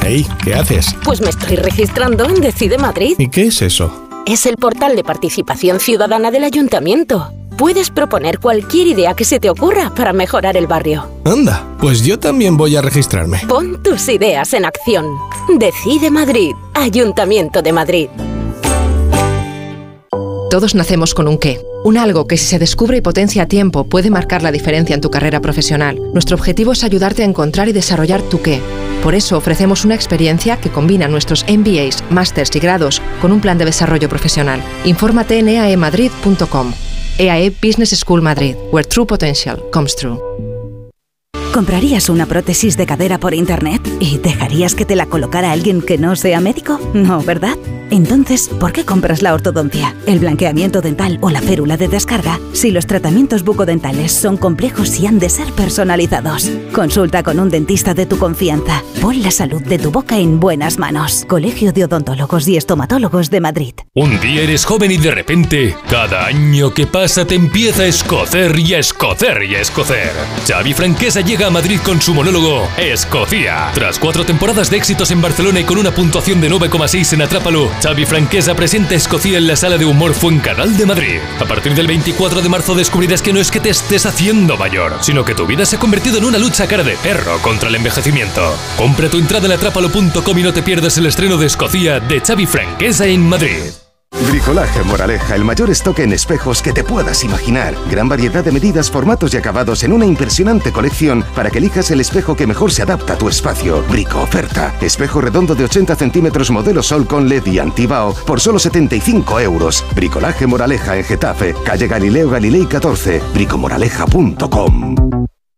Hey, ¿qué haces? Pues me estoy registrando en Decide Madrid. ¿Y qué es eso? Es el portal de participación ciudadana del ayuntamiento. Puedes proponer cualquier idea que se te ocurra para mejorar el barrio. Anda, pues yo también voy a registrarme. Pon tus ideas en acción. Decide Madrid, Ayuntamiento de Madrid. Todos nacemos con un qué, un algo que si se descubre y potencia a tiempo puede marcar la diferencia en tu carrera profesional. Nuestro objetivo es ayudarte a encontrar y desarrollar tu qué. Por eso ofrecemos una experiencia que combina nuestros MBAs, másters y grados con un plan de desarrollo profesional. Infórmate en eaemadrid.com. EAE Business School Madrid, where true potential comes true. ¿Comprarías una prótesis de cadera por internet y dejarías que te la colocara alguien que no sea médico? No, ¿verdad? Entonces, ¿por qué compras la ortodoncia, el blanqueamiento dental o la férula de descarga si los tratamientos bucodentales son complejos y han de ser personalizados? Consulta con un dentista de tu confianza. Pon la salud de tu boca en buenas manos. Colegio de Odontólogos y Estomatólogos de Madrid. Un día eres joven y de repente, cada año que pasa te empieza a escocer y a escocer y a escocer. Xavi Franquesa llega Madrid con su monólogo Escocia. Tras cuatro temporadas de éxitos en Barcelona y con una puntuación de 9,6 en Atrápalo, Xavi Franquesa presenta Escocia en la sala de humor Fuencanal de Madrid. A partir del 24 de marzo descubrirás que no es que te estés haciendo mayor, sino que tu vida se ha convertido en una lucha cara de perro contra el envejecimiento. Compra tu entrada en atrápalo.com y no te pierdas el estreno de Escocia de Xavi Franquesa en Madrid. Bricolaje Moraleja, el mayor stock en espejos que te puedas imaginar. Gran variedad de medidas, formatos y acabados en una impresionante colección para que elijas el espejo que mejor se adapta a tu espacio. Brico oferta. Espejo redondo de 80 centímetros modelo Sol con LED y antibao por solo 75 euros. Bricolaje Moraleja en Getafe, calle Galileo Galilei 14, bricomoraleja.com.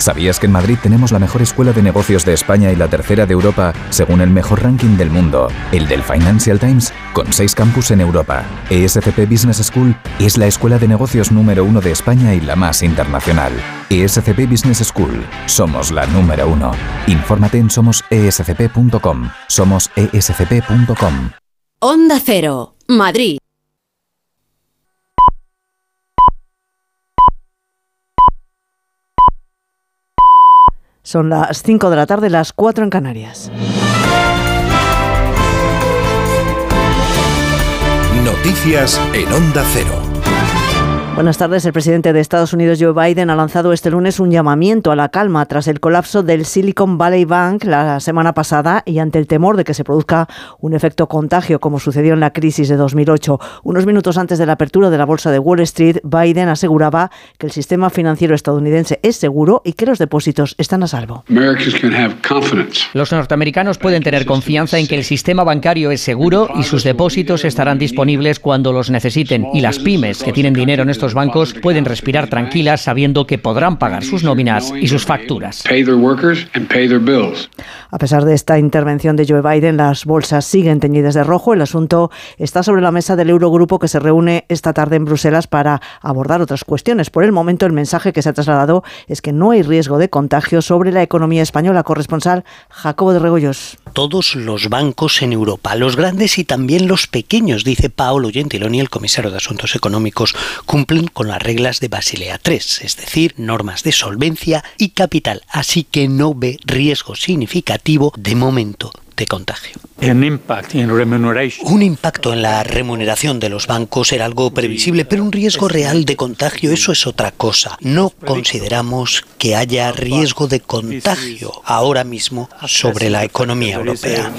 ¿Sabías que en Madrid tenemos la mejor escuela de negocios de España y la tercera de Europa, según el mejor ranking del mundo, el del Financial Times, con seis campus en Europa? ESCP Business School es la escuela de negocios número uno de España y la más internacional. ESCP Business School, somos la número uno. Infórmate en somosescp.com. Somosescp.com. Onda Cero, Madrid. Son las 5 de la tarde, las 4 en Canarias. Noticias en Onda Cero. Buenas tardes. El presidente de Estados Unidos, Joe Biden, ha lanzado este lunes un llamamiento a la calma tras el colapso del Silicon Valley Bank la semana pasada y ante el temor de que se produzca un efecto contagio como sucedió en la crisis de 2008. Unos minutos antes de la apertura de la bolsa de Wall Street, Biden aseguraba que el sistema financiero estadounidense es seguro y que los depósitos están a salvo. Los norteamericanos pueden tener confianza en que el sistema bancario es seguro y sus depósitos estarán disponibles cuando los necesiten. Y las pymes que tienen dinero en estos estos bancos pueden respirar tranquilas sabiendo que podrán pagar sus nóminas y sus facturas. A pesar de esta intervención de Joe Biden, las bolsas siguen teñidas de rojo. El asunto está sobre la mesa del Eurogrupo que se reúne esta tarde en Bruselas para abordar otras cuestiones. Por el momento, el mensaje que se ha trasladado es que no hay riesgo de contagio sobre la economía española. Corresponsal Jacobo de Regoyos. Todos los bancos en Europa, los grandes y también los pequeños, dice Paolo Gentiloni, el comisario de Asuntos Económicos, cumplen con las reglas de Basilea III, es decir, normas de solvencia y capital, así que no ve riesgo significativo de momento de contagio. Un impacto en la remuneración de los bancos era algo previsible, pero un riesgo real de contagio, eso es otra cosa. No consideramos que haya riesgo de contagio ahora mismo sobre la economía europea.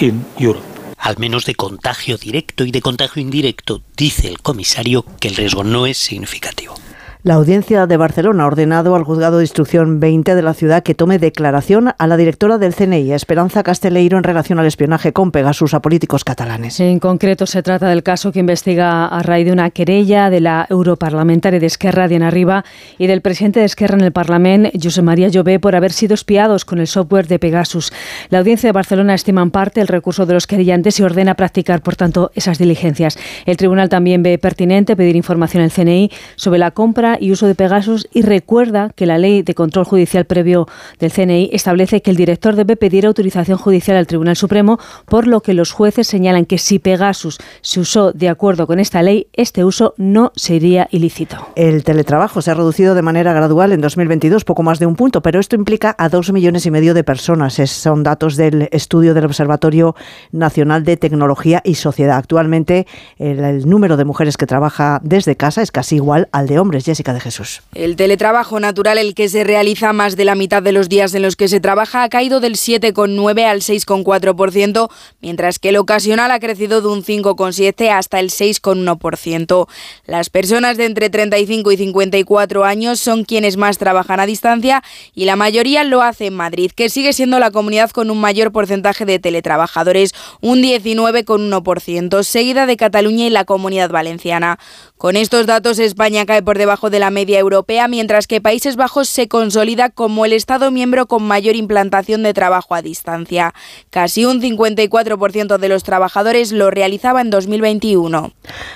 Al menos de contagio directo y de contagio indirecto, dice el comisario que el riesgo no es significativo. La audiencia de Barcelona ha ordenado al juzgado de instrucción 20 de la ciudad que tome declaración a la directora del CNI, Esperanza Casteleiro, en relación al espionaje con Pegasus a políticos catalanes. En concreto, se trata del caso que investiga a raíz de una querella de la europarlamentaria de Esquerra, Diana Riba, y del presidente de Esquerra en el Parlamento, José María Llobé, por haber sido espiados con el software de Pegasus. La audiencia de Barcelona estima en parte el recurso de los querellantes y ordena practicar, por tanto, esas diligencias. El tribunal también ve pertinente pedir información al CNI sobre la compra y uso de Pegasus y recuerda que la ley de control judicial previo del CNI establece que el director debe pedir autorización judicial al Tribunal Supremo, por lo que los jueces señalan que si Pegasus se usó de acuerdo con esta ley, este uso no sería ilícito. El teletrabajo se ha reducido de manera gradual en 2022, poco más de un punto, pero esto implica a dos millones y medio de personas. Son datos del estudio del Observatorio Nacional de Tecnología y Sociedad. Actualmente, el número de mujeres que trabaja desde casa es casi igual al de hombres de Jesús. El teletrabajo natural, el que se realiza más de la mitad de los días en los que se trabaja, ha caído del 7,9 al 6,4%, mientras que el ocasional ha crecido de un 5,7 hasta el 6,1%. Las personas de entre 35 y 54 años son quienes más trabajan a distancia y la mayoría lo hace en Madrid, que sigue siendo la comunidad con un mayor porcentaje de teletrabajadores, un 19,1%, seguida de Cataluña y la comunidad valenciana. Con estos datos, España cae por debajo de la media europea, mientras que Países Bajos se consolida como el Estado miembro con mayor implantación de trabajo a distancia. Casi un 54% de los trabajadores lo realizaba en 2021.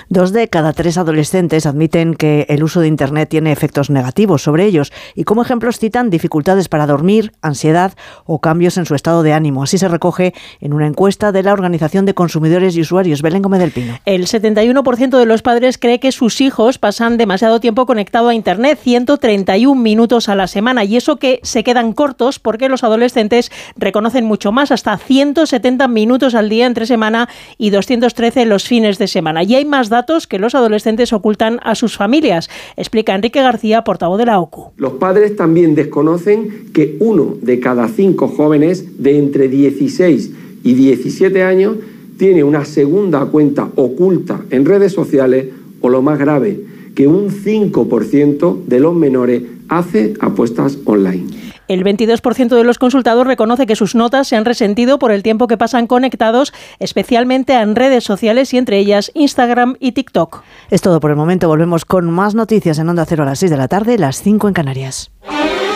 Dos de cada tres adolescentes admiten que el uso de Internet tiene efectos negativos sobre ellos y como ejemplos citan dificultades para dormir, ansiedad o cambios en su estado de ánimo. Así se recoge en una encuesta de la Organización de Consumidores y Usuarios Belén Gómez del Pino. El 71% de los padres cree que sus hijos pasan demasiado tiempo conectado a Internet, 131 minutos a la semana. Y eso que se quedan cortos porque los adolescentes reconocen mucho más, hasta 170 minutos al día entre semana y 213 los fines de semana. Y hay más datos que los adolescentes ocultan a sus familias, explica Enrique García, portavoz de la OCU. Los padres también desconocen que uno de cada cinco jóvenes de entre 16 y 17 años tiene una segunda cuenta oculta en redes sociales o lo más grave, que un 5% de los menores hace apuestas online. El 22% de los consultados reconoce que sus notas se han resentido por el tiempo que pasan conectados, especialmente en redes sociales y entre ellas Instagram y TikTok. Es todo por el momento. Volvemos con más noticias en Onda Cero a las 6 de la tarde, las 5 en Canarias.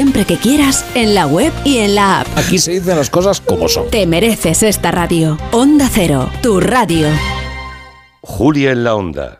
siempre que quieras en la web y en la app. Aquí se dicen las cosas como son. Te mereces esta radio. Onda Cero, tu radio. Julia en la Onda.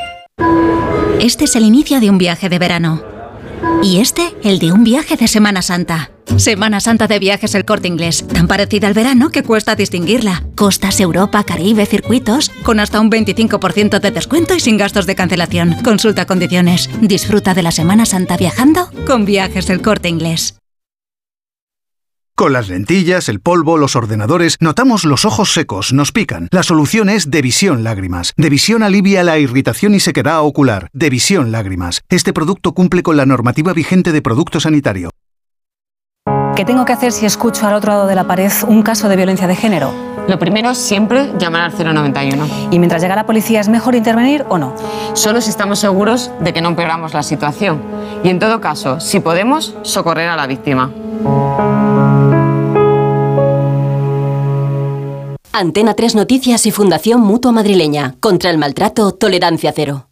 Este es el inicio de un viaje de verano. Y este, el de un viaje de Semana Santa. Semana Santa de Viajes El Corte Inglés, tan parecida al verano que cuesta distinguirla. Costas, Europa, Caribe, circuitos, con hasta un 25% de descuento y sin gastos de cancelación. Consulta condiciones. Disfruta de la Semana Santa viajando con Viajes El Corte Inglés. Con las lentillas, el polvo, los ordenadores, notamos los ojos secos, nos pican. La solución es Devisión Lágrimas. Devisión alivia la irritación y sequedad ocular. Devisión Lágrimas. Este producto cumple con la normativa vigente de producto sanitario. ¿Qué tengo que hacer si escucho al otro lado de la pared un caso de violencia de género? Lo primero, siempre llamar al 091. ¿Y mientras llega la policía es mejor intervenir o no? Solo si estamos seguros de que no empeoramos la situación. Y en todo caso, si podemos, socorrer a la víctima. Antena 3 Noticias y Fundación Mutua Madrileña. Contra el maltrato, tolerancia cero.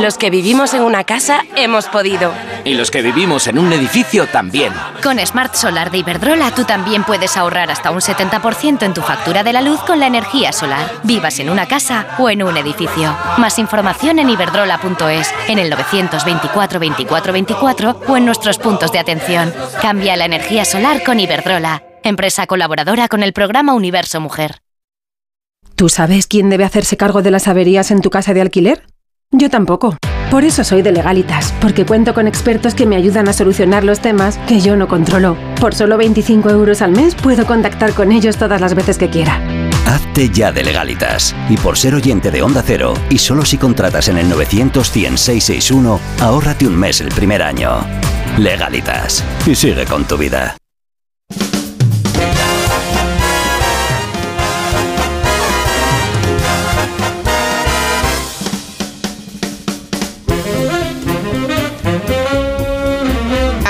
Los que vivimos en una casa hemos podido. Y los que vivimos en un edificio también. Con Smart Solar de Iberdrola tú también puedes ahorrar hasta un 70% en tu factura de la luz con la energía solar. Vivas en una casa o en un edificio. Más información en iberdrola.es, en el 924 24 24 o en nuestros puntos de atención. Cambia la energía solar con Iberdrola, empresa colaboradora con el programa Universo Mujer. ¿Tú sabes quién debe hacerse cargo de las averías en tu casa de alquiler? Yo tampoco. Por eso soy de Legalitas, porque cuento con expertos que me ayudan a solucionar los temas que yo no controlo. Por solo 25 euros al mes puedo contactar con ellos todas las veces que quiera. Hazte ya de Legalitas. Y por ser oyente de Onda Cero, y solo si contratas en el 900 100 661, ahórrate un mes el primer año. Legalitas. Y sigue con tu vida.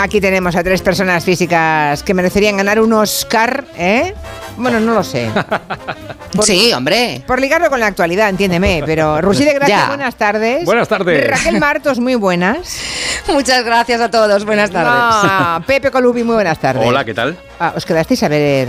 Aquí tenemos a tres personas físicas que merecerían ganar un Oscar, ¿eh? Bueno, no lo sé. sí, hombre. Por ligarlo con la actualidad, entiéndeme. Pero Rusí de Gracia, Ya. buenas tardes. Buenas tardes. Raquel Martos, muy buenas. Muchas gracias a todos. Buenas tardes. Ah, Pepe Colubi, muy buenas tardes. Hola, ¿qué tal? Ah, os quedasteis a ver.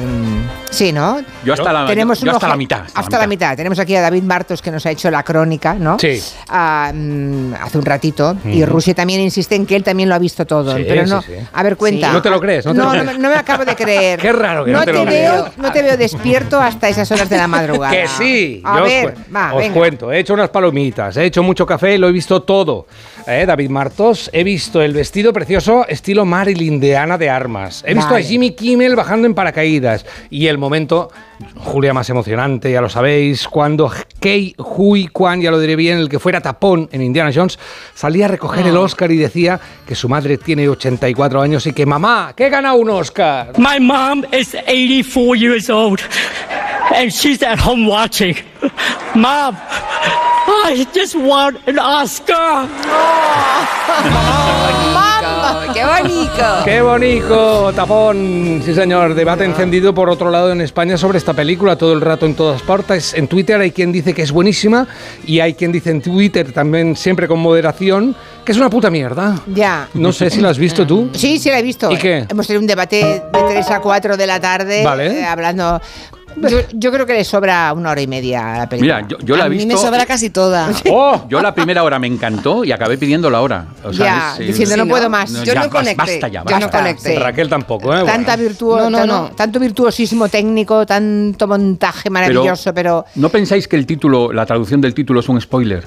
Sí, ¿no? Yo hasta la- Tenemos yo hasta la mitad, hasta la mitad. Tenemos aquí a David Martos que nos ha hecho la crónica, ¿no? Sí. Ah, mm, hace un ratito. Y. Rusia también insiste en que él también lo ha visto todo. Sí, pero no. sí, sí. A ver, cuenta. Sí. No te lo crees, no te lo no, crees. no, no me acabo de creer. Qué raro que no te lo veo, crees. No te veo despierto hasta esas horas de la madrugada. Que sí. A yo os ver, cu- va, os venga. cuento. He hecho unas palomitas, he hecho mucho café, lo he visto todo. ¿Eh, David Martos, he visto el vestido precioso estilo Marilyn de Ana de Armas. He visto Vale. a Jimmy Kimmel bajando en paracaídas. Y el momento, Julia, más emocionante, ya lo sabéis, cuando Kei Hui Kwan, ya lo diré bien, el que fuera tapón en Indiana Jones, salía a recoger Ah. el Oscar y decía que su madre tiene 84 años y que mamá, que he ganado un Oscar. My mom is 84 years old and she's at home watching. Mom, I just won an Oscar. ¡Qué bonito! ¡Qué bonito! Tapón, sí señor. Debate encendido por otro lado en España sobre esta película todo el rato en todas partes. En Twitter hay quien dice que es buenísima y hay quien dice en Twitter también siempre con moderación que es una puta mierda. Ya. No sé si la has visto tú. Sí, sí la he visto. ¿Y qué? Hemos tenido un debate de 3 a 4 de la tarde Vale. eh, hablando... Yo, yo creo que le sobra una hora y media a la película. Mira, yo, yo la he visto. casi toda. ¡Oh! Yo la primera hora me encantó y acabé pidiendo la hora. O sea, Ya, es, eh, diciendo, no puedo más. no, Yo ya, no conecté. Basta ya, Yo no basta. conecté. Raquel tampoco, ¿eh? Tanta Bueno. virtuo, No, no, tan- no. tanto virtuosismo técnico, tanto montaje maravilloso, pero, ¿No pensáis que el título, la traducción del título es un spoiler?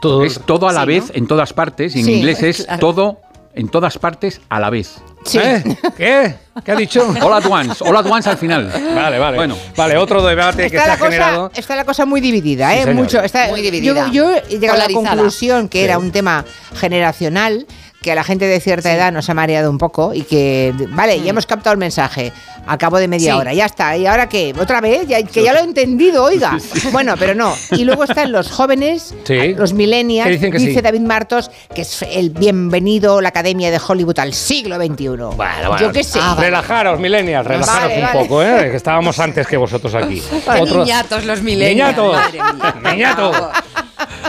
Todo, es todo a la Sí, vez, en todas partes, y en Sí, inglés es claro. todo en todas partes a la vez. Sí. ¿Eh? ¿Qué? ¿Qué ha dicho? All at once, all at once al final. Vale, vale. Bueno. Vale, otro debate que se la, ha generado. cosa, está la cosa muy dividida, Sí, ¿eh? Mucho, está, Muy dividida. Yo, yo he llegado a la conclusión que Sí. era un tema generacional, que a la gente de cierta edad nos ha mareado un poco y que, vale, ya hemos captado el mensaje, a cabo de media Sí. hora, ya está. ¿Y ahora qué? ¿Otra vez? Ya, que ya lo he entendido, oiga. Bueno, pero no. Y luego están los jóvenes, Sí. los millennials, dicen que dice sí. David Martos, que es el bienvenido la Academia de Hollywood al siglo XXI. Bueno, bueno. Yo qué sé. Relajaros, millennials, relajaros Vale, un vale. poco, ¿eh? Que estábamos antes que vosotros aquí. Qué niñatos los millennials. Niñatos. Madre mía. Niñato.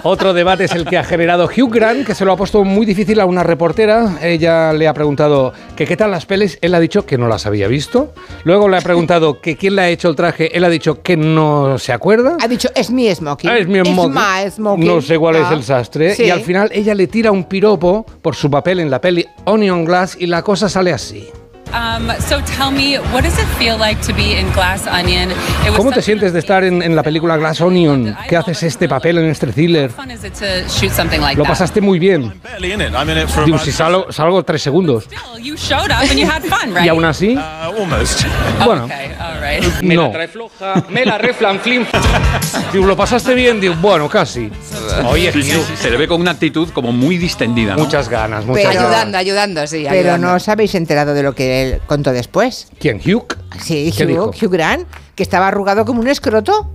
Otro debate es el que ha generado Hugh Grant, que se lo ha puesto muy difícil a una reportera. Ella le ha preguntado que qué tal las pelis. Él ha dicho que no las había visto. Luego le ha preguntado que quién le ha hecho el traje. Él ha dicho que no se acuerda. Ha dicho, es mi smoking. Ah, es mi smoking. my smoking. No sé cuál es Ah. el sastre. Sí. Y al final ella le tira un piropo por su papel en la peli Onion Glass y la cosa sale así. Um, so tell me, what does it feel like to be in Glass Onion? It was ¿Cómo te sientes de estar en, en la película Glass Onion? ¿Qué haces este papel en este thriller? fun is it to shoot something like Lo that? pasaste muy bien. Digo, si salgo, salgo tres segundos. Y aún así, bueno, Okay, all right. no. Me la reflanflin. Digo, ¿lo pasaste bien? Digo, bueno, casi. Oye, Sí, sí, sí, se le ve con una actitud como muy distendida. ¿no? muchas ganas, muchas Pero- ganas. Ayudando, ayudando, sí. Pero ayudando. no os habéis enterado de lo que él contó después. ¿Quién, Hugh? Sí, ¿Qué Hugh? Hugh Grant, que estaba arrugado como un escroto.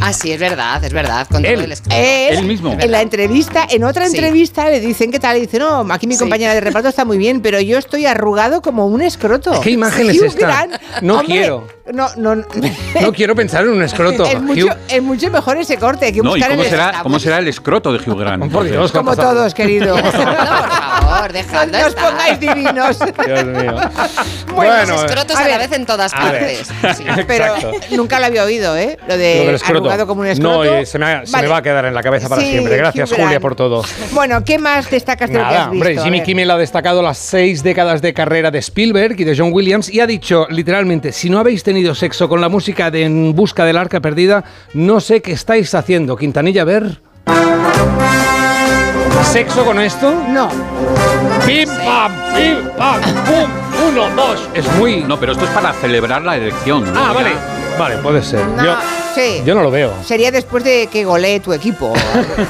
Ah, sí, es verdad, es verdad. Con todo Él. el. Él, Él mismo. En la entrevista, en otra Sí. entrevista le dicen qué tal, y dice, no, aquí mi Sí. compañera de reparto está muy bien, pero yo estoy arrugado como un escroto. ¿Qué imagen es Hugh esta? Grant, No hombre, quiero. No, no, no. No quiero pensar en un escroto. es, mucho, Hugh. es mucho mejor ese corte, hay que No, ¿y buscar cómo el será, cómo será el escroto de Hugh Grant? Por Dios, ¿qué ha Como todos, querido. No, por favor, dejadlo no os pongáis divinos. Dios mío. Bueno, Bueno, escrotos a a, la vez en todas partes. Sí. Pero nunca lo había oído, ¿eh? Lo de Lo del escroto. Arrugado como un escroto. No, y se, me, ha- se Vale. me va a quedar en la cabeza para Sí, siempre. Gracias, Julia, por todo. Bueno, ¿qué más destacas de lo que Nada, has visto? hombre, Jimmy. Kimmel ha destacado las seis décadas de carrera de Spielberg y de John Williams y ha dicho literalmente, si no habéis tenido sexo con la música de En busca del arca perdida, no sé qué estáis haciendo. Quintanilla, a ver. ¿Sexo con esto? No. ¡Pim, pam, pim, pam, pum! Uno, dos. Es muy... No, pero esto es para celebrar la elección. ¿no? Ah, vale. Vale, puede ser. No, Yo, sí. yo no lo veo. Sería después de que golee tu equipo.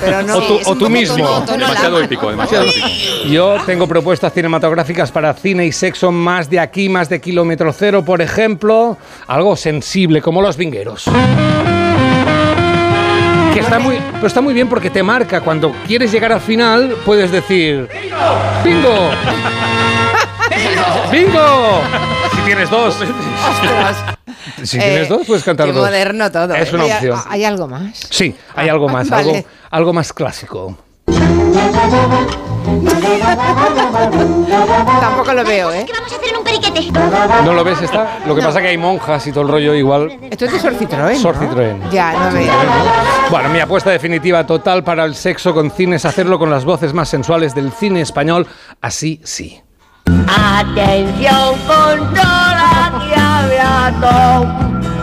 Pero no. O tú- o tú mismo. tono- tono Demasiado lama. épico, demasiado épico. Yo tengo propuestas cinematográficas para cine y sexo más de aquí, más de kilómetro cero, por ejemplo, algo sensible como Los Vingueros. Que está muy, pero está muy bien porque te marca. Cuando quieres llegar al final, puedes decir ¡Bingo! ¡Bingo! Si tienes dos. Si tienes Eh, dos, puedes cantar Qué dos. moderno todo. Es ¿eh? una ¿Hay, opción. hay algo más? Sí, hay algo más, Vale. algo, algo más clásico. Tampoco lo veo, ¿eh? ¿No lo ves esta? Lo que pasa que hay monjas y todo el rollo igual. Esto es de Sor Citroën. Sor ¿no? Citroën. Ya, no veo. Bueno, mi apuesta definitiva total para el sexo con cine es hacerlo con las voces más sensuales del cine español, así sí. Atención, controla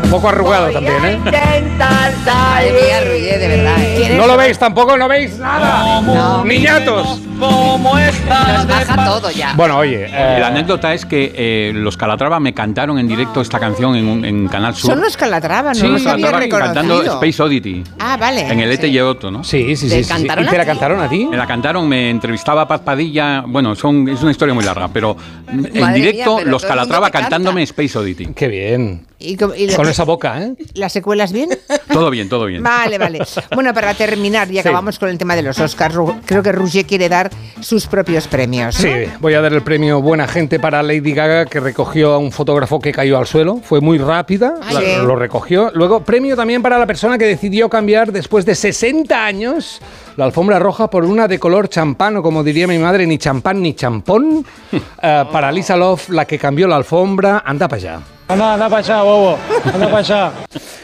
Un poco arrugado también, ¿eh? Intentar Madre mía, Rullé, de verdad. ¿eh? ¿No lo veis tampoco? ¿No veis nada? No. ¡Niñatos! ¿Cómo Nos baja todo ya. Bueno, oye, eh, La anécdota es que eh, los Calatrava me cantaron en directo esta canción en, un- en Canal Sur. Son los Calatrava, no Sí, los había Calatrava cantando. Space Oddity. Ah, vale. En el ETE Otto, ¿no? Sí, sí, ¿Te sí. sí, sí. cantaron ¿Y a te la cantaron a ti? Me la cantaron, me entrevistaba Paz Padilla. Bueno, son, es una historia muy larga, pero en Madre directo mía, pero los Calatrava te canta. cantándome Space Oddity. Qué bien. ¿Y, Con la- esa boca, ¿eh? ¿Las secuelas bien? Todo bien, todo bien. Vale, vale. Bueno, para terminar, y acabamos con el tema de los Oscars, creo que Rouget quiere dar sus propios premios. ¿no? Sí, voy a dar el premio Buena Gente para Lady Gaga, que recogió a un fotógrafo que cayó al suelo. Fue muy rápida, Ah, la- sí. lo recogió. Luego, premio también para la persona que decidió cambiar después de 60 años la alfombra roja por una de color champán, o como diría mi madre, ni champán ni champón. Eh, para Lisa Love, la que cambió la alfombra, anda para allá. Anda, anda para allá, bobo. Anda para allá.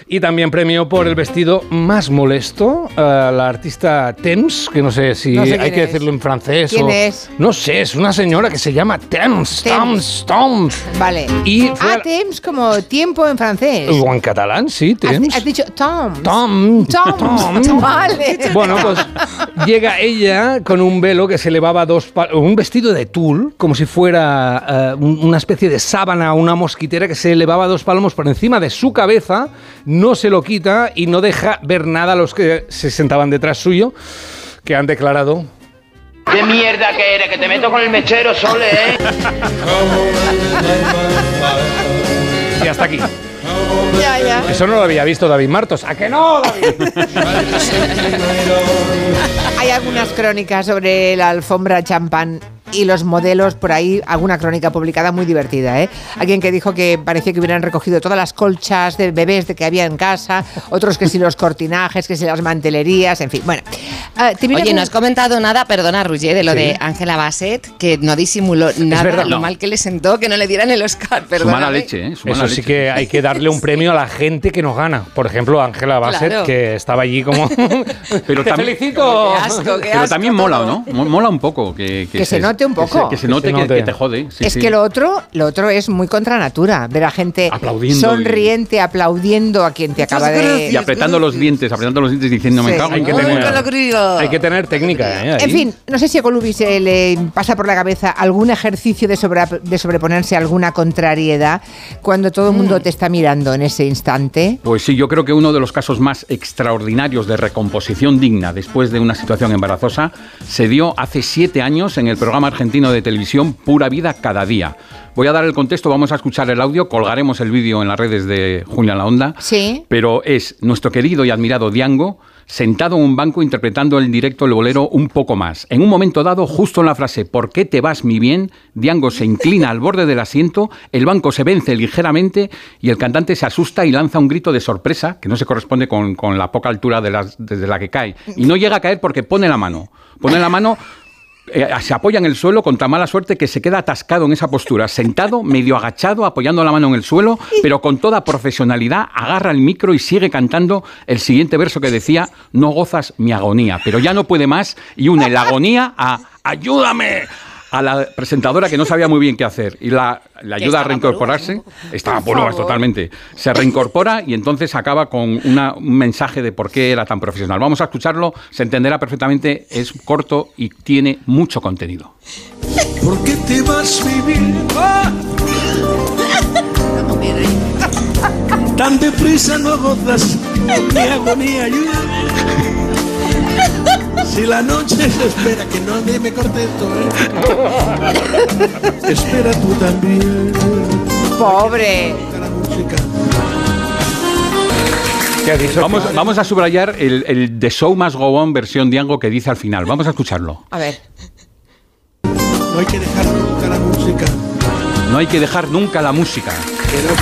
Y también premio por el vestido más molesto, eh, la artista Thames, que no sé si No sé hay que es. decirlo en francés ¿Quién o... es? No sé, es una señora que se llama Thames, Thames. Thames, Thames. Vale. Y fue ah, a- temps como tiempo en francés. O en catalán, sí, Has, Thames. has dicho Tom. Tom, Tom. Tom. Vale. Bueno, pues llega ella con un velo que se elevaba dos pa- un vestido de tul, como si fuera un- una especie de sábana, una mosquitera que se elevaba dos palmos por encima de su cabeza, no se lo quita y no deja ver nada a los que se sentaban detrás suyo, que han declarado ¿Qué mierda que eres? Que te meto con el mechero, Sole, ¿eh? y hasta aquí. Ya, ya. Eso no lo había visto David Martos. ¿A que no, David? Hay algunas crónicas sobre la alfombra champán y los modelos por ahí, alguna crónica publicada muy divertida, ¿eh? Alguien que dijo que parecía que hubieran recogido todas las colchas de bebés de que había en casa, otros que si los cortinajes, que si las mantelerías, en fin. Bueno, ah, te Oye, no has comentado nada, perdona, Roger, de lo Sí. de Ángela Bassett, que no disimuló nada verdad, lo no. mal que le sentó que no le dieran el Oscar, perdona. ¿eh? Eso sí que hay que darle un premio a la gente que nos gana. Por ejemplo, Ángela Bassett, Claro. que estaba allí como... Pero ¡Te también- felicito! Qué asco, qué Pero asco también mola. ¿no? Mo- Mola un poco. Que, Que se note un que poco. se- Que se Que note se que, note. que te jode. sí, es sí. que lo otro, lo otro es muy contra natura, ver a gente Aplaudiendo sonriente, aplaudiendo a quien te acaba de... Y apretando los dientes, apretando los dientes diciendo, me cago Hay en que tener- madre". Nunca lo creo. Hay que tener técnica, ¿eh? En fin, no sé si a Colubi se le pasa por la cabeza algún ejercicio de, sobre- de sobreponerse a alguna contrariedad cuando todo el mundo te está mirando en ese instante. Pues sí, yo creo que uno de los casos más extraordinarios de recomposición digna después de una situación embarazosa se dio hace siete años en el programa argentino de televisión Pura Vida Cada Día. Voy a dar el contexto, vamos a escuchar el audio, colgaremos el vídeo en las redes de Julia La Onda. Sí. Pero es nuestro querido y admirado Diango sentado en un banco interpretando en directo el bolero un poco más. En un momento dado, justo en la frase ¿Por qué te vas mi bien? Diango se inclina al borde del asiento, el banco se vence ligeramente y el cantante se asusta y lanza un grito de sorpresa que no se corresponde con, con la poca altura de las- desde la que cae. Y no llega a caer porque pone la mano. Pone la mano eh, se apoya en el suelo con tan mala suerte que se queda atascado en esa postura, sentado, medio agachado, apoyando la mano en el suelo, pero con toda profesionalidad agarra el micro y sigue cantando el siguiente verso que decía, no gozas mi agonía, pero ya no puede más y une la agonía a ayúdame a la presentadora que no sabía muy bien qué hacer y la, la ayuda a reincorporarse. Estaba por totalmente. Se reincorpora y entonces acaba con una- un mensaje de por qué era tan profesional. Vamos a escucharlo, se entenderá perfectamente, es corto y tiene mucho contenido. ¿Por qué te vas? ¡Ah! Tan deprisa no gozas mi agonía, ayúdame. Si la noche se espera que nadie me corte esto, ¿eh? Espera tú también. Pobre. ¿Qué ha dicho? Vamos, vamos a subrayar el, el The Show Must Go On versión Diango que dice al final. Vamos a escucharlo. A ver. No hay que dejar nunca la música. No hay que dejar nunca la música.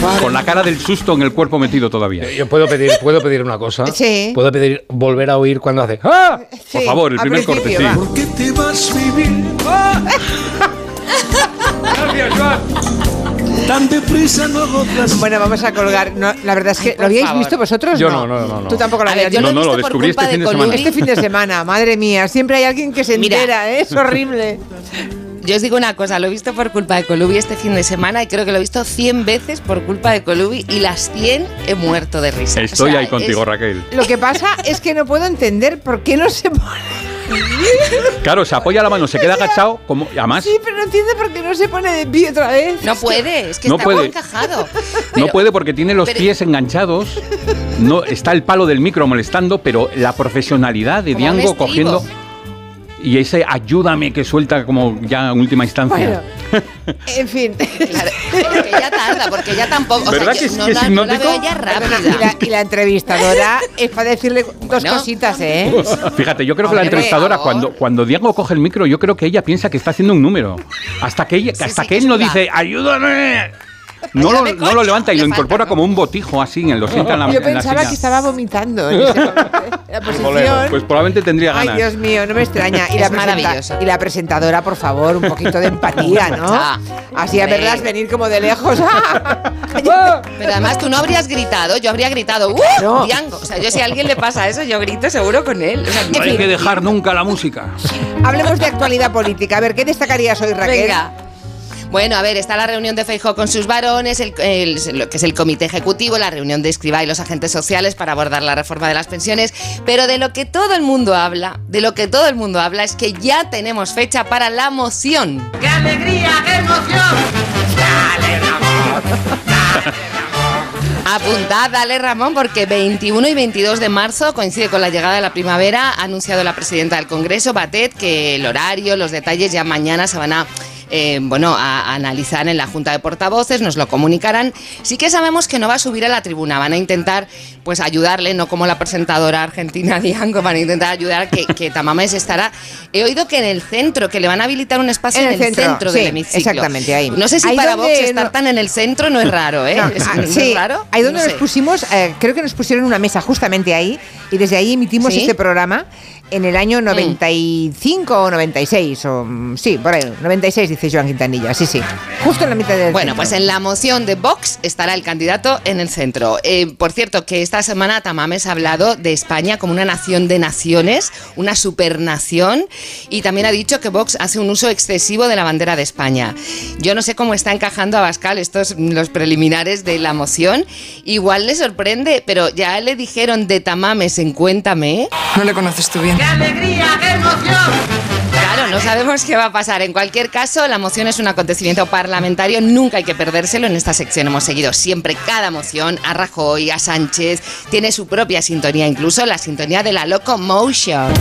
No. Con la cara del susto en el cuerpo metido todavía. Yo puedo pedir, puedo pedir una cosa. Sí. Puedo pedir volver a oír cuando hace. ¡Ah! Por favor, el primer corte, sí. ¿Por qué te vas a vivir? ¡Ah! Gracias, Joan. Tan deprisa no gozas. Bueno, vamos a colgar. No, la verdad es que, Ay, ¿lo habíais favor. visto vosotros? Yo no, no, no, no. Tú tampoco lo habías visto. No, no, lo descubrí este de fin de semana. Colubi. Este fin de semana, madre mía, siempre hay alguien que se Mira. entera, ¿eh? es horrible. Yo os digo una cosa, lo he visto por culpa de Colubi este fin de semana y creo que lo he visto 100 veces por culpa de Colubi y las 100 he muerto de risa. Estoy O sea, ahí contigo, es- Raquel. Lo que pasa es que no puedo entender por qué no se pone. Claro, se apoya la mano, se queda agachado, como, además Sí, pero no entiendo por qué no se pone de pie otra vez. No puede, es que No está puede. muy encajado. no puede porque tiene los pero- pies enganchados. No, está el palo del micro molestando, pero la profesionalidad de Diango cogiendo. Y ese ayúdame que suelta como ya en última instancia. Bueno, en fin. Claro, porque ella tarda, porque ella tampoco. O sea, ¿Verdad que es- no, que es la, no la veo rápida. y, la, y la entrevistadora es para decirle dos Bueno. cositas, ¿eh? Fíjate, yo creo que la entrevistadora, cuando, cuando Diango coge el micro, yo creo que ella piensa que está haciendo un número. Hasta que, ella, Sí, hasta sí, que que él no dice, ayúdame. No lo, no lo levanta y lo incorpora como un botijo así, en lo sienta en la, Yo en la pensaba silla. que estaba vomitando en ese ¿eh? la posición. Pues probablemente tendría Ay, ganas. Dios mío, no me extraña. Y Es la, y la presentadora, por favor, un poquito de empatía, ¿no? Ah, Así a verlas venir como de lejos. Pero además tú no habrías gritado, yo habría gritado, ¡Uh! No. Diango. O sea, yo si a alguien le pasa eso, yo grito seguro con él. O sea, No hay que dejar nunca la música. Hablemos de actualidad política. A ver, ¿qué destacarías hoy, Raquel? Venga. Bueno, a ver, está la reunión de Feijóo con sus varones, el, el- lo que es el comité ejecutivo, la reunión de Escribá y los agentes sociales para abordar la reforma de las pensiones, pero de lo que todo el mundo habla, de lo que todo el mundo habla es que ya tenemos fecha para la moción. ¡Qué alegría, qué emoción! ¡Dale, Ramón! Apuntad, dale Ramón, porque 21 y 22 de marzo coincide con la llegada de la primavera. Ha anunciado la presidenta del Congreso, Batet, que el horario, los detalles ya mañana se van a eh, bueno, a, a analizar en la Junta de Portavoces, nos lo comunicarán. Sí que sabemos que no va a subir a la tribuna, van a intentar pues ayudarle, no como la presentadora argentina Diango, van a intentar ayudar que, que Tamames estará. He oído que en el centro, que le van a habilitar un espacio en, el centro, sí, del hemiciclo. Exactamente, ahí. No sé si Ahí para Vox no- estar tan en el centro no es raro, ¿eh? No, ¿Es, ah, no es sí, raro? ahí donde No nos sé. pusimos, eh, creo que nos pusieron una mesa justamente ahí y desde ahí emitimos ¿Sí? este programa en el año 95 o 96, o mm, sí, por ahí, 96 dice Joan Quintanilla, sí, sí, justo en la mitad del Bueno, centro. pues en la moción de Vox estará el candidato en el centro. Eh, por cierto, que esta semana Tamames ha hablado de España como una nación de naciones, una supernación, y también ha dicho que Vox hace un uso excesivo de la bandera de España. Yo no sé cómo está encajando a Bascal estos los preliminares de la moción. Igual le sorprende, pero ya le dijeron de Tamames en Cuéntame. No le conoces tú bien. ¡Qué alegría, qué emoción! Claro, no sabemos qué va a pasar. En cualquier caso, la moción es un acontecimiento parlamentario, nunca hay que perdérselo. En esta sección hemos seguido siempre cada moción, a Rajoy, a Sánchez, tiene su propia sintonía, incluso la sintonía de la Locomotion.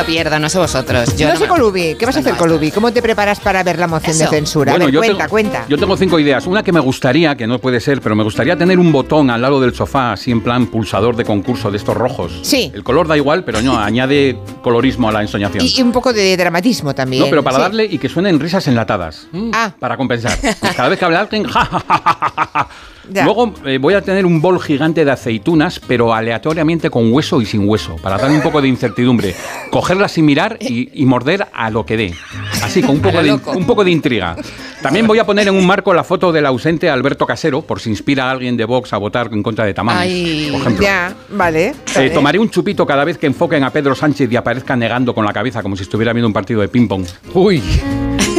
Lo pierdo, no sé vosotros. Yo no, no sé, me- Colubi, ¿qué vas a hacer, Colubi? ¿Cómo te preparas para ver la moción de censura? a ver, yo cuenta, tengo, cuenta. Yo tengo cinco ideas. Una que me gustaría, que no puede ser, pero me gustaría tener un botón al lado del sofá, así en plan pulsador de concurso de estos rojos. Sí. El color da igual, pero no, añade colorismo a la ensoñación. Y, y un poco de dramatismo también. no, pero para sí. darle y que suenen risas enlatadas. Ah. Para compensar. Cada vez que hable alguien, ja, ja, ja, ja, ja, ja. Ya. Luego eh, voy a tener un bol gigante de aceitunas, pero aleatoriamente con hueso y sin hueso, para darle un poco de incertidumbre. Cogerlas sin mirar y, y morder a lo que dé. Así, con un poco, de, un poco de intriga. También voy a poner en un marco la foto del ausente Alberto Casero, por si inspira a alguien de Vox a votar en contra de Tamames, Ay. por ejemplo. Ya, vale. Eh, vale. tomaré un chupito cada vez que enfoquen a Pedro Sánchez y aparezca negando con la cabeza como si estuviera viendo un partido de ping-pong. Uy.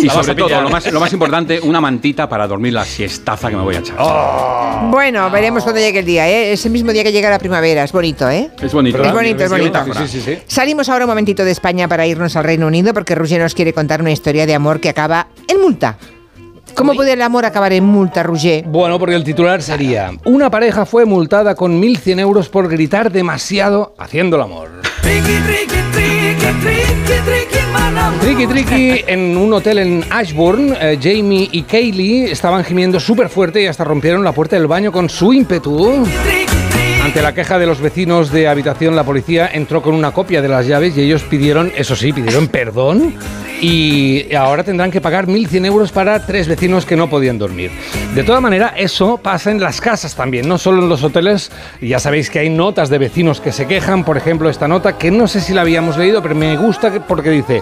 Y sobre todo, lo más, lo más importante, una mantita para dormir la siestaza que me voy a echar. Oh. Bueno, veremos cuando llegue el día, ¿eh? Es el mismo día que llega la primavera, es bonito, ¿eh? Es bonito. Es bonito, es bonito. Metáfora. Sí, sí, sí. Salimos ahora un momentito de España para irnos al Reino Unido porque Roger nos quiere contar una historia de amor que acaba en multa. ¿Cómo puede el amor acabar en multa, Roger? Bueno, porque el titular sería: Una pareja fue multada con 1.100 euros por gritar demasiado haciendo el amor. Tricky Tricky en un hotel en Ashbourne, eh, Jamie y Kaylee estaban gimiendo súper fuerte y hasta rompieron la puerta del baño con su ímpetu. Ante la queja de los vecinos de habitación, la policía entró con una copia de las llaves y ellos pidieron, eso sí, pidieron perdón y ahora tendrán que pagar 1.100 euros para tres vecinos que no podían dormir. De toda manera, eso pasa en las casas también, no solo en los hoteles. Ya sabéis que hay notas de vecinos que se quejan, por ejemplo, esta nota que no sé si la habíamos leído, pero me gusta que- porque dice...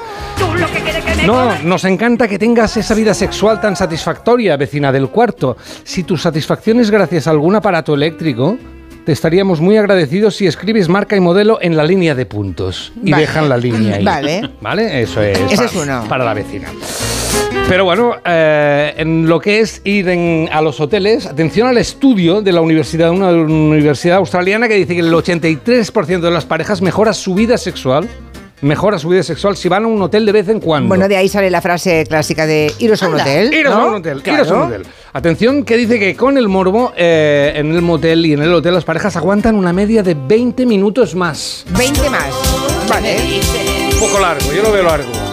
No, nos encanta que tengas esa vida sexual tan satisfactoria, vecina del cuarto. Si tu satisfacción es gracias a algún aparato eléctrico, te estaríamos muy agradecidos si escribes marca y modelo en la línea de puntos. Y Vale. dejan la línea ahí. Vale. ¿Vale? Eso es. Ese para, es uno. para la vecina. Pero bueno, eh, en lo que es ir en- a los hoteles, atención al estudio de la universidad, una universidad australiana que dice que el 83% de las parejas mejora su vida sexual. Mejora su vida sexual si van a un hotel de vez en cuando. Bueno, de ahí sale la frase clásica de iros a un hotel. Iros ¿no? a un hotel, Claro. iros a un hotel. Atención que dice que con el morbo eh, en el motel y en el hotel las parejas aguantan una media de 20 minutos más. 20 más. Vale. Un poco largo, yo lo veo largo.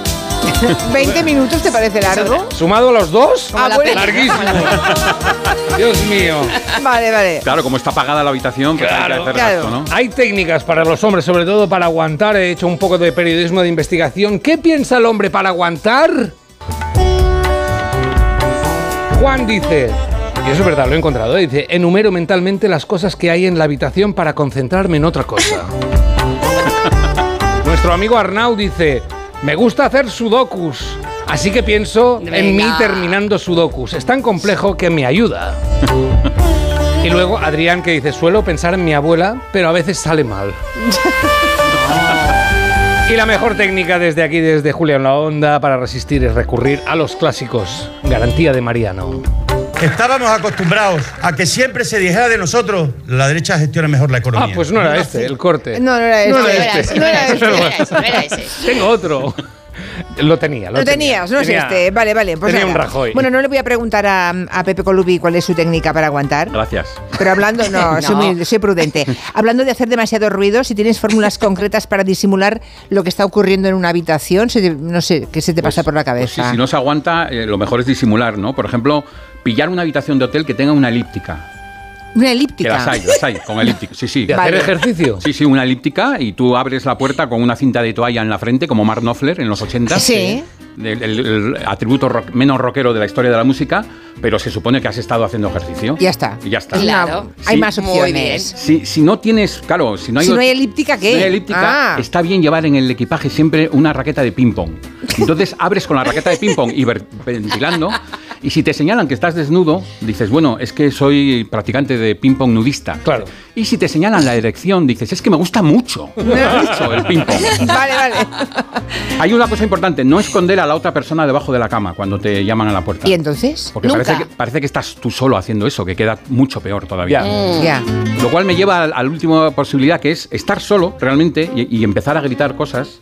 ¿20 minutos te parece largo? ¿Sumado a los dos? Ah, bueno. Larguísimo. Dios mío. Vale, vale. Claro, como está apagada la habitación, pues hay que hacer claro. gasto, ¿no? Hay técnicas para los hombres, sobre todo para aguantar. He hecho un poco de periodismo de investigación. ¿Qué piensa el hombre para aguantar? Juan dice, y eso es verdad, lo he encontrado, ¿eh? dice, enumero mentalmente las cosas que hay en la habitación para concentrarme en otra cosa. Nuestro amigo Arnau dice, me gusta hacer sudokus, así que pienso en mí terminando sudokus. Es tan complejo que me ayuda. Y luego Adrián que dice, suelo pensar en mi abuela, pero a veces sale mal. Y la mejor técnica desde aquí, desde Julia en la Onda, para resistir es recurrir a los clásicos. Garantía de Mariano. Estábamos acostumbrados a que siempre se dijera de nosotros, la derecha gestiona mejor la Ah, economía. pues no era este, el corte. No, no era este. No era este. ese, no era ese, no era ese, no era ese. Tengo otro. Lo tenía, lo, Lo tenías, no Tenía- es este. Vale, vale. Pues tenía un. Rajoy. Bueno, no le voy a preguntar a, a Pepe Colubi cuál es su técnica para aguantar. Gracias. Pero hablando, no, Soy, No. muy- soy prudente. Hablando de hacer demasiado ruido, si tienes fórmulas concretas para disimular lo que está ocurriendo en una habitación, se te- no sé, ¿qué se te pasa por la Pues sí, cabeza? si no se aguanta, eh, lo mejor es disimular, ¿no? Por ejemplo, pillar una habitación de hotel que tenga una elíptica. Una Que elíptica. las hay, las hay, con elíptica. Sí, sí. ¿De hacer Vale. ejercicio? Sí, sí, una elíptica y tú abres la puerta con una cinta de toalla en la frente, como Mark Knopfler en los 80. Sí. El, el- el atributo rock- menos rockero de la historia de la música, pero se supone que has estado haciendo ejercicio. Ya está. Y ya está. Claro. Hay Sí. más Muy opciones. Si, si no tienes, claro, si no hay, Si no hay elíptica, ¿qué? si no hay elíptica, Ah. está bien llevar en el equipaje siempre una raqueta de ping-pong. Entonces abres con la raqueta de ping-pong y ventilando. Y si te señalan que estás desnudo, dices, bueno, es que soy practicante de ping-pong nudista. Claro. Y si te señalan la erección, dices, es que me gusta mucho, mucho el ping-pong. Vale, vale. Hay una cosa importante, no esconder a la otra persona debajo de la cama cuando te llaman a la puerta. ¿Y entonces? Porque Nunca. parece que, parece que estás tú solo haciendo eso, que queda mucho peor todavía. Ya. Mm. Lo cual me lleva a la última posibilidad, que es estar solo realmente y, y empezar a gritar cosas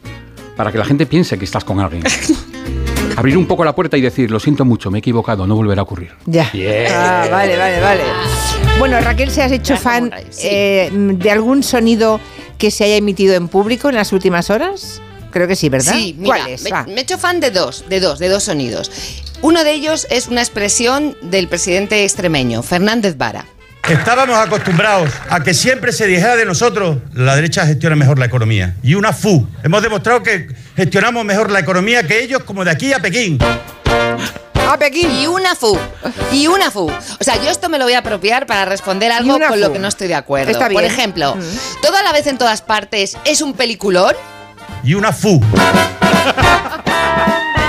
para que la gente piense que estás con alguien. Abrir un poco la puerta y decir, lo siento mucho, me he equivocado, no volverá a ocurrir. Ya. Bien. Ah, vale, vale, vale. Bueno, Raquel, ¿se has hecho fan eh, de algún sonido que se haya emitido en público en las últimas horas? Creo que sí, ¿verdad? Sí, mira, ¿Cuál es? me, Va. me he hecho fan de dos, de dos, de dos sonidos. Uno de ellos es una expresión del presidente extremeño, Fernández Vara. Estábamos acostumbrados a que siempre se dijera de nosotros, la derecha gestiona mejor la economía. Y una FU. Hemos demostrado que gestionamos mejor la economía que ellos, como de aquí a Pekín. ¡A Pekín! Y una FU. Y una FU. O sea, yo esto me lo voy a apropiar para responder algo con FU. lo que no estoy de acuerdo. Está Por ejemplo, Mm. toda la vez en todas partes es un peliculón. Y una FU.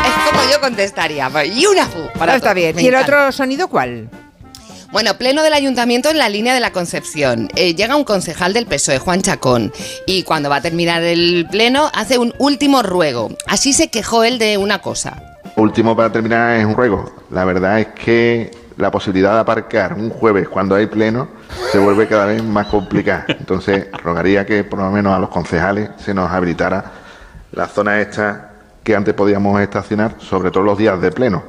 Es como yo contestaría. Y una FU. Para está todo. bien. Me ¿Y el otro sonido cuál? Bueno, pleno del ayuntamiento en la línea de la Concepción. Eh, llega un concejal del PSOE, Juan Chacón, y cuando va a terminar el pleno hace un último ruego. Así se quejó él de una cosa. Último para terminar es un ruego. La verdad es que la posibilidad de aparcar un jueves cuando hay pleno se vuelve cada vez más complicada. Entonces rogaría que por lo menos a los concejales se nos habilitara la zona esta que antes podíamos estacionar, sobre todo los días de pleno,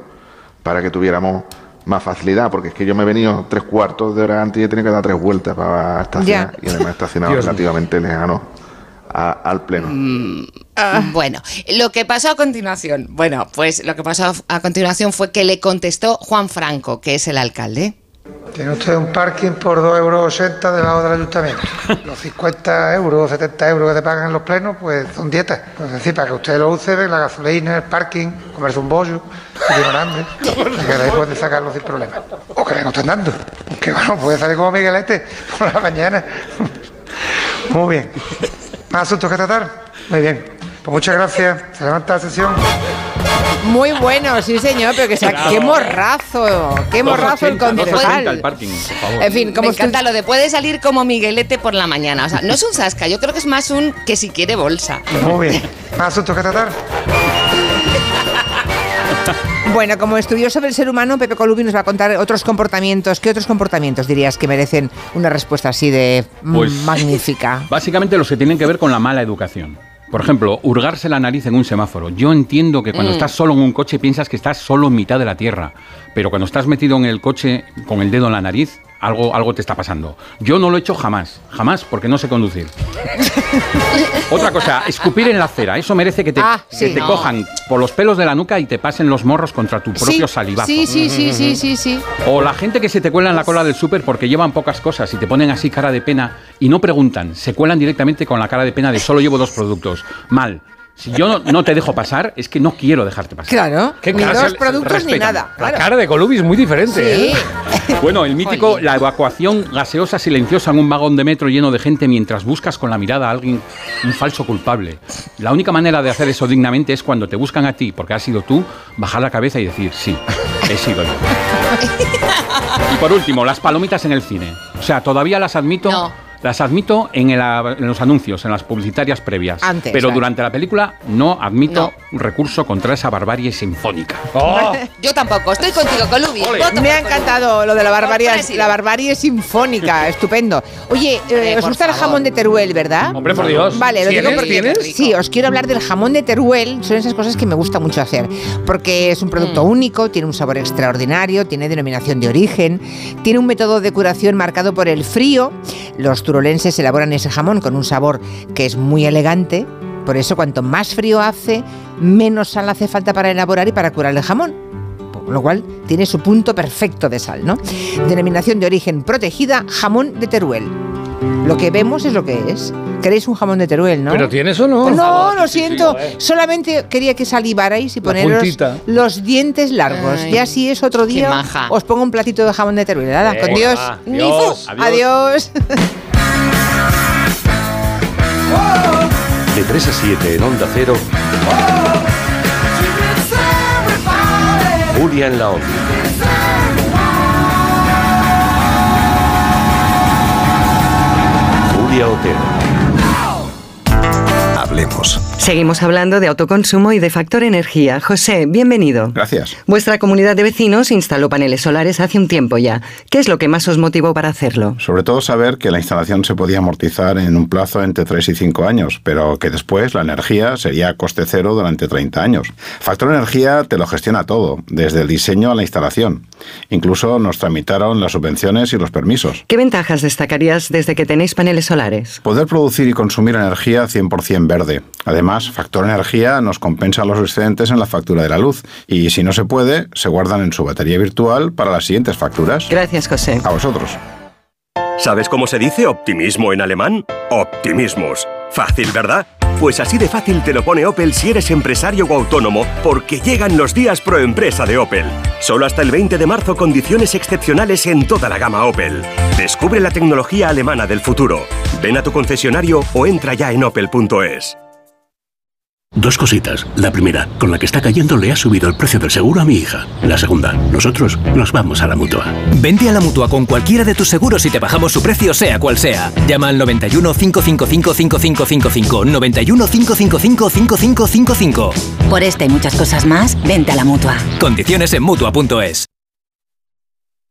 para que tuviéramos más facilidad, porque es que yo me he venido tres cuartos de hora antes y he tenido que dar tres vueltas para estacionar Ya. y además he estacionado Dios mío. relativamente lejano a- al pleno. Bueno, lo que pasó a continuación. Bueno, pues lo que pasó a continuación fue que le contestó Juan Franco, que es el alcalde. Tiene usted un parking por 2,80 euros debajo del ayuntamiento. Los 50 euros, 70 euros que te pagan en los plenos, pues son dietas. Es decir, para que usted lo use, la gasolina, el parking, comerse un bollo, si tiene hambre, y que de ahí puede sacarlo sin problema. O que venga usted andando, que bueno, puede salir como Miguelete por la mañana. Muy bien. ¿Más asuntos que tratar? Muy bien. Pues muchas gracias. Se levanta la sesión. Muy bueno, sí señor, pero que sea, Bravo. qué morrazo, qué morrazo el 2,80 al concejal. parking, por favor. En fin, como Me encanta lo de puede salir como Miguelete por la mañana. O sea, no es un zasca, yo creo que es más un que si quiere bolsa. Muy bien. ¿Más asuntos que tratar? Bueno, como estudioso del ser humano, Pepe Colubi nos va a contar otros comportamientos. ¿Qué otros comportamientos dirías que merecen una respuesta así de mm, Pues- magnífica? Básicamente los que tienen que ver con la mala educación. Por ejemplo, hurgarse la nariz en un semáforo. Yo entiendo que cuando Mm. estás solo en un coche piensas que estás solo en mitad de la tierra, pero cuando estás metido en el coche con el dedo en la nariz, algo, algo te está pasando. Yo no lo he hecho jamás, jamás, porque no sé conducir. Otra cosa, escupir en la acera. Eso merece que te, Ah, que sí. te No. cojan por los pelos de la nuca y te pasen los morros contra tu propio sí, salivazo. sí, sí, sí, sí, sí, sí. O la gente que se te cuela en la cola del súper porque llevan pocas cosas y te ponen así cara de pena y no preguntan, se cuelan directamente con la cara de pena de solo llevo dos productos. Mal. Si yo no, no te dejo pasar, es que no quiero dejarte pasar. Claro, ¿Qué ni dos productos ni nada. La cara de Colubi es muy diferente. Sí. ¿eh? Bueno, el mítico, la evacuación gaseosa silenciosa en un vagón de metro lleno de gente mientras buscas con la mirada a alguien, un falso culpable. La única manera de hacer eso dignamente es cuando te buscan a ti, porque has sido tú, bajar la cabeza y decir, sí, he sido yo. Y por último, las palomitas en el cine. O sea, todavía las admito. No. Las admito en, el- en los anuncios, en las publicitarias previas. Antes, pero vale. durante la película no admito un recurso contra esa barbarie sinfónica. Yo tampoco, estoy contigo, Colubi. Me ha encantado lo de la barbarie, la barbarie sinfónica, estupendo. Oye, eh, os por gusta el jamón de Teruel, ¿verdad? Hombre, por Dios. Vale, lo digo ¿Tienes? porque ¿Tienes? sí, os quiero hablar del jamón de Teruel. Son esas cosas que me gusta mucho hacer, porque es un producto Mm. único, tiene un sabor extraordinario, tiene denominación de origen, tiene un método de curación marcado por el frío. Los turolenses elaboran ese jamón con un sabor que es muy elegante. Por eso, cuanto más frío hace, menos sal hace falta para elaborar y para curar el jamón. Lo cual tiene su punto perfecto de sal, ¿no? Denominación de origen protegida, jamón de Teruel. Lo que vemos es lo que es. Queréis un jamón de Teruel, ¿no? ¿Pero tienes o no? No, lo sí, sí, siento. joder. Solamente quería que salivarais y poneros los dientes largos. Ay, ya si es otro día, maja. os pongo un platito de jamón de Teruel. Nada, con Dios. Adiós. fu. Adiós. De 3 a 7 en Onda Cero. Julia en la Onda. Julia Otero. Hablemos. Seguimos hablando de autoconsumo y de factor energía. José, bienvenido. Gracias. Vuestra comunidad de vecinos instaló paneles solares hace un tiempo ya. ¿Qué es lo que más os motivó para hacerlo? Sobre todo saber que la instalación se podía amortizar en un plazo entre 3 y 5 años, pero que después la energía sería a coste cero durante 30 años. Factor Energía te lo gestiona todo, desde el diseño a la instalación. Incluso nos tramitaron las subvenciones y los permisos. ¿Qué ventajas destacarías desde que tenéis paneles solares? Poder producir y consumir energía 100% verde. Además, Factor Energía nos compensa los excedentes en la factura de la luz y si no se puede, se guardan en su batería virtual para las siguientes facturas. Gracias, José. A vosotros. ¿Sabes cómo se dice optimismo en alemán? Optimismus. Fácil, ¿verdad? Pues así de fácil te lo pone Opel si eres empresario o autónomo, porque llegan los días pro empresa de Opel. Solo hasta el 20 de marzo condiciones excepcionales en toda la gama Opel. Descubre la tecnología alemana del futuro. Ven a tu concesionario o entra ya en opel.es. Dos cositas. La primera, con la que está cayendo le ha subido el precio del seguro a mi hija. La segunda, nosotros nos vamos a la mutua. Vente a la mutua con cualquiera de tus seguros y te bajamos su precio, sea cual sea. Llama al 91 555 5555. 91 555 5555. Por esta y muchas cosas más, vente a la mutua. Condiciones en mutua.es.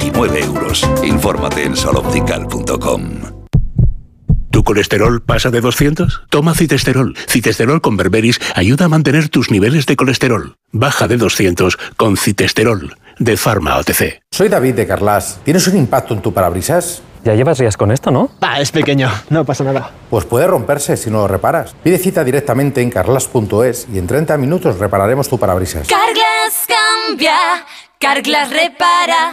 29 euros. Infórmate en soloptical.com. ¿Tu colesterol pasa de 200? Toma citesterol. Citesterol con berberis ayuda a mantener tus niveles de colesterol. Baja de 200 con citesterol de Pharma OTC. Soy David de Carlas. ¿Tienes un impacto en tu parabrisas? Ya llevas días con esto, ¿no? Ah, es pequeño, no pasa nada. Pues puede romperse si no lo reparas. Pide cita directamente en carlas.es y en 30 minutos repararemos tu parabrisas. Carglass cambia, Carglass repara.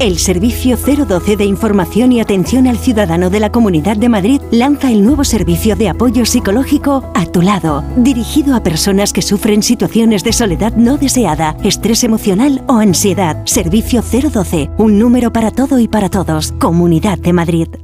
El Servicio 012 de Información y Atención al Ciudadano de la Comunidad de Madrid lanza el nuevo servicio de apoyo psicológico A tu lado, dirigido a personas que sufren situaciones de soledad no deseada, estrés emocional o ansiedad. Servicio 012, un número para todo y para todos. Comunidad de Madrid.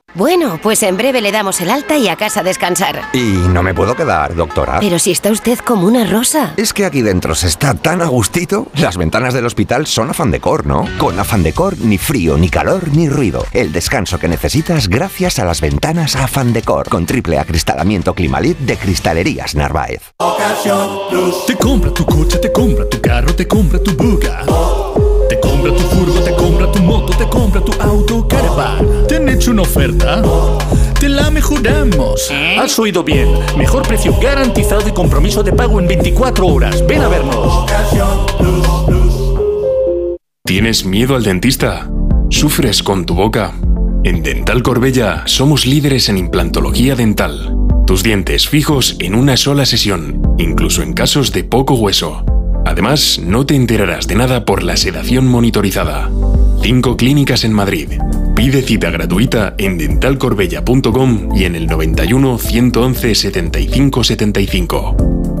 Bueno, pues en breve le damos el alta y a casa a descansar. Y no me puedo quedar, doctora. Pero si está usted como una rosa. Es que aquí dentro se está tan a gustito. Las ventanas del hospital son afán decor, ¿no? Con afán decor, ni frío, ni calor, ni ruido. El descanso que necesitas gracias a las ventanas afán decor. Con triple acristalamiento Climalit de Cristalerías Narváez. Te compra tu coche, te compra tu carro, te compra tu buga. Te compra tu furgo, te compra tu moto, te compra tu auto, caravan. ¿Te han hecho una oferta? Te la mejoramos. Has oído bien. Mejor precio garantizado y compromiso de pago en 24 horas. Ven a vernos. ¿Tienes miedo al dentista? ¿Sufres con tu boca? En Dental Corbella somos líderes en implantología dental. Tus dientes fijos en una sola sesión, incluso en casos de poco hueso. Además, no te enterarás de nada por la sedación monitorizada. Cinco clínicas en Madrid. Pide cita gratuita en dentalcorbella.com y en el 91 111 75 75.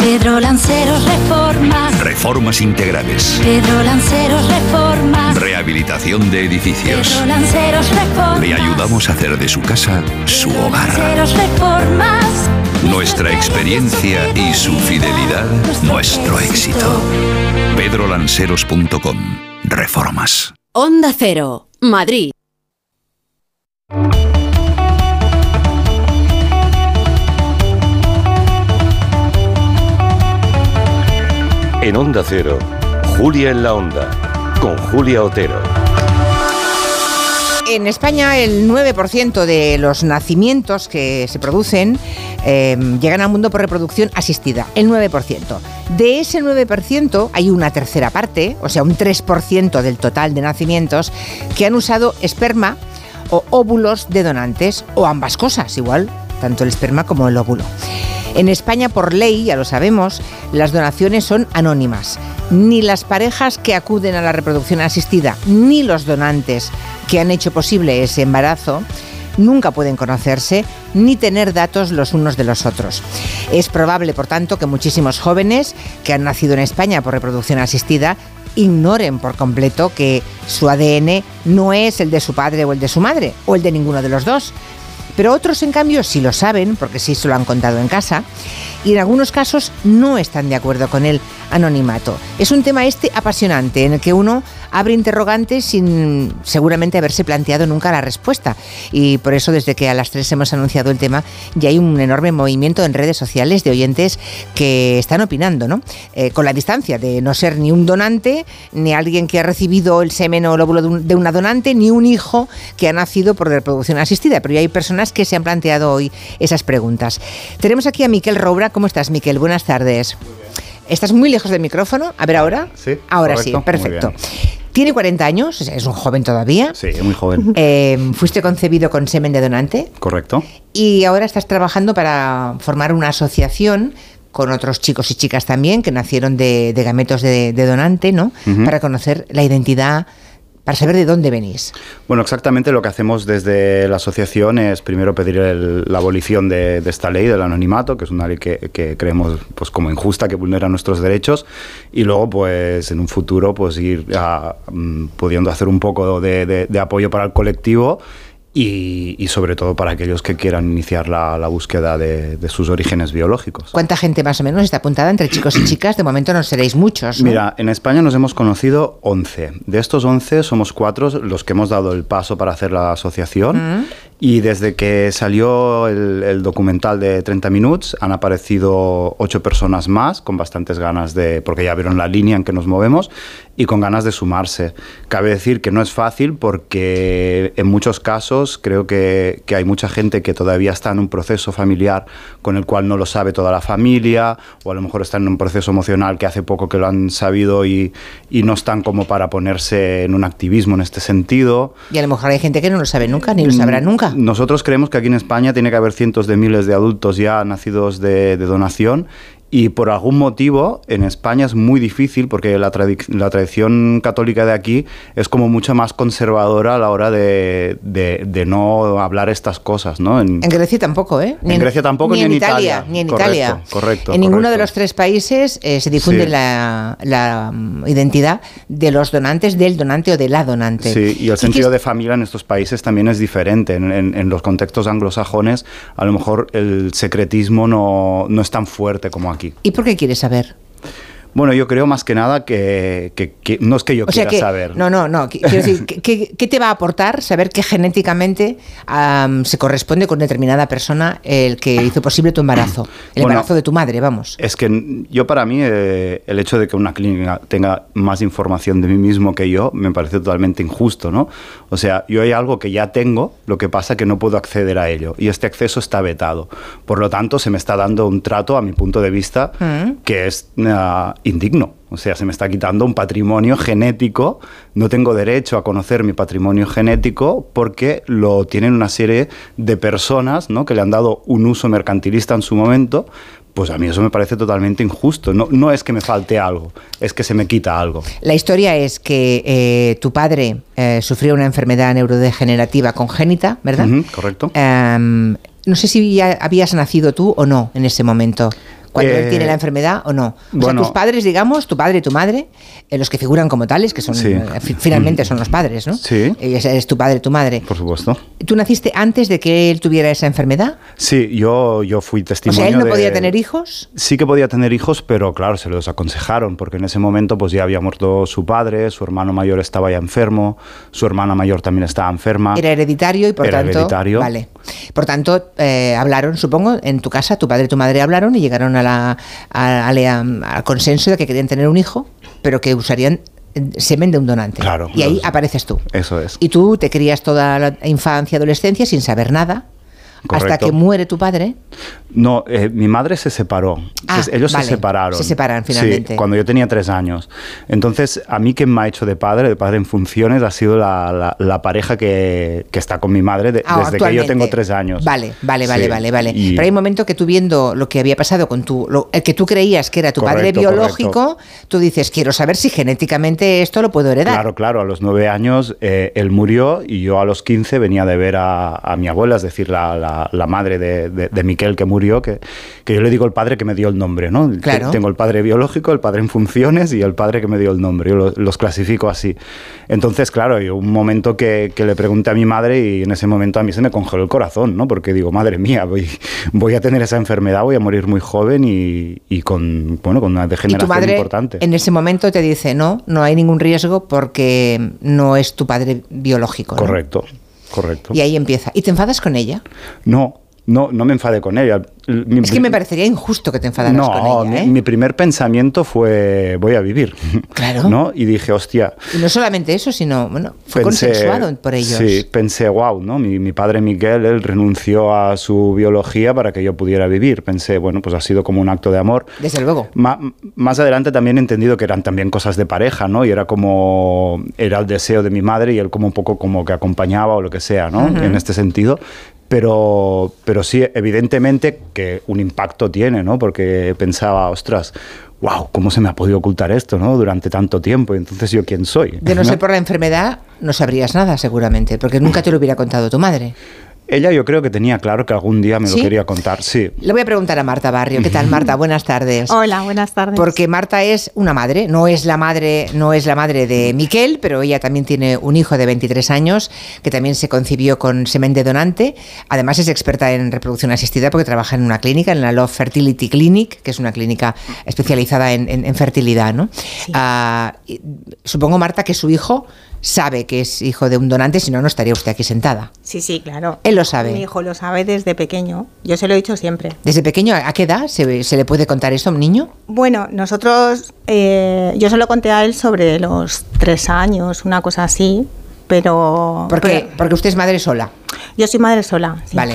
Pedro Lanceros Reformas. Reformas integrales. Pedro Lanceros Reformas. Rehabilitación de edificios. Pedro Lanceros Reformas. Le ayudamos a hacer de su casa su hogar. Lanceros Reformas. Nuestra experiencia y su fidelidad, nuestro éxito. pedrolanceros.com. Reformas. Onda Cero, Madrid. En Onda Cero, Julia en la Onda, con Julia Otero. En España el 9% de los nacimientos que se producen eh, llegan al mundo por reproducción asistida, el 9%. De ese 9% hay una tercera parte, o sea, un 3% del total de nacimientos, que han usado esperma o óvulos de donantes, o ambas cosas, igual, tanto el esperma como el óvulo. En España, por ley, ya lo sabemos, las donaciones son anónimas. Ni las parejas que acuden a la reproducción asistida, ni los donantes que han hecho posible ese embarazo, nunca pueden conocerse ni tener datos los unos de los otros. Es probable, por tanto, que muchísimos jóvenes que han nacido en España por reproducción asistida ignoren por completo que su ADN no es el de su padre o el de su madre, o el de ninguno de los dos. Pero otros, en cambio, sí lo saben, porque sí se lo han contado en casa, y en algunos casos no están de acuerdo con el anonimato. Es un tema este apasionante, en el que uno abre interrogantes sin seguramente haberse planteado nunca la respuesta. Y por eso, desde que a las tres hemos anunciado el tema, ya hay un enorme movimiento en redes sociales de oyentes que están opinando, ¿no? Eh, con la distancia de no ser ni un donante, ni alguien que ha recibido el semen o el óvulo de, un- de una donante, ni un hijo que ha nacido por reproducción asistida. Pero ya hay personas que se han planteado hoy esas preguntas. Tenemos aquí a Miquel Roura. ¿Cómo estás, Miquel? Buenas tardes. ¿Estás muy lejos del micrófono? A ver, ahora. Sí. Ahora correcto. sí, Muy perfecto. Tiene 40 años, es un joven todavía. Sí, muy joven. Eh, fuiste concebido con semen de donante Correcto. y ahora estás trabajando para formar una asociación con otros chicos y chicas también que nacieron de, de gametos de, de donante, ¿no? Para conocer la identidad, para saber de dónde venís. Bueno, exactamente lo que hacemos desde la asociación es primero pedir el- la abolición de, de esta ley del anonimato, que es una ley que, que creemos pues, como injusta, que vulnera nuestros derechos, y luego pues en un futuro pues ir a, mm, pudiendo hacer un poco de, de- de apoyo para el colectivo y, y sobre todo para aquellos que quieran iniciar la, la búsqueda de, de sus orígenes biológicos. ¿Cuánta gente más o menos está apuntada entre chicos y chicas? De momento no seréis muchos. ¿no? Mira, en España nos hemos conocido 11. De estos 11 somos cuatro los que hemos dado el paso para hacer la asociación. Mm. Y desde que salió el, el documental de 30 minutos han aparecido ocho personas más con bastantes ganas de, porque ya vieron la línea en que nos movemos y con ganas de sumarse. Cabe decir que no es fácil porque en muchos casos creo que, que hay mucha gente que todavía está en un proceso familiar con el cual no lo sabe toda la familia o a lo mejor están en un proceso emocional que hace poco que lo han sabido y, y no están como para ponerse en un activismo en este sentido. Y a lo mejor hay gente que no lo sabe nunca, ni lo sabrá nunca. Nosotros creemos que aquí en España tiene que haber cientos de miles de adultos ya nacidos de, de donación y por algún motivo en España es muy difícil porque la, tradi- la tradición católica de aquí es como mucho más conservadora a la hora de, de- de no hablar estas cosas, ¿no? En, En Grecia tampoco, ¿eh? En Grecia tampoco, ni en Italia. Ni en Correcto, Italia. correcto, En ninguno de los tres países eh, se difunde Sí. la, la, mm, identidad de los donantes, del donante o de la donante. Sí, y el sentido de familia en estos países también es diferente. En, en- en los contextos anglosajones, a lo mejor el secretismo no, no es tan fuerte como aquí. ¿Y por qué quieres saber? Bueno, yo creo más que nada que, que- que- no es que yo O sea quiera que, saber. no, no, no. qui- Quiero decir, ¿qué- ¿qué, te va a aportar saber que genéticamente am, se corresponde con determinada persona el que hizo posible tu embarazo? El Bueno, embarazo de tu madre, vamos. Es que yo para mí eh, el hecho de que una clínica tenga más información de mí mismo que yo me parece totalmente injusto, ¿no? O sea, yo hay algo que ya tengo, lo que pasa que no puedo acceder a ello y este acceso está vetado. Por lo tanto, se me está dando un trato a mi punto de vista Mm. que es ah, indigno. O sea, se me está quitando un patrimonio genético. No tengo derecho a conocer mi patrimonio genético porque lo tienen una serie de personas ¿no? que le han dado un uso mercantilista en su momento. Pues a mí eso me parece totalmente injusto. No, no es que me falte algo, es que se me quita algo. La historia es que eh, tu padre eh, sufrió una enfermedad neurodegenerativa congénita, ¿verdad? Correcto. Em, no sé si ya habías nacido tú o no en ese momento. Cuando él Eh, tiene la enfermedad o no. O bueno. sea, tus padres, digamos, tu padre y tu madre, eh, los que figuran como tales, que son Sí. eh, fi- finalmente son los padres, ¿no? Sí. Eh, es tu padre y tu madre. Por supuesto. ¿Tú naciste antes de que él tuviera esa enfermedad? Sí, yo, yo fui O testimonio sea, él no de- podía tener hijos. Sí que podía tener hijos, pero claro, se los aconsejaron, porque en ese momento pues ya había muerto su padre, su hermano mayor estaba ya enfermo, su hermana mayor también estaba enferma. Era hereditario y por Era tanto. hereditario. Vale. Por tanto, eh, hablaron, supongo, en tu casa, tu padre y tu madre hablaron y llegaron a la, a- a la- al consenso de que querían tener un hijo, pero que usarían semen de un donante. Claro, Y ahí apareces tú. Eso es. Y tú te crías toda la infancia, adolescencia sin saber nada. Hasta Correcto. que muere tu padre. No, eh, mi madre se separó. Ah, Se- Ellos vale. se separaron. Se separan Sí, finalmente. cuando yo tenía tres años. Entonces, a mí quien me ha hecho de padre, de padre en funciones, ha sido la, la- la pareja que, que está con mi madre de- Ah, desde que yo tengo tres años. Vale, vale, vale, Sí, vale, vale. y- Pero hay un momento que tú viendo lo que había pasado con tu, lo- el que tú creías que era tu padre Correcto, biológico, tú dices, quiero saber si genéticamente esto lo puedo heredar. Claro, claro, a los nueve años eh, él murió y yo a los 15 venía de ver a, a mi abuela, es decir, la, la- la madre de, de, de Miquel que murió, que, que yo le digo el padre que me dio el nombre, ¿no? Claro. Te- Tengo el padre biológico, el padre en funciones y el padre que me dio el nombre, yo lo- los clasifico así. Entonces, claro, yo un momento que, que le pregunté a mi madre y en ese momento a mí se me congeló el corazón, ¿no? Porque digo, madre mía, voy, voy a tener esa enfermedad, voy a morir muy joven y, y con, bueno, con una Y tu degeneración madre importante. en ese momento te dice, no, no hay ningún riesgo porque no es tu padre biológico. ¿no? Correcto, correcto. Y ahí empieza. ¿Y te enfadas con ella? No, no, no me enfadé con ella. Mi- Es que me parecería injusto que te enfadaras no, con ella. mi, ¿eh? mi primer pensamiento fue voy a vivir. Claro. ¿no? Y dije, hostia. Y no solamente eso, sino, bueno, fue pensé- consensuado por ellos. Sí, pensé, wow, ¿no? Mi, mi padre Miguel, él renunció a su biología para que yo pudiera vivir. Pensé, bueno, pues ha sido como un acto de amor. Desde luego. Ma- más adelante también he entendido que eran también cosas de pareja, ¿no? Y era como, era el deseo de mi madre y él como un poco como que acompañaba o lo que sea, ¿no? Ujú. En este sentido. Pero, pero sí, evidentemente que un impacto tiene, ¿no? Porque pensaba, ostras, wow, ¿cómo se me ha podido ocultar esto, ¿no? Durante tanto tiempo. Y entonces, ¿yo quién soy? De no ser por la enfermedad, no sabrías nada seguramente, porque nunca te lo hubiera contado tu madre. Ella yo creo que tenía claro que algún día me ¿Sí? lo quería contar, sí. Le voy a preguntar a Marta Barrio. ¿Qué tal, Marta? Buenas tardes. Hola, buenas tardes. Porque Marta es una madre, no es la madre, no es la madre de Miquel, pero ella también tiene un hijo de 23 años que también se concibió con semen de donante. Además es experta en reproducción asistida porque trabaja en una clínica, en la Love Fertility Clinic, que es una clínica especializada en, en- en fertilidad, ¿no? Ah, supongo Marta que su hijo sabe que es hijo de un donante, si no, no estaría usted aquí sentada. Sí, sí, claro. Él lo sabe. Mi hijo lo sabe desde pequeño. Yo se lo he dicho siempre. ¿Desde pequeño a qué edad se, se le puede contar esto a un niño? Bueno, nosotros, eh, yo se lo conté a él sobre los tres años, una cosa así, pero... ¿Por qué? pero- Porque usted es madre sola. yo soy madre sola. sí. Vale.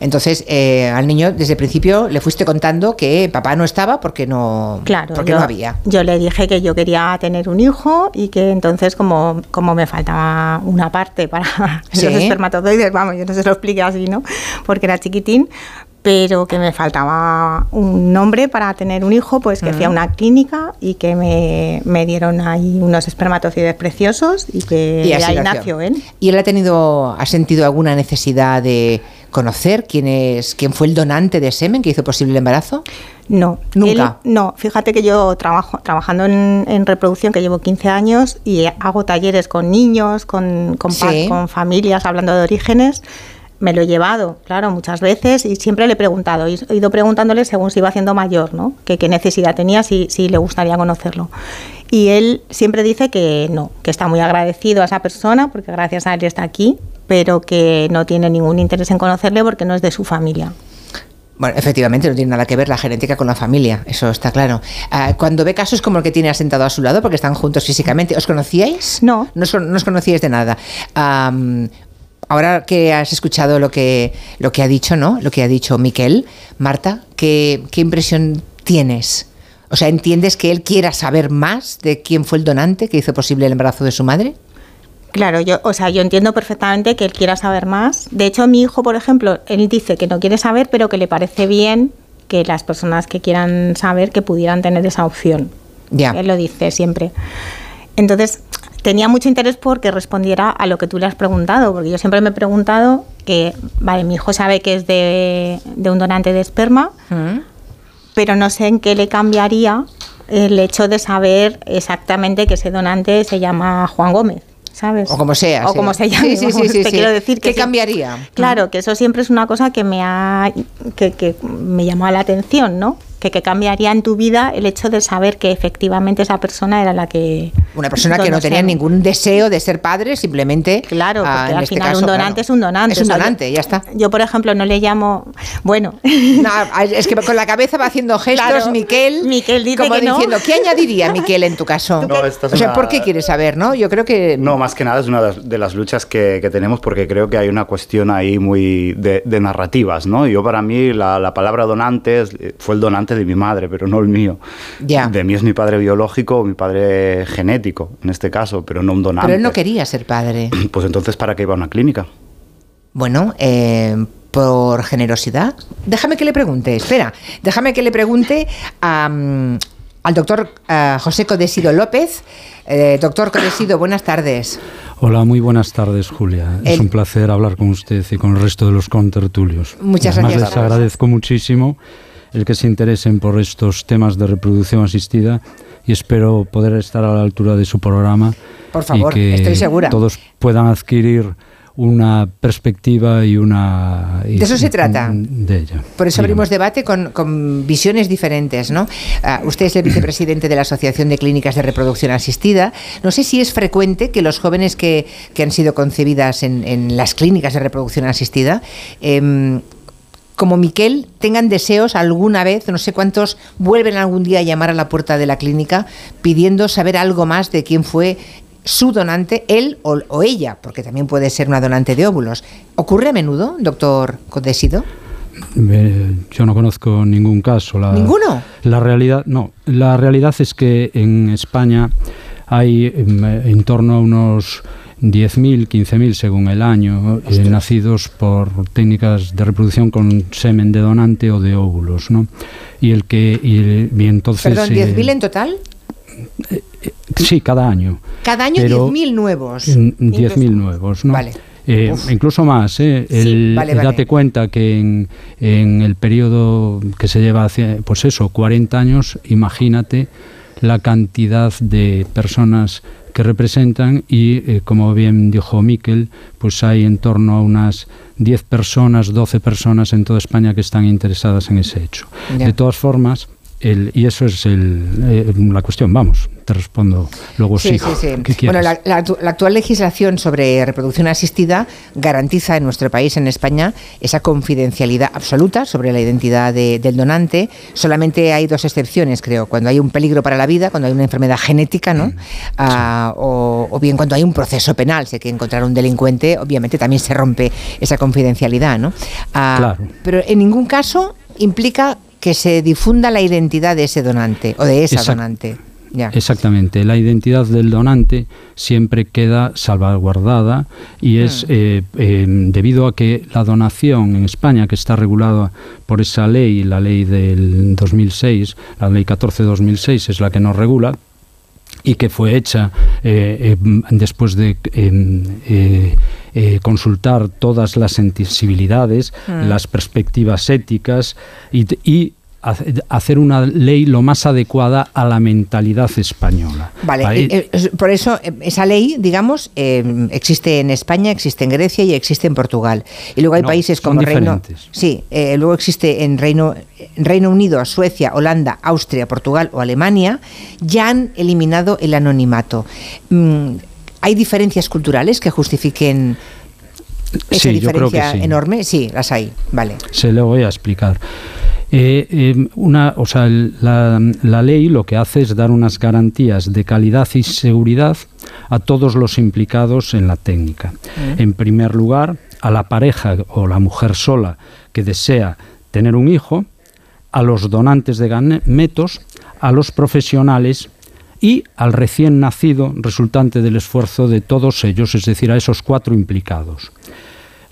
Entonces, eh, al niño desde el principio le fuiste contando que papá no estaba porque no, Claro, porque yo, no había. yo le dije que yo quería tener un hijo y que entonces como, como me faltaba una parte para Sí. los espermatozoides, vamos, yo no se lo expliqué así, ¿no? Porque era chiquitín, pero que me faltaba un nombre para tener un hijo, pues que Mm. fui a una clínica y que me, me dieron ahí unos espermatozoides preciosos y que Y ahí nació. él. ¿Y él ha tenido, ha sentido alguna necesidad de conocer quién es, quién fue el donante de semen que hizo posible el embarazo? No, Nunca. Él- no, fíjate que yo trabajo trabajando en, en reproducción que llevo 15 años y hago talleres con niños, con, con, Sí. con familias hablando de orígenes. Me lo he llevado, claro, muchas veces y siempre le he preguntado, he he ido preguntándole según se iba haciendo mayor, ¿no? Que qué necesidad tenía, si, si le gustaría conocerlo. Y él siempre dice que no, que está muy agradecido a esa persona porque gracias a él está aquí, pero que no tiene ningún interés en conocerle porque no es de su familia. Bueno, efectivamente, no tiene nada que ver la genética con la familia, eso está claro. Ah, cuando ve casos como el que tiene asentado a su lado, porque están juntos físicamente, ¿os conocíais? No. No os, no os conocíais de nada. Ahora que has escuchado lo que, lo que ha dicho, ¿no? Lo que ha dicho Miquel, Marta, ¿qué, qué impresión tienes? O sea, ¿entiendes que él quiera saber más de quién fue el donante que hizo posible el embarazo de su madre? Claro, yo, o sea, yo entiendo perfectamente que él quiera saber más. De hecho, mi hijo, por ejemplo, él dice que no quiere saber, pero que le parece bien que las personas que quieran saber que pudieran tener esa opción. Ya. Él lo dice siempre. Entonces, tenía mucho interés porque respondiera a lo que tú le has preguntado, porque yo siempre me he preguntado que, vale, mi hijo sabe que es de, de un donante de esperma, pero no sé en qué le cambiaría el hecho de saber exactamente que ese donante se llama Juan Gómez. ¿Sabes? O como sea. O sí. como se llame. Sí, sí, sí. vamos, sí, te quiero decir que ¿Qué cambiaría? Claro, que eso siempre es una cosa que me ha que, que me llamó la atención, ¿no? Que, que cambiaría en tu vida el hecho de saber que efectivamente esa persona era la que Una persona que no tenía ningún deseo de ser padre, simplemente. Claro, ah, porque al este final caso, un claro. donante es un donante. Es un o sea, yo- donante, ya está. Yo, por ejemplo, no le llamo. Bueno. No, es que con la cabeza va haciendo gestos, Claro. Miquel. Miquel dice como que no. diciendo, ¿qué añadiría Miquel en tu caso? No, esta es o sea, una- ¿por qué quieres saber, no? Yo creo que. No, más que nada es una de las, luchas que, que tenemos porque creo que hay una cuestión ahí muy de, de narrativas, ¿no? Yo para mí la, la palabra donante es- fue el donante de mi madre, pero no el mío. De mí es mi padre biológico o mi padre genético, en este caso, pero no un donante. Pero él no quería ser padre. Pues entonces, ¿para qué iba a una clínica? Bueno, eh, por generosidad. Déjame que le pregunte, espera, déjame que le pregunte a, al doctor ah, José Codesido López. Eh, doctor Codesido, buenas tardes. Hola, muy buenas tardes, Julia. Es un placer hablar con usted y con el resto de los contertulios. Muchas además gracias. les agradezco muchísimo el que se interesen por estos temas de reproducción asistida y espero poder estar a la altura de su programa. Por favor, y que estoy segura. todos puedan adquirir una perspectiva y una... y- De eso se trata. De ella. Por eso abrimos debate con, con visiones diferentes, ¿no? Ah, usted es el vicepresidente de la Asociación de Clínicas de Reproducción Asistida. No sé si es frecuente que los jóvenes que, que han sido concebidas en, en las clínicas de reproducción asistida, em, como Miquel, tengan deseos alguna vez, no sé cuántos, vuelven algún día a llamar a la puerta de la clínica pidiendo saber algo más de quién fue su donante, él o, o ella, porque también puede ser una donante de óvulos. ¿Ocurre a menudo, doctor Codesido? Eh, yo no conozco ningún caso. La, ¿Ninguno? La realidad, no. La realidad es que en España hay em, en torno a unos 10.000, 15.000 según el año, eh, nacidos por técnicas de reproducción con semen de donante o de óvulos, ¿no? Y el que y, y entonces Perdón, eh, ¿10.000 en total? sí, cada año. Cada año Pero- 10.000 nuevos. En 10.000 nuevos, ¿no? Vale. Eh, incluso más, ¿eh? El- vale, vale. Date cuenta que en, en el periodo que se lleva hacia, pues eso, 40 años, imagínate la cantidad de personas que representan y, eh, como bien dijo Miquel, pues hay en torno a unas 10 personas, 12 personas en toda España que están interesadas en ese hecho. De todas formas, el, y eso es el, eh, la cuestión. Vamos, te respondo luego sí. Sí, sí, sí. ¿Qué Bueno, la, la actu- la actual legislación sobre reproducción asistida garantiza en nuestro país, en España, esa confidencialidad absoluta sobre la identidad de- del donante. Solamente hay dos excepciones, creo. Cuando hay un peligro para la vida, cuando hay una enfermedad genética, ¿no? Ah, o, o bien cuando hay un proceso penal, si hay que encontrar un delincuente, obviamente también se rompe esa confidencialidad, ¿no? Ah, Claro. Pero en ningún caso implica que se difunda la identidad de ese donante o de esa donante. Ya. Exactamente, la identidad del donante siempre queda salvaguardada y es eh, eh, debido a que la donación en España, que está regulada por esa ley, la ley del 2006, la ley 14-2006 es la que nos regula, y que fue hecha eh, eh, después de eh, eh, consultar todas las sensibilidades, Mm. las perspectivas éticas y, hacer una ley lo más adecuada a la mentalidad española. Vale, eh, eh, por eso eh, esa ley, digamos, eh, existe en España, existe en Grecia y existe en Portugal. Y luego hay No, países como Reino, sí, luego existe en Reino Reino Unido, Suecia, Holanda, Austria, Portugal o Alemania, ya han eliminado el anonimato. Mm, ¿Hay diferencias culturales que justifiquen esa Sí, yo creo que diferencia sí. enorme? Sí, las hay. Vale. Se lo voy a explicar. Eh, eh, una, o sea, el- la, la ley lo que hace es dar unas garantías de calidad y seguridad a todos los implicados en la técnica. En primer lugar, a la pareja o la mujer sola que desea tener un hijo, a los donantes de gametos, a los profesionales y al recién nacido resultante del esfuerzo de todos ellos, es decir, a esos cuatro implicados.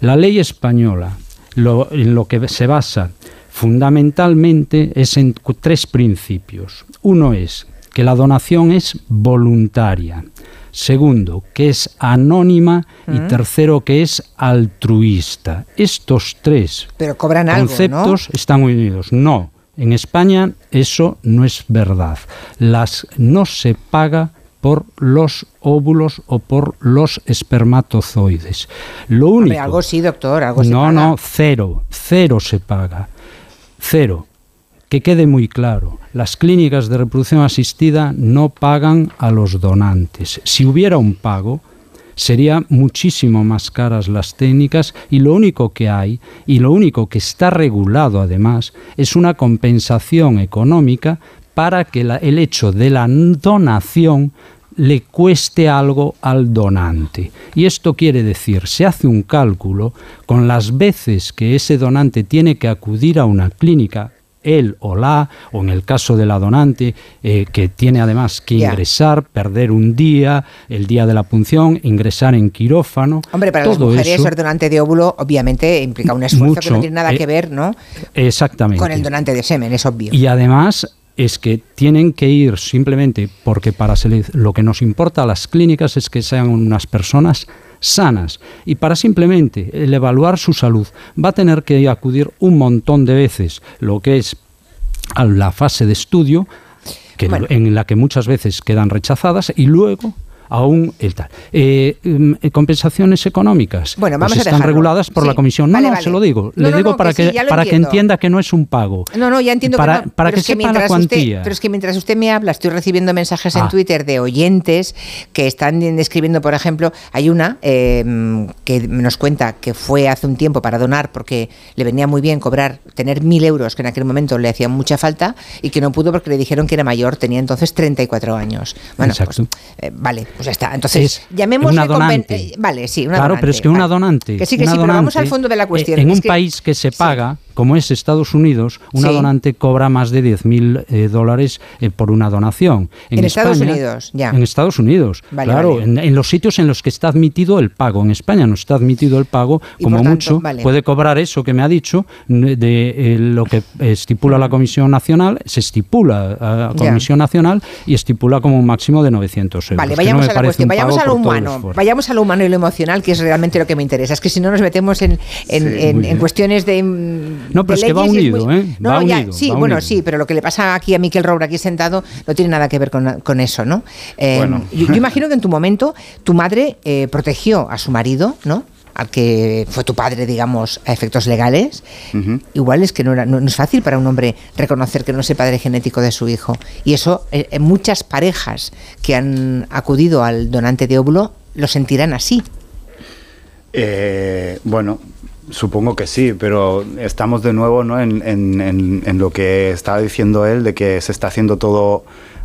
La ley española lo- en lo que se basa fundamentalmente es en tres principios. Uno es que la donación es voluntaria. Segundo, que es anónima. Y Mm. tercero, que es altruista. Estos tres Pero cobran algo, ¿no? conceptos están unidos. No, en España eso no es verdad. Las no se paga por los óvulos o por los espermatozoides. Lo único Hombre, algo sí, doctor, algo se no, paga. no, cero, cero se paga. Cero. Que quede muy claro, las clínicas de reproducción asistida no pagan a los donantes. Si hubiera un pago, serían muchísimo más caras las técnicas y lo único que hay, y lo único que está regulado además, es una compensación económica para que el hecho de la donación le cueste algo al donante. Y esto quiere decir, se hace un cálculo con las veces que ese donante tiene que acudir a una clínica, él o la, o en el caso de la donante, eh, que tiene además que ingresar, perder un día, el día de la punción, ingresar en quirófano. Hombre, para las todo mujeres eso, ser donante de óvulo obviamente implica un esfuerzo que no tiene nada eh, que ver, ¿no? Exactamente. Con el donante de semen, es obvio. Y además es que tienen que ir simplemente porque para lo que nos importa a las clínicas es que sean unas personas sanas y para simplemente el evaluar su salud va a tener que acudir un montón de veces lo que es a la fase de estudio que Bueno. en la que muchas veces quedan rechazadas y luego aún el tal. Eh, mm, eh, compensaciones económicas Bueno, vamos pues están reguladas por Sí. la comisión. No, Vale, no, vale. se lo digo. No, Le no, digo para que sí, para que entienda que no es un pago. No, no, ya entiendo para, que no, para pero que es que sepa la cuantía. usted, pero es que mientras usted me habla, estoy recibiendo mensajes en Ah. Twitter de oyentes que están describiendo, por ejemplo, hay una eh, que nos cuenta que fue hace un tiempo para donar porque le venía muy bien cobrar, tener mil euros, que en aquel momento le hacían mucha falta, y que no pudo porque le dijeron que era mayor, tenía entonces 34 años. Bueno, pues, Exacto. eh, vale, pues ya está. Entonces, Es llamémosle una donante. eh, vale, sí, una claro, donante, pero es que una donante. Que sí, que sí, pero vamos donante, al fondo de la cuestión. eh, En Es un que- país que se paga, como es Estados Unidos, una Sí. donante cobra más de 10.000 eh, dólares eh, por una donación. En Estados España- Unidos, ya. En Estados Unidos, Vale, claro. vale. En, en los sitios en los que está admitido el pago. En España no está admitido el pago. Y Como tanto, mucho puede cobrar eso que me ha dicho de, eh, lo que estipula la Comisión Nacional. Se estipula a la Ya. Comisión Nacional y estipula como un máximo de 900 euros. Vale, vayamos a la parece cuestión, un vayamos a lo humano, vayamos a lo humano y lo emocional, que es realmente lo que me interesa. Es que si no nos metemos en, en, Sí, en- muy en bien. cuestiones de. No, pero de es que va unido, muy- ¿eh? No, Va ya, unido, sí, va bueno, unido. sí, pero lo que le pasa aquí a Miquel Roura aquí sentado no tiene nada que ver con, con eso, ¿no? Eh, Bueno. yo, yo imagino que en tu momento tu madre eh, protegió a su marido, ¿no? Al que fue tu padre, digamos, a efectos legales, igual es que no, era, no, no es fácil para un hombre reconocer que no es el padre genético de su hijo. Y eso, eh, en muchas parejas que han acudido al donante de óvulo lo sentirán así. Eh, bueno, supongo que sí, pero estamos de nuevo ¿no? en, en- en- en lo que estaba diciendo él, de que se está haciendo todo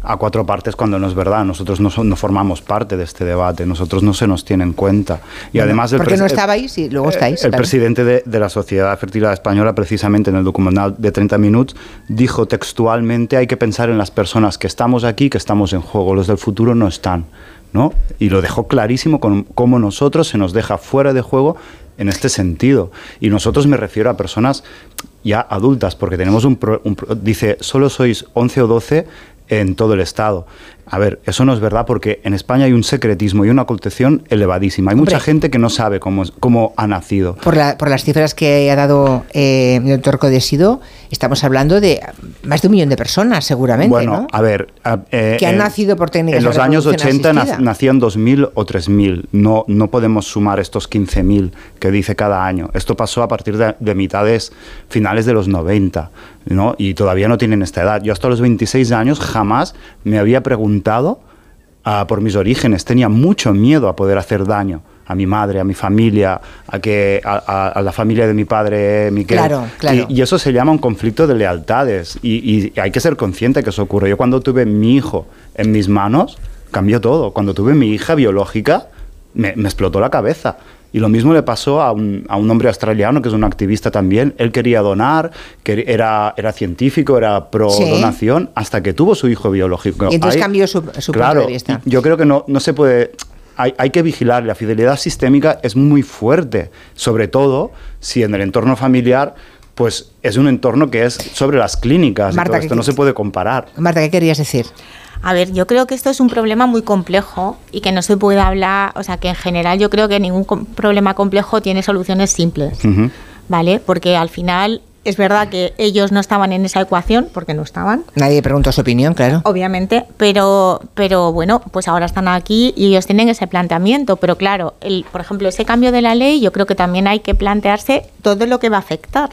a cuatro partes cuando no es verdad. Nosotros no, son- no formamos parte de este debate, nosotros no se nos tiene en cuenta. Y además el porque no estabais y luego estáis. el claro. presidente de, de la Sociedad Fertilidad Española, precisamente en el documental de 30 minutos, dijo textualmente hay que pensar en las personas que estamos aquí, que estamos en juego, los del futuro no están. ¿no? Y lo dejó clarísimo con cómo nosotros se nos deja fuera de juego en este sentido. Y nosotros me refiero a personas ya adultas, porque tenemos un, pro- un pro- dice, solo sois 11 o 12 en todo el Estado. A ver, eso no es verdad porque en España hay un secretismo y una ocultación elevadísima. Hay mucha Hombre. gente que no sabe cómo, cómo ha nacido. Por, la- por las cifras que ha dado eh, el doctor Codesido, estamos hablando de más de un millón de personas, seguramente, Bueno, ¿no? a ver. a- eh, Que han en- nacido por técnicas En de los años reproducción 80 nac- asistida. nacían 2.000 o 3.000. No, no podemos sumar estos 15.000 que dice cada año. Esto pasó a partir de, de mitades, finales de los 90. ¿No? Y todavía no tienen esta edad. Yo hasta los 26 años jamás me había preguntado ah, por mis orígenes. Tenía mucho miedo a poder hacer daño a mi madre, a mi familia, a que a, a- a la familia de mi padre, Miquel. Claro, claro. Y, y eso se llama un conflicto de lealtades y, y hay que ser consciente que eso ocurre. Yo cuando tuve mi hijo en mis manos, cambió todo. Cuando tuve mi hija biológica, me, me explotó la cabeza. Y lo mismo le pasó a un, a un hombre australiano que es un activista también. Él quería donar, que era, era científico, era pro Sí. donación, hasta que tuvo su hijo biológico. Y entonces Ahí- cambió su, su claro, punto de vista. yo creo que no, no se puede. Hay, hay que vigilar. La fidelidad sistémica es muy fuerte, sobre todo si en el entorno familiar, pues es un entorno que es sobre las clínicas. y Marta, todo ¿qué esto no se puede comparar. Marta, ¿qué querías decir? A ver, yo creo que esto es un problema muy complejo y que no se puede hablar, o sea, que en general yo creo que ningún com- problema complejo tiene soluciones simples. ¿vale? Porque al final es verdad que ellos no estaban en esa ecuación, porque no estaban, Nadie preguntó su opinión, claro. obviamente, pero, pero bueno, pues ahora están aquí y ellos tienen ese planteamiento. Pero claro, el, por ejemplo, ese cambio de la ley, yo creo que también hay que plantearse todo lo que va a afectar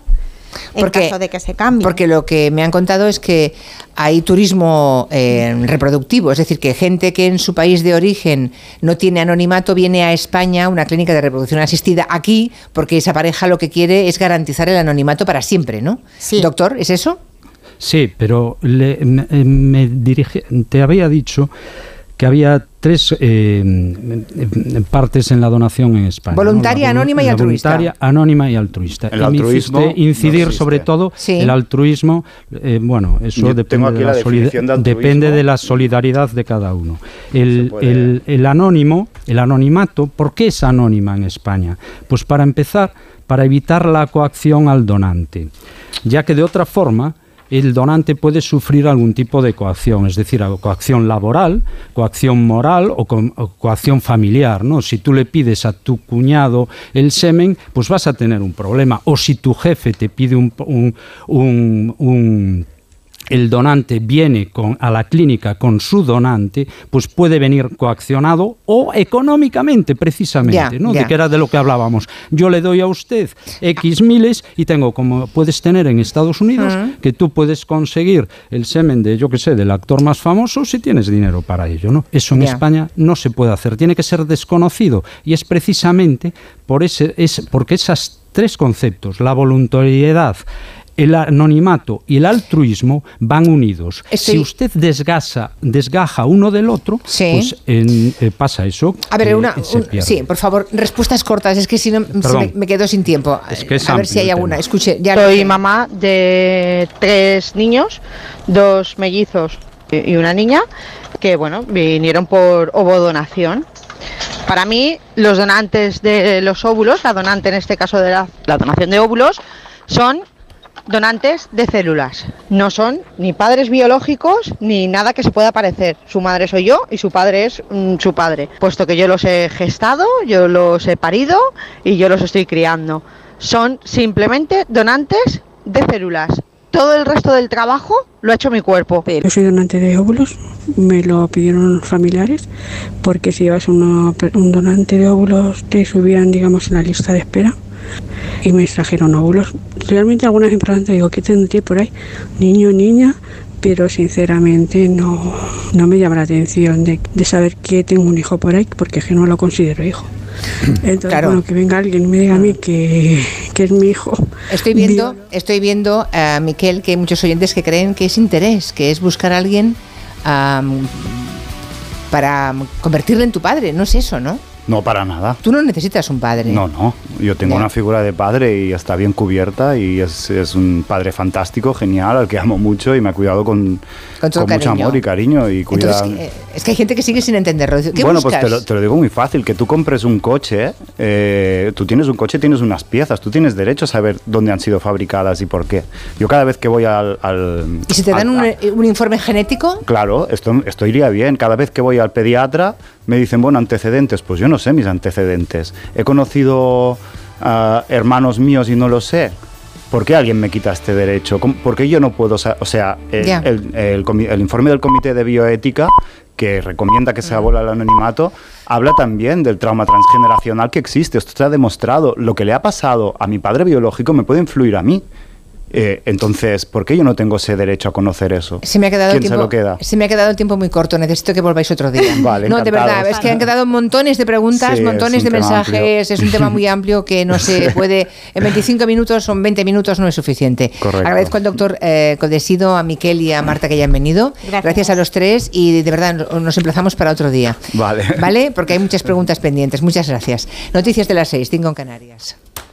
en caso de que se cambie. Porque lo que me han contado es que hay turismo eh, reproductivo, es decir, que gente que en su país de origen no tiene anonimato viene a España, una clínica de reproducción asistida aquí, porque esa pareja lo que quiere es garantizar el anonimato para siempre, ¿no? Sí. Doctor, ¿es eso? Sí, pero le- me, eh, me dirige, te había dicho que había tres eh, eh, partes en la donación en España. ¿no? Voluntaria, La anónima y altruista. Voluntaria, anónima y altruista. El Y me altruismo hiciste incidir sobre todo Sí. el altruismo. eh, bueno, eso Yo depende, de la la de depende de la solidaridad de cada uno. El, puede- el- el anónimo, el anonimato, ¿por qué es anónima en España? Pues para empezar, para evitar la coacción al donante, ya que de otra forma el donante puede sufrir algún tipo de coacción, es decir, coacción laboral, coacción moral o, co- o coacción familiar, ¿no? Si tú le pides a tu cuñado el semen, pues vas a tener un problema. O si tu jefe te pide un- un- un el donante viene con, a la clínica con su donante, pues puede venir coaccionado o económicamente, precisamente, ¿no? De que era de lo que hablábamos. Yo le doy a usted X miles y tengo, como puedes tener en Estados Unidos, que tú puedes conseguir el semen de, yo que sé, del actor más famoso si tienes dinero para ello, ¿no? Eso en. España no se puede hacer, tiene que ser desconocido y es precisamente por ese, es, porque esas tres conceptos, la voluntariedad, el anonimato y el altruismo van unidos. Estoy- Si usted desgasa, desgaja uno del otro, Sí. pues en- eh, pasa eso. A ver, una, un- pierde. sí, por favor, respuestas cortas, es que si no me, me quedo sin tiempo. Es que es a ver si hay alguna. Escuche, ya Soy mamá de tres niños, dos mellizos y y una niña, que bueno, vinieron por ovodonación. Para mí, los donantes de los óvulos, la donante en este caso de la, la donación de óvulos, son donantes de células. No son ni padres biológicos ni nada que se pueda parecer. Su madre soy yo y su padre es mm, su padre. Puesto que yo los he gestado, yo los he parido y yo los estoy criando. Son simplemente donantes de células. todo el resto del trabajo lo ha hecho mi cuerpo. Yo soy donante de óvulos, me lo pidieron familiares, porque si llevas una- un donante de óvulos te subían, digamos, en la lista de espera y me extrajeron óvulos. Realmente algunas me preguntan, digo, ¿qué tendré por ahí? Niño, niña, pero sinceramente no, no me llama la atención de, de saber que tengo un hijo por ahí, porque es que no lo considero hijo. Entonces, Claro. bueno, que venga alguien y me diga a mí que, que es mi hijo. Estoy viendo, estoy viendo, a Miquel, que hay muchos oyentes que creen que es interés, que es buscar a alguien para convertirle en tu padre. No es eso, ¿no? No, para nada. Tú no necesitas un padre. No, no. Yo tengo Ya. una figura de padre y está bien cubierta y es, es un padre fantástico, genial, al que amo mucho y me ha cuidado con, mucho amor y cariño. Y cuida... Entonces, eh, es que hay gente que sigue sin entenderlo. ¿Qué bueno, buscas? pues te lo, te lo digo muy fácil, que tú compres un coche, eh, tú tienes un coche, tienes unas piezas, tú tienes derecho a saber dónde han sido fabricadas y por qué. Yo cada vez que voy al... al- ¿Y si te dan al- un, eh, un informe genético? Claro, esto, esto iría bien. Cada vez que voy al pediatra me dicen, bueno, antecedentes. Pues yo no sé mis antecedentes. He conocido a hermanos míos y no lo sé. ¿Por qué alguien me quita este derecho? ¿Cómo- ¿Por qué yo no puedo O sea, el, el- el comi- el informe del Comité de Bioética, que recomienda que se abole el anonimato, habla también del trauma transgeneracional que existe. Esto está demostrado. Lo que le ha pasado a mi padre biológico me puede influir a mí. Eh, entonces, ¿por qué yo no tengo ese derecho a conocer eso? Se me ha quedado el ¿Quién tiempo. se lo queda? Se me ha quedado el tiempo muy corto. Necesito que volváis otro día. Vale, no, de verdad, es que han quedado montones de preguntas, Sí, montones es de mensajes. amplio. Es un tema muy amplio que no se puede. En 25 minutos o en 20 minutos no es suficiente. Correcto. Agradezco al doctor eh, Codesido, a Miquel y a Marta que hayan venido. Gracias. a los tres y de verdad no- nos emplazamos para otro día. Vale. ¿Vale? Porque hay muchas preguntas pendientes. Muchas gracias. Noticias de las 6, 5 en Canarias.